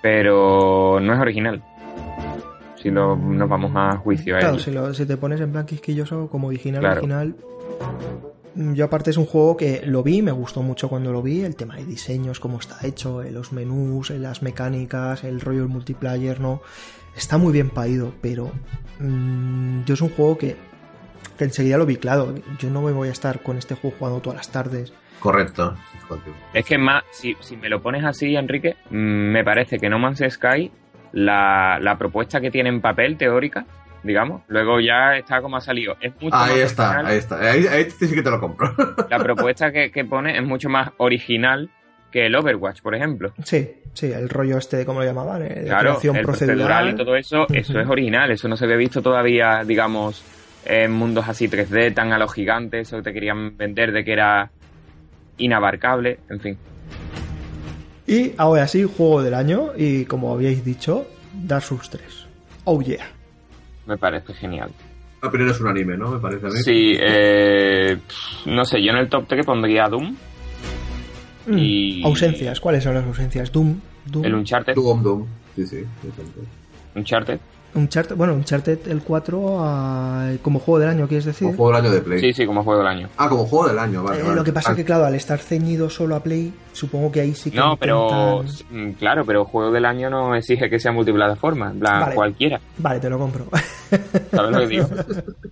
Pero no es original. Si lo- nos vamos a juicio a Claro, él. si, lo- si te pones en plan quisquilloso como original, Claro. original. Yo aparte es un juego que lo vi, me gustó mucho cuando lo vi, el tema de diseños, cómo está hecho, eh, los menús, eh, las mecánicas, el rollo del multiplayer, ¿no? Está muy bien paído, pero mm, yo es un juego que, que enseguida lo vi claro. Yo no me voy a estar con este juego jugando todas las tardes. correcto. Es que más, si, si me lo pones así, Enrique, mm, me parece que No Man's Sky, la, la propuesta que tiene en papel teórica, digamos, luego ya está como ha salido. Es mucho Ahí más está, original. ahí está. Ahí, ahí sí que te lo compro. La propuesta que, que pone es mucho más original que el Overwatch, por ejemplo. Sí, sí, el rollo este, de cómo lo llamaban, eh, de Claro, creación el procedural. procedural y todo eso, eso es original, eso no se había visto todavía, digamos, en mundos así 3D, tan a lo gigante, eso que te querían vender de que era inabarcable, en fin. Y ahora sí, juego del año, y como habíais dicho, Dark Souls 3. Oh yeah. Me parece genial. La primera es un anime, ¿no? Me parece a mí. Sí, eh, no sé, yo en el top 3 pondría Doom, Mm, Y- Ausencias, ¿cuáles son las ausencias? Doom, Doom, el Uncharted, Doom, Doom. Sí, sí. sí, Uncharted. Uncharted, bueno, Uncharted el 4 ah, como juego del año, ¿quieres decir? Como juego del año de Play. Sí, sí, como juego del año. Ah, como juego del año, vale. Eh, vale. lo que pasa Ah, es que, claro, al estar ceñido solo a Play, supongo que ahí sí que No, pero intentan- mm, claro, pero juego del año no exige que sea multiplataforma, en plan, Vale. cualquiera. Vale, te lo compro. ¿Sabes lo que digo?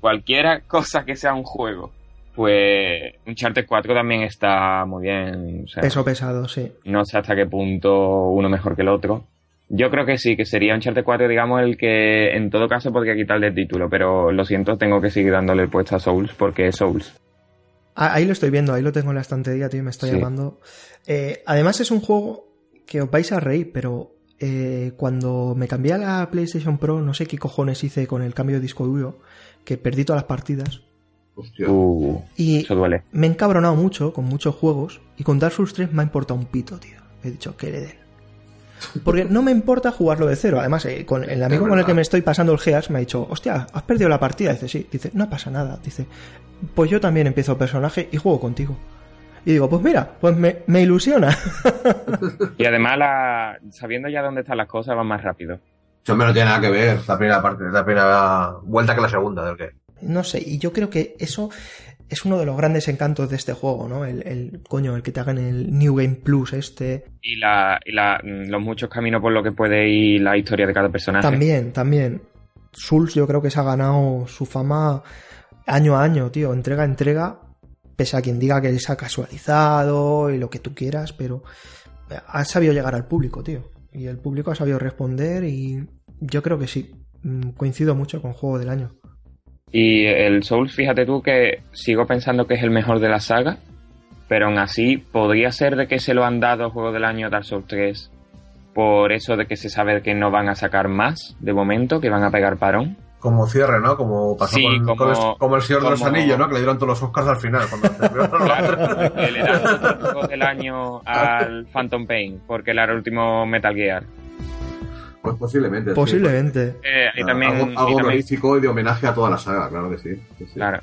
Cualquiera cosa que sea un juego. Pues Uncharted 4 también está muy bien. O sea, Peso pesado, sí. no sé hasta qué punto uno mejor que el otro. Yo creo que sí, que sería Uncharted 4, digamos, el que en todo caso podría quitarle el título, pero lo siento, tengo que seguir dándole el puesto a Souls porque es Souls. Ah, Ahí lo estoy viendo, ahí lo tengo en la estantería, tío, me está Sí. llamando. Eh, además es un juego que os vais a reír, pero eh, cuando me cambié a la PlayStation Pro, no sé qué cojones hice con el cambio de disco duro, que perdí todas las partidas. Hostia. Uh, Y eso duele. me he encabronado mucho con muchos juegos y con Dark Souls 3 me ha importado un pito, tío. He dicho que le den. Porque no me importa jugarlo de cero. Además, eh, con el amigo con el que me estoy pasando el Gears me ha dicho, hostia, ¿has perdido la partida? Dice, sí. Dice, no pasa nada. Dice, pues yo también empiezo personaje y juego contigo. Y digo, pues mira, pues me, me ilusiona. Y además, la, sabiendo ya dónde están las cosas, va más rápido. Eso no tiene nada que ver la primera parte, la primera vuelta que la segunda del que. no sé, y yo creo que eso es uno de los grandes encantos de este juego, ¿no? El, el coño, el que te hagan el New Game Plus este. Y, la, y la, los muchos caminos por los que puede ir la historia de cada personaje. También, también. Souls yo creo que se ha ganado su fama año a año, tío, entrega a entrega, pese a quien diga que se ha casualizado y lo que tú quieras, pero ha sabido llegar al público, tío. Y el público ha sabido responder y yo creo que sí. Mm, Coincido mucho con Juego del Año. Y el Souls, fíjate tú que sigo pensando que es el mejor de la saga, pero aún así podría ser de que se lo han dado Juego del Año Dark Souls 3 por eso de que se sabe que no van a sacar más de momento, que van a pegar parón. Como cierre, ¿no? Como pasó Sí, con, como- con el, como el Señor de los Anillos, ¿no? Que le dieron todos los Oscars al final. Cuando Claro, que le dan Juego del Año al Phantom Pain, porque era el último Metal Gear. Pues posiblemente. sí. Posiblemente. Eh, y también, algo y también- de homenaje a toda la saga, claro que sí. sí, sí. claro.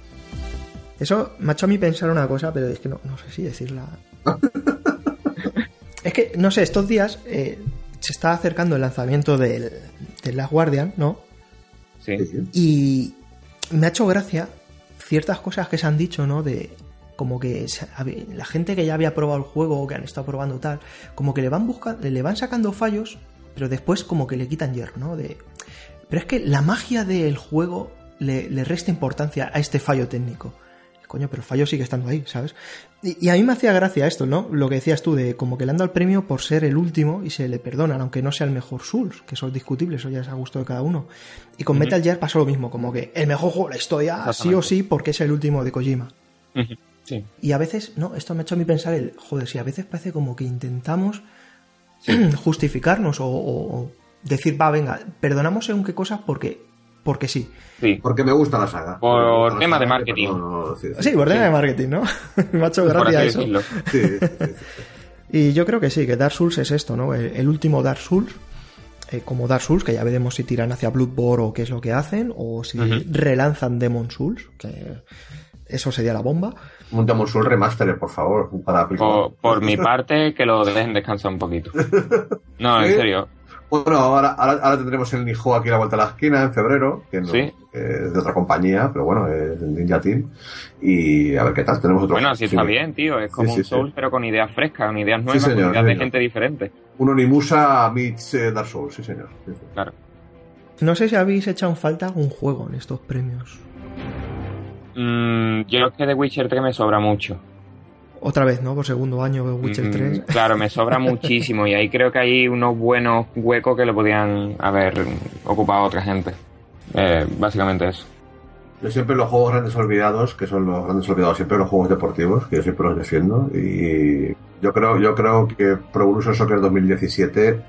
Eso me ha hecho a mí pensar una cosa, pero es que no, no sé si decirla. es que, no sé, estos días eh, se está acercando el lanzamiento del, del Last Guardian, ¿no? Sí. Sí, sí. Y me ha hecho gracia ciertas cosas que se han dicho, ¿no? De como que la gente que ya había probado el juego o que han estado probando tal, como que le van buscando, le van sacando fallos, pero después como que le quitan hierro, ¿no? De, pero es que la magia del juego le, le resta importancia a este fallo técnico. Coño, pero el fallo sigue estando ahí, ¿sabes? Y, y a mí me hacía gracia esto, ¿no? Lo que decías tú, de como que le han dado el premio por ser el último y se le perdonan, aunque no sea el mejor Souls, que eso es discutible, eso ya es a gusto de cada uno. Y con. Metal Gear pasó lo mismo, como que el mejor juego de la historia, sí o sí, porque es el último de Kojima. Ujú, Sí. Y a veces, no, esto me ha hecho a mí pensar el, joder, si a veces parece como que intentamos justificarnos o, decir, va, venga, perdonamos según qué cosas porque, porque sí. Sí. Porque me gusta la saga. Por tema de marketing. no, sí, sí. Sí, por tema de marketing, ¿no? me ha hecho gracia eso. decirlo. Sí, sí, sí. Y yo creo que sí, que Dark Souls es esto, ¿no? El, el último Dark Souls, eh, como Dark Souls, que ya veremos si tiran hacia Bloodborne o qué es lo que hacen, o si relanzan Demon Souls, que eso sería la bomba. Un Demon Soul Remaster, por favor, para aplicar. Por, por mi parte, que lo dejen descansar un poquito. No, en Sí. serio. Bueno, ahora, ahora, ahora tendremos el Nijo aquí a la vuelta de la esquina en febrero, que, no- Sí. es de otra compañía, pero bueno, es del Ninja Team. Y a ver qué tal, tenemos otro. Bueno, sí está sí. bien, tío. Es como Sí, sí, un sí. Souls, pero con ideas frescas, con ideas nuevas, señor, con ideas de señor. gente diferente. Un Onimusa meets eh, Dark Souls, sí señor. Sí, sí. Claro. No sé si habéis echado en falta algún juego en estos premios. Mm, yo creo que de Witcher 3 me sobra mucho. Otra vez, ¿no? Por segundo año de Witcher Mm, 3. Claro, me sobra muchísimo y ahí creo que hay unos buenos huecos que lo podían haber ocupado otra gente. Eh, básicamente eso. Yo siempre los juegos grandes olvidados, que son los grandes olvidados, siempre los juegos deportivos, que yo siempre los defiendo. Y yo creo, yo creo que Pro Evolution Soccer 2017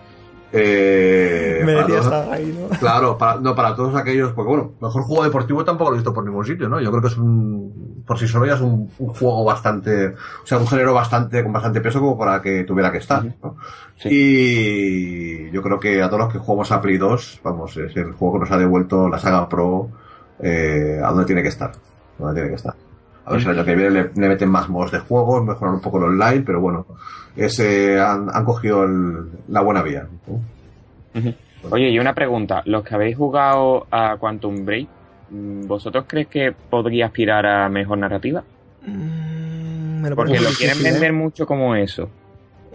eh, para Merecía todos- ahí, ¿no? Claro, para, no, para todos aquellos, porque bueno, mejor juego deportivo tampoco lo he visto por ningún sitio, ¿no? Yo creo que es un, por sí solo ya es un, un juego bastante, o sea, un género bastante, con bastante peso como para que tuviera que estar, ¿no? Sí. Y yo creo que a todos los que jugamos a Play 2, vamos, es el juego que nos ha devuelto la saga Pro eh, a donde tiene que estar, a donde tiene que estar. A ver si el año que viene le, le meten más modos de juego, mejoran un poco el online, pero bueno, ese, han, han cogido el- la buena vía. Oye, y una pregunta. Los que habéis jugado a Quantum Break, mm, ¿vosotros crees que podría aspirar a mejor narrativa? Mm, me lo Porque lo quieren difícil, ¿eh? vender mucho como eso.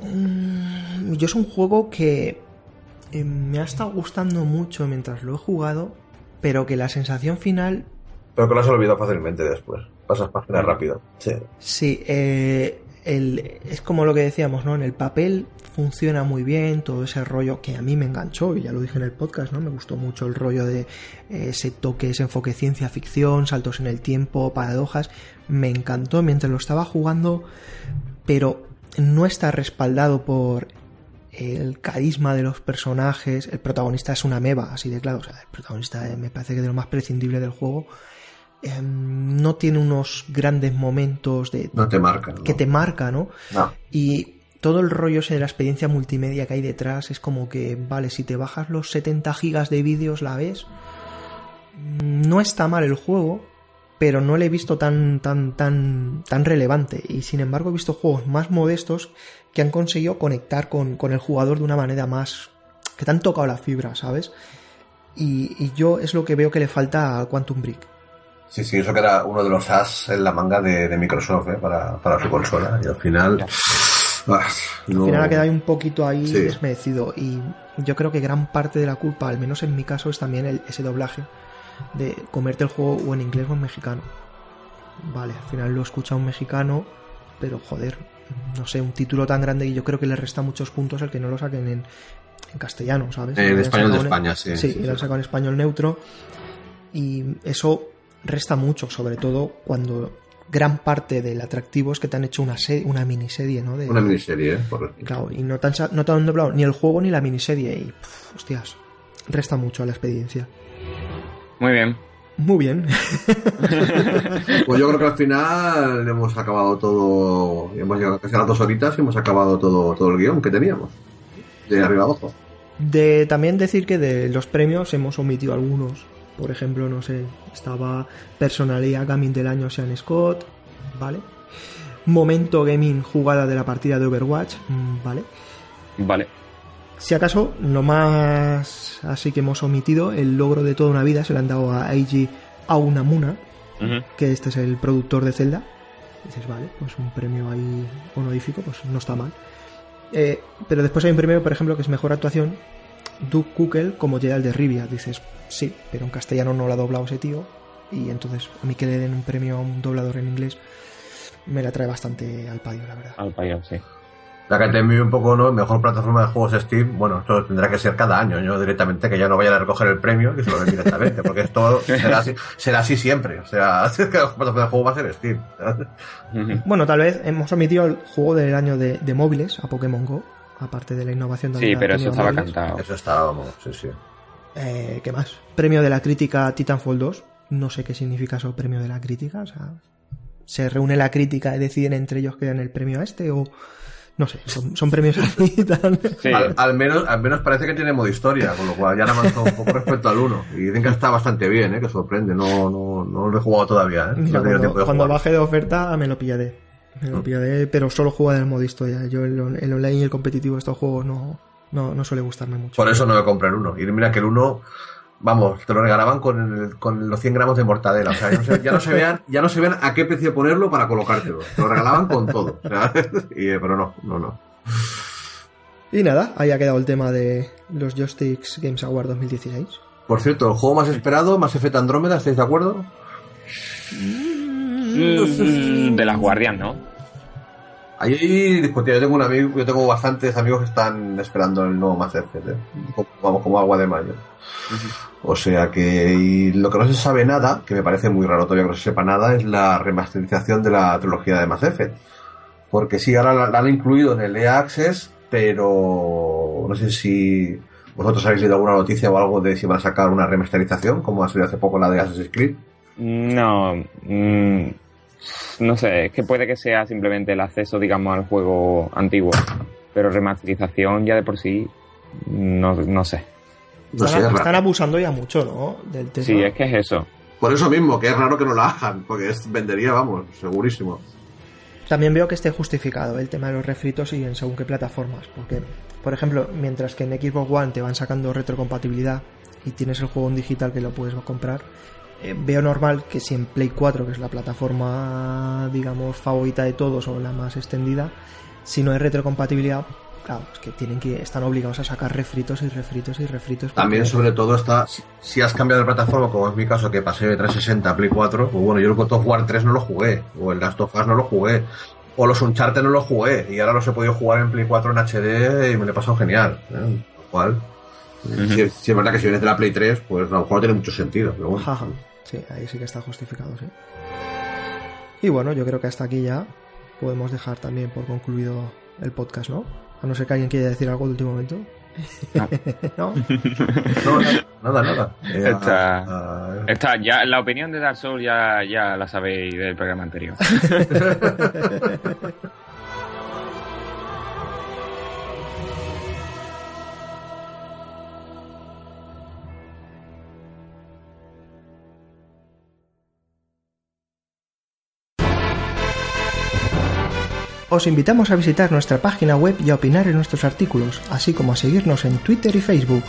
Mm, Yo es un juego que eh, me ha estado gustando mucho mientras lo he jugado, pero que la sensación final, Pero que lo has olvidado fácilmente después. Pasas páginas rápido. Sí. sí, eh, el- es como lo que decíamos, ¿no? En el papel funciona muy bien todo ese rollo que a mí me enganchó, y ya lo dije en el podcast, ¿no? Me gustó mucho el rollo de eh, ese toque, ese enfoque ciencia ficción, saltos en el tiempo, paradojas. Me encantó mientras lo estaba jugando, pero no está respaldado por el carisma de los personajes. El protagonista es una meba, así de claro. O sea, el protagonista eh, me parece que es de lo más prescindible del juego. Em, no tiene unos grandes momentos de No te marca. ¿no? que te marca, ¿no? No. Y todo el rollo ese de la experiencia multimedia que hay detrás es como que, vale, si te bajas los 70 gigas de vídeos la ves. Mm, No está mal el juego, pero no le he visto tan, tan, tan, tan relevante. Y sin embargo he visto juegos más modestos que han conseguido conectar con, con el jugador de una manera más... que te han tocado la fibra, ¿sabes? Y, y yo es lo que veo que le falta a Quantum Break. Sí, sí, eso que era uno de los as en la manga de, de Microsoft ¿eh? para, para su consola. Y al final. ah, no- Al final ha quedado ahí un poquito ahí Sí. desmerecido. Y yo creo que gran parte de la culpa, al menos en mi caso, es también el- ese doblaje de comerte el juego o en inglés o en mexicano. vale, al final lo escucha un mexicano, pero joder, no sé, un título tan grande y yo creo que le resta muchos puntos el que no lo saquen en, en castellano, ¿sabes? En español de en- España, sí. Sí, sí, y lo han sacado en español neutro. Y eso resta mucho, sobre todo cuando gran parte del atractivo es que te han hecho una, se- una miniserie, ¿no? De, Una miniserie, ¿eh? Correcto. Claro, y no te, han, no te han doblado ni el juego ni la miniserie. Y, hostias, resta mucho a la experiencia. Muy bien. Muy bien. Pues yo creo que al final hemos acabado todo, hemos llegado casi a las dos horitas y hemos acabado todo, todo el guion que teníamos. De arriba abajo. De también decir que de los premios hemos omitido algunos. Por ejemplo, no sé, estaba Personalidad Gaming del año Sean Scott, ¿vale? Momento Gaming jugada de la partida de Overwatch, mm, ¿vale? Vale. Si acaso, lo más así que hemos omitido, el logro de toda una vida se lo han dado a Eiji Aonamuna, Ujú. que este es el productor de Zelda. Dices, vale, pues un premio ahí honorífico, pues no está mal. Eh, pero después hay un premio, por ejemplo, que es mejor actuación, Duke Kukel como Gerald de Rivia. Dices, sí, pero en castellano no lo ha doblado ese tío. Y entonces, a mí que le den un premio a un doblador en inglés, me la trae bastante al payo, la verdad. Al payo, sí. Ya que te envío un poco, ¿no? Mejor plataforma de juegos Steam. Bueno, esto tendrá que ser cada año, yo directamente, que ya no vayan a recoger el premio, que se lo den directamente, porque esto será así, será así siempre. O sea, que la plataforma de juego va a ser Steam. Bueno, tal vez hemos omitido el juego del año de, de móviles a Pokémon Go, aparte de la innovación de Sí, pero eso estaba cantado. Eso está, vamos, sí, sí. Eh, ¿Qué más? Premio de la crítica Titanfall 2. No sé qué significa eso, premio de la crítica. O sea, se reúne la crítica y deciden entre ellos que dan el premio a este o. No sé, son, son premios así tan. Sí. Al, al menos, al menos parece que tiene modo historia, con lo cual ya han avanzado un poco respecto al 1. Y dicen que está bastante bien, ¿eh? que sorprende. No, no, no lo he jugado todavía. ¿eh? No cuando, baje de oferta me lo pillaré. Me lo pillaré, pero solo juego en el modo historia. Yo el, on- el online y el competitivo de estos juegos no, no, no suele gustarme mucho. Por eso no me compré el 1. Y mira que el 1, vamos, te lo regalaban con, el- con los 100 gramos de mortadela. O sea, ya no, se, ya no se vean, ya no se vean a qué precio ponerlo para colocártelo. Te lo regalaban con todo. Y, eh, pero no, no, no. Y nada, ahí ha quedado el tema de los Joysticks Games Award 2016. Por cierto, el juego más esperado, Mass Effect Andrómeda, ¿estáis de acuerdo? Mm, De las guardias, ¿no? Ahí discutía, yo tengo un amigo, yo tengo bastantes amigos que están esperando el nuevo Mass Effect, ¿eh? Como- vamos, como agua de mayo. O sea que y lo que no se sabe nada, que me parece muy raro todavía que no se sepa nada, es la remasterización de la trilogía de Mass Effect. Porque sí, ahora la, la han incluido en el EA Access, pero no sé si vosotros habéis leído alguna noticia o algo de si van a sacar una remasterización, como ha sido hace poco la de Assassin's Creed. No. mm, no sé, es que puede que sea simplemente el acceso, digamos, al juego antiguo. Pero remasterización ya de por sí, no, no sé. No sé, están, abusando ya mucho, ¿no? Del tema. Sí, es que es eso. Por eso mismo, que es raro que no la hagan, porque es- vendería, vamos, segurísimo. También veo que esté justificado el tema de los refritos y en según qué plataformas. Porque, por ejemplo, mientras que en Xbox One te van sacando retrocompatibilidad y tienes el juego en digital que lo puedes comprar, eh, veo normal que si en Play 4, que es la plataforma, digamos, favorita de todos o la más extendida, si no hay retrocompatibilidad, claro, es que tienen que están obligados a sacar refritos y refritos y refritos. porque- También, sobre todo, está. si- Si has cambiado de plataforma, como es mi caso, que pasé de 360 a Play 4, pues bueno, yo el God of War 3 no lo jugué, o el Last of Us no lo jugué, o los Uncharted no lo jugué, y ahora los he podido jugar en Play 4 en HD y me lo he pasado genial. ¿eh? Lo cual, si, si es verdad que si vienes de la Play 3, pues a lo mejor no tiene mucho sentido, pero bueno. Jaja. Sí, ahí sí que está justificado, sí. Y bueno, yo creo que hasta aquí ya podemos dejar también por concluido el podcast, ¿no? A no ser que alguien quiera decir algo de último momento. ¿No? No, nada, nada. Eh, Está- ah, Está, ya, la opinión de Dark Souls ya, ya la sabéis del programa anterior. Os invitamos a visitar nuestra página web y a opinar en nuestros artículos, así como a seguirnos en Twitter y Facebook.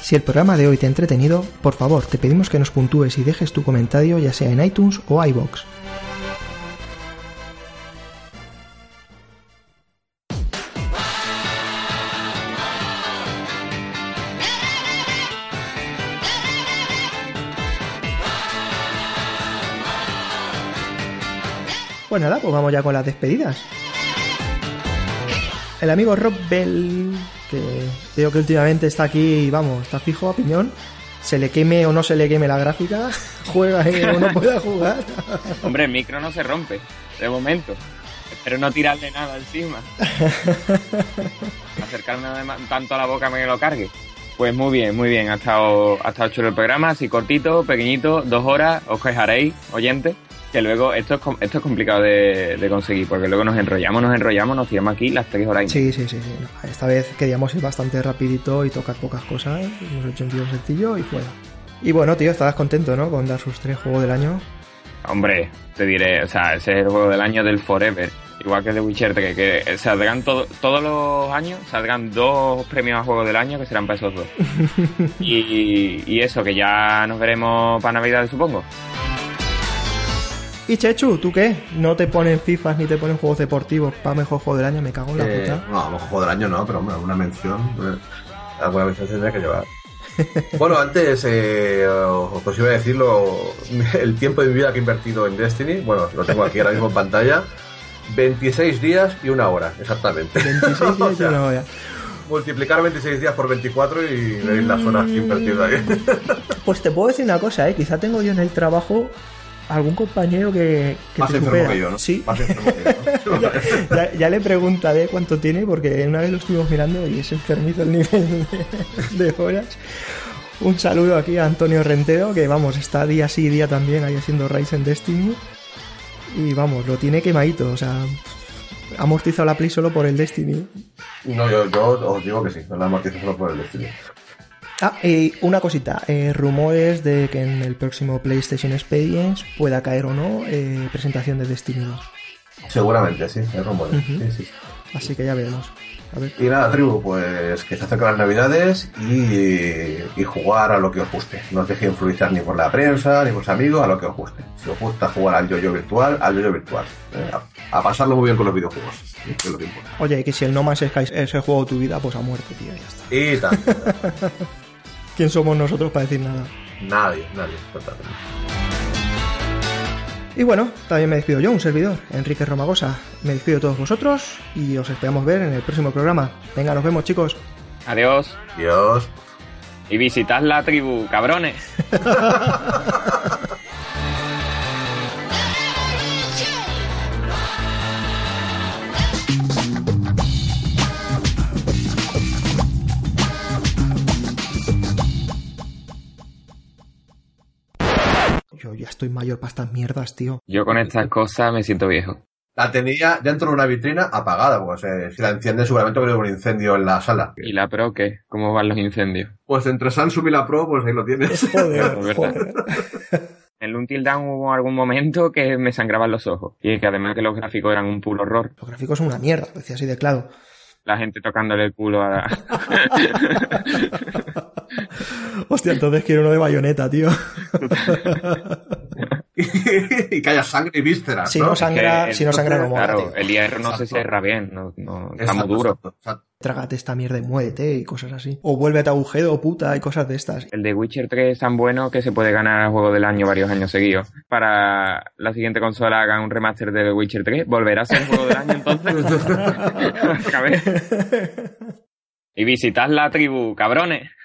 Si el programa de hoy te ha entretenido, por favor te pedimos que nos puntúes y dejes tu comentario ya sea en iTunes o iBox. Pues nada, pues vamos ya con las despedidas. El amigo Rob Bell, que veo que últimamente está aquí, vamos, está fijo a piñón. Se le queme o no se le queme la gráfica, juega o no pueda jugar. Hombre, el micro no se rompe, de momento. Espero no tirarle nada encima. Acercarme tanto a la boca me lo cargue. Pues muy bien, muy bien. Ha estado, ha estado chulo el programa, así cortito, pequeñito, dos horas. Os quejaréis, oyentes, que luego esto es, esto es complicado de, conseguir, porque luego nos enrollamos, nos enrollamos, nos tiramos aquí las tres horas. Sí, sí, sí. sí. Esta vez queríamos ir bastante rapidito y tocar pocas cosas. Hemos hecho un tío sencillo y fuera. Y bueno, tío, estabas contento, ¿no? Con dar sus tres juegos del año. Hombre, te diré, o sea, ese es el juego del año del Forever igual que The Witcher que, que salgan todos los años, salgan dos premios a juego del año que serán para esos dos. y, y eso, que ya nos veremos para Navidad, supongo. Y Chechu, ¿tú qué? ¿No te ponen FIFA ni te ponen juegos deportivos para mejor juego del año? Me cago en la eh, puta. No, mejor juego del año no, pero hombre, alguna mención. Eh, alguna mención tendría que llevar. bueno, antes eh, os iba a decirlo, el tiempo de mi vida que he invertido en Destiny, bueno, lo tengo aquí ahora mismo en pantalla, 26 días y una hora, exactamente. 26 días y una hora. Multiplicar 26 días por 24 y veis las horas que he ahí. Pues te puedo decir una cosa, ¿eh? quizá tengo yo en el trabajo algún compañero que, que Más enfermo que yo, ¿no? Sí. Más enfermo que yo, ya, ya, le preguntaré cuánto tiene, porque una vez lo estuvimos mirando y es enfermito el nivel de, horas. Un saludo aquí a Antonio Rentero, que vamos, está día sí día también ahí haciendo Rise en Destiny. Y vamos, lo tiene quemadito, o sea, ha amortizado la Play solo por el Destiny. No, yo, yo os digo que sí, no la amortizo solo por el Destiny. Ah, y una cosita, eh, rumores de que en el próximo PlayStation Experience pueda caer o no eh, presentación de Destiny 2. Seguramente, sí, hay rumores. Así que ya veremos. Y nada, tribu, pues que se acercan las navidades y, jugar a lo que os guste. No os dejéis influenciar ni por la prensa, ni por los amigos, a lo que os guste. Si os gusta jugar al yo-yo virtual, al yo-yo virtual. Eh, a, pasarlo muy bien con los videojuegos. Es lo que importa. Oye, que si el No Man's Sky es el juego de tu vida, pues a muerte, tío, ya está. Y tal. ¿Quién somos nosotros para decir nada? Nadie, nadie, totalmente. Y bueno, también me despido yo, un servidor, Enrique Romagosa. Me despido de todos vosotros y os esperamos ver en el próximo programa. Venga, nos vemos, chicos. Adiós. Adiós. Y visitad la tribu, cabrones. ya estoy mayor para estas mierdas, tío. Yo con estas cosas me siento viejo. La tenía dentro de una vitrina apagada, pues eh, si la enciende seguramente que un incendio en la sala. ¿Y la Pro qué? ¿Cómo van los incendios? Pues entre Samsung y la Pro, pues ahí lo tienes. Joder, En Until Dawn hubo algún momento que me sangraban los ojos. Y que además que los gráficos eran un puro horror. Los gráficos son una mierda, decía así de claro. La gente tocándole el culo a la... Hostia, entonces quiero uno de bayoneta, tío. y que haya sangre y vísceras. Si no, sangra, si no sangra no mola. Claro, el hierro no se cierra bien, no, está muy duro. Trágate esta mierda y muévete y cosas así. O vuélvete a agujero, puta, y cosas de estas. El de Witcher 3 es tan bueno que se puede ganar el juego del año varios años seguidos. Para la siguiente consola hagan un remaster de The Witcher 3, ¿volverá a ser el juego del año entonces? y visitad la tribu, cabrones.